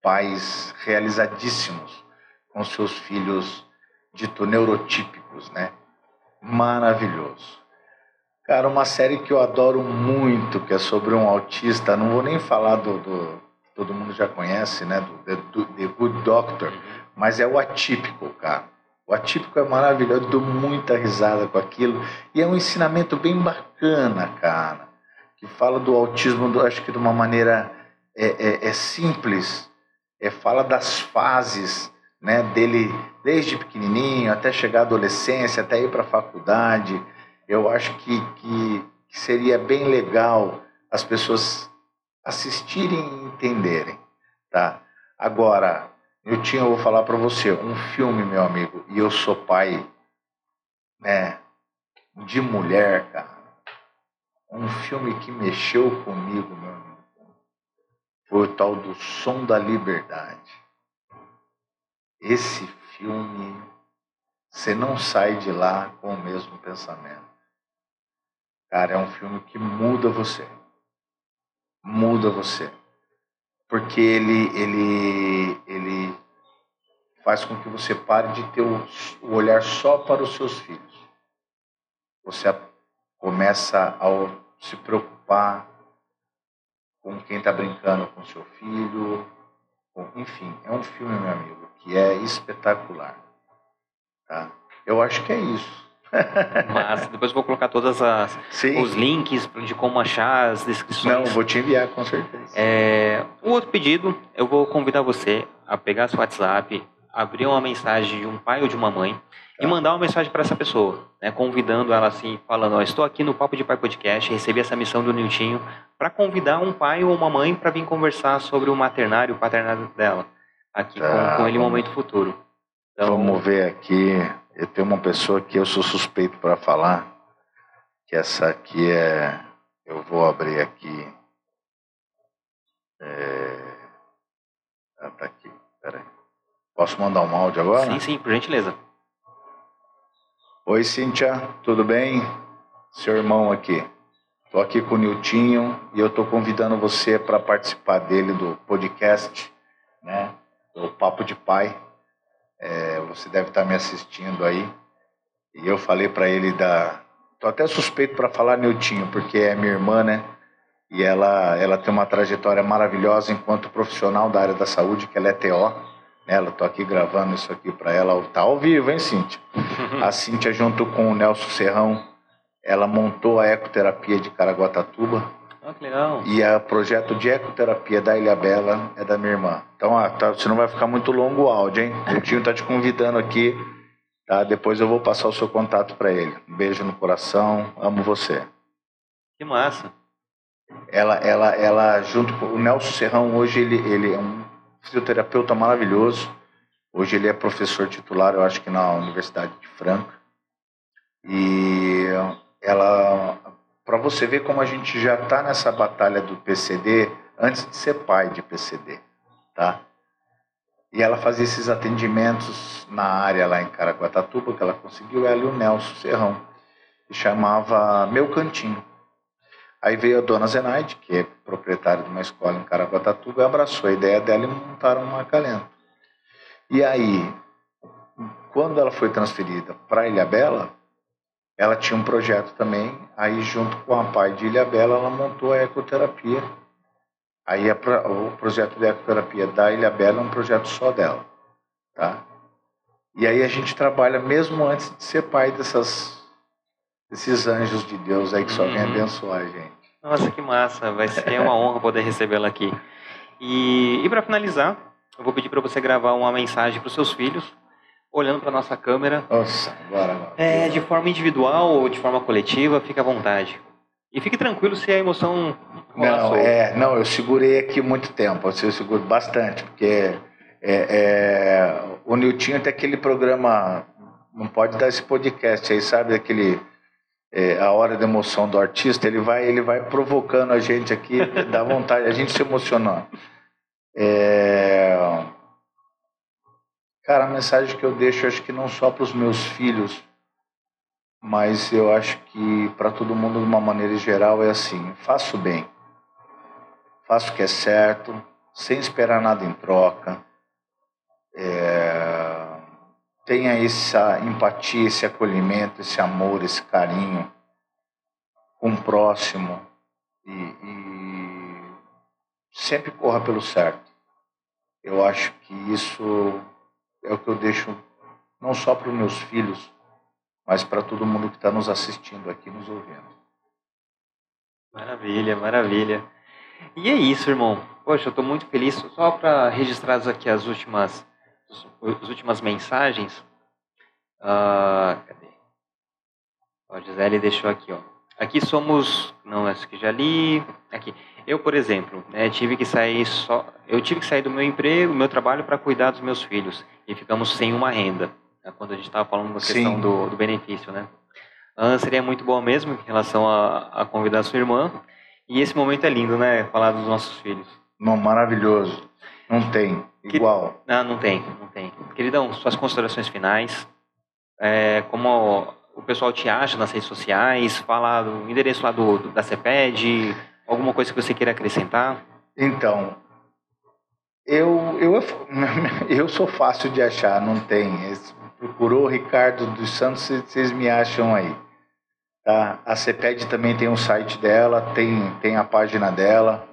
pais realizadíssimos com seus filhos dito neurotípicos, né? Maravilhoso. Cara, uma série que eu adoro muito, que é sobre um autista, não vou nem falar do, do todo mundo já conhece, né, do, do The Good Doctor, mas é o atípico, cara. O atípico é maravilhoso, eu dou muita risada com aquilo e é um ensinamento bem bacana, cara, que fala do autismo, do, acho que de uma maneira é, é, é simples, é, fala das fases, né, dele desde pequenininho até chegar à adolescência, até ir para a faculdade Eu acho que, que, que seria bem legal as pessoas assistirem e entenderem, tá? Agora, eu tinha, eu vou falar para você, um filme, meu amigo, e eu sou pai, né, de mulher, cara. Um filme que mexeu comigo, meu amigo, foi o tal do Som da Liberdade. Esse filme, você não sai de lá com o mesmo pensamento. Cara, é um filme que muda você. Muda você. Porque ele, ele, ele faz com que você pare de ter o, olhar só para os seus filhos. Você começa a se preocupar com quem está brincando com seu filho. Enfim, é um filme, meu amigo, que é espetacular. Tá? Eu acho que é isso. Mas depois vou colocar todos os links de como achar as descrições. Não, vou te enviar com certeza. É, um outro pedido, eu vou convidar você a pegar seu WhatsApp, abrir uma mensagem de um pai ou de uma mãe e tá. mandar uma mensagem para essa pessoa, né, convidando ela assim, falando: ó, estou aqui no Papo de Pai Podcast, recebi essa missão do Niltinho para convidar um pai ou uma mãe para vir conversar sobre o maternário e o paternário dela, aqui tá, com, com ele no momento futuro. Então, vamos ver aqui. Eu tenho uma pessoa que eu sou suspeito para falar, que essa aqui é. Eu vou abrir aqui. É... Ah, tá aqui. Peraí. Posso mandar um áudio agora? Sim, sim, por gentileza. Oi, Cíntia, tudo bem? Seu irmão aqui. Estou aqui com o Niltinho e eu estou convidando você para participar dele do podcast, né? O Papo de Pai. É, você deve estar me assistindo aí. E eu falei para ele da. Tô até suspeito para falar Niltinho, porque é minha irmã, né? E ela, ela tem uma trajetória maravilhosa enquanto profissional da área da saúde, que ela é TO. Né? Ela tô aqui gravando isso aqui para ela. Tá ao vivo, hein, Cíntia? A Cíntia, junto com o Nelson Serrão, ela montou a ecoterapia de Caraguatatuba que legal. E o projeto de ecoterapia da Ilha Bela é da minha irmã. Então, ah, tá, você não vai ficar muito longo o áudio, hein? O tio tá te convidando aqui, tá? Depois eu vou passar o seu contato para ele. Um beijo no coração, amo você. Que massa. Ela, ela, ela junto com o Nelson Serrão, hoje ele, ele é um fisioterapeuta maravilhoso. Hoje ele é professor titular, eu acho que na Universidade de Franca. E ela para você ver como a gente já está nessa batalha do PCD antes de ser pai de PCD, tá? E ela fazia esses atendimentos na área lá em Caraguatatuba, que ela conseguiu, ela e o Nelson Serrão, que chamava Meu Cantinho. Aí veio a dona Zenaide, que é proprietária de uma escola em Caraguatatuba, e abraçou a ideia dela e montaram um acalento. E aí, quando ela foi transferida para Ilha Bela, ela tinha um projeto também, aí junto com a pai de Ilha Bela, ela montou a ecoterapia. Aí a, o projeto de ecoterapia da Ilha Bela é um projeto só dela, tá? E aí a gente trabalha mesmo antes de ser pai dessas, desses anjos de Deus aí que só vem uhum. abençoar a gente. Nossa, que massa! Vai ser uma honra poder recebê-la aqui. E, e para finalizar, eu vou pedir para você gravar uma mensagem para os seus filhos, olhando para nossa câmera. Nossa, agora. É, de forma individual ou de forma coletiva, fique à vontade. E fique tranquilo se a emoção não, é, não, eu segurei aqui muito tempo, eu seguro bastante, porque é, é, o Niltinho tem aquele programa, não pode dar esse podcast aí, sabe, aquele é, a hora da emoção do artista, ele vai, ele vai provocando a gente aqui, dá vontade, a gente se emocionando. É, Cara, a mensagem que eu deixo, acho que não só para os meus filhos, mas eu acho que para todo mundo de uma maneira geral é assim: faça o bem, faça o que é certo, sem esperar nada em troca. É, tenha essa empatia, esse acolhimento, esse amor, esse carinho com o próximo e, e sempre corra pelo certo. Eu acho que isso é o que eu deixo não só para os meus filhos, mas para todo mundo que está nos assistindo aqui, nos ouvindo. Maravilha, maravilha. E é isso, irmão. Poxa, eu estou muito feliz. Só para registrar aqui as últimas, as últimas mensagens. Uh, cadê? A Gisele deixou aqui, ó. Aqui somos. Não, essa que já li. Aqui. Eu, por exemplo, né, tive que sair só. Eu tive que sair do meu emprego, do meu trabalho, para cuidar dos meus filhos. E ficamos sem uma renda. Né, quando a gente estava falando da questão do, do, benefício, né? Ana seria muito boa mesmo em relação a, a convidar a sua irmã. E esse momento é lindo, né? Falar dos nossos filhos. Não, maravilhoso. Não tem. Igual. Que... Não, não tem, não tem. Queridão, suas considerações finais. É, como o pessoal te acha nas redes sociais? Fala o endereço lá do, do da CEPED, alguma coisa que você queira acrescentar? Então, eu, eu, eu sou fácil de achar, não tem. Procurou Ricardo dos Santos, vocês me acham aí. Tá? A CEPED também tem um site dela, tem, tem a página dela.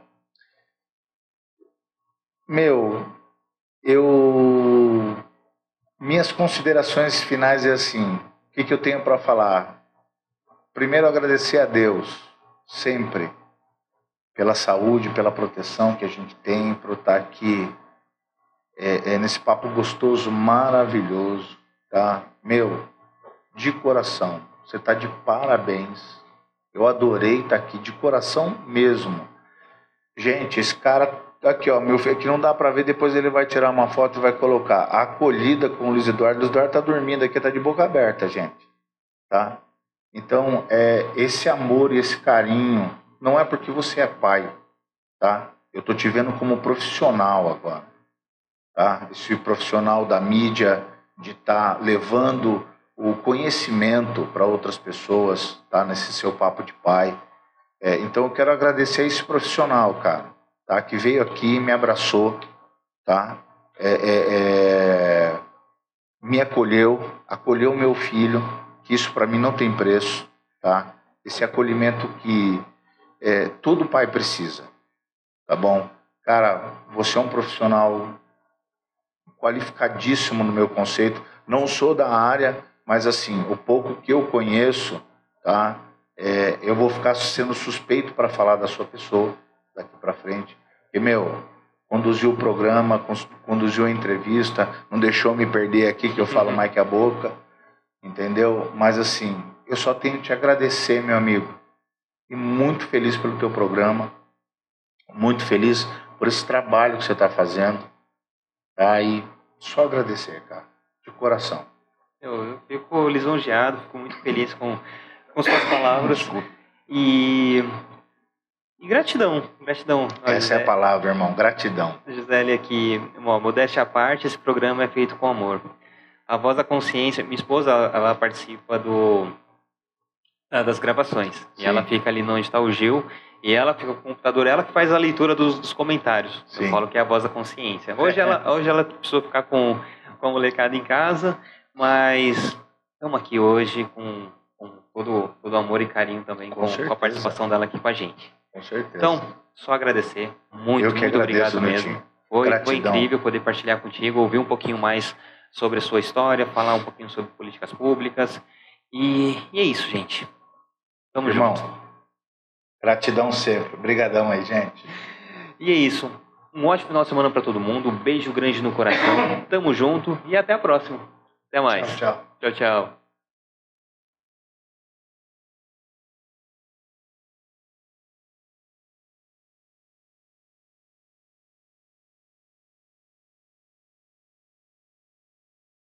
Meu, eu. Minhas considerações finais é assim: o que, que eu tenho para falar? Primeiro, agradecer a Deus, sempre, pela saúde, pela proteção que a gente tem, por estar aqui é, é, nesse papo gostoso, maravilhoso, tá? Meu, de coração, você está de parabéns. Eu adorei estar aqui, de coração mesmo. Gente, esse cara Aqui, ó, meu filho, aqui não dá para ver, depois ele vai tirar uma foto e vai colocar a acolhida com o Luiz Eduardo. O Luiz Eduardo tá dormindo aqui, tá de boca aberta, gente. Tá? Então, é, esse amor e esse carinho não é porque você é pai, tá? Eu tô te vendo como profissional agora, tá? Esse profissional da mídia de estar tá levando o conhecimento para outras pessoas, tá? Nesse seu papo de pai. É, então, eu quero agradecer a esse profissional, cara tá? Que veio aqui, me abraçou, tá? É, é, é, me acolheu, acolheu meu filho, que isso para mim não tem preço, tá? Esse acolhimento que é, todo pai precisa, tá bom? Cara, você é um profissional qualificadíssimo no meu conceito. Não sou da área, mas assim, o pouco que eu conheço, tá? É, eu vou ficar sendo suspeito para falar da sua pessoa, daqui para frente. E, meu, conduziu o programa, conduziu a entrevista, não deixou me perder aqui, que eu falo uhum. mais que a boca, entendeu? Mas, assim, eu só tenho que te agradecer, meu amigo. E muito feliz pelo teu programa, muito feliz por esse trabalho que você está fazendo. Tá? E só agradecer, cara, de coração. Eu, eu fico lisonjeado, fico muito feliz com, com suas palavras. E e gratidão, gratidão. Essa é a palavra, irmão, gratidão. Gisele aqui, uma modéstia à parte, esse programa é feito com amor. A Voz da Consciência, minha esposa, ela participa do das gravações. Sim. E ela fica ali onde está o Gil, e ela fica com o computador, ela que faz a leitura dos, dos comentários. Sim. Eu falo que é a Voz da Consciência. Hoje ela, hoje ela precisou ficar com, com a molecada em casa, mas estamos aqui hoje com, com todo, todo amor e carinho também, com, com, com a participação dela aqui com a gente. Com certeza. Então, só agradecer. Muito, Eu que muito agradeço, obrigado mesmo. Foi, foi, incrível poder partilhar contigo, ouvir um pouquinho mais sobre a sua história, falar um pouquinho sobre políticas públicas. E, e é isso, gente. Tamo Irmão, junto. Gratidão sempre. Obrigadão aí, gente. E é isso. Um ótimo final de semana para todo mundo. Um beijo grande no coração. Tamo junto e até a próxima. Até mais. Tchau, tchau. Tchau, tchau.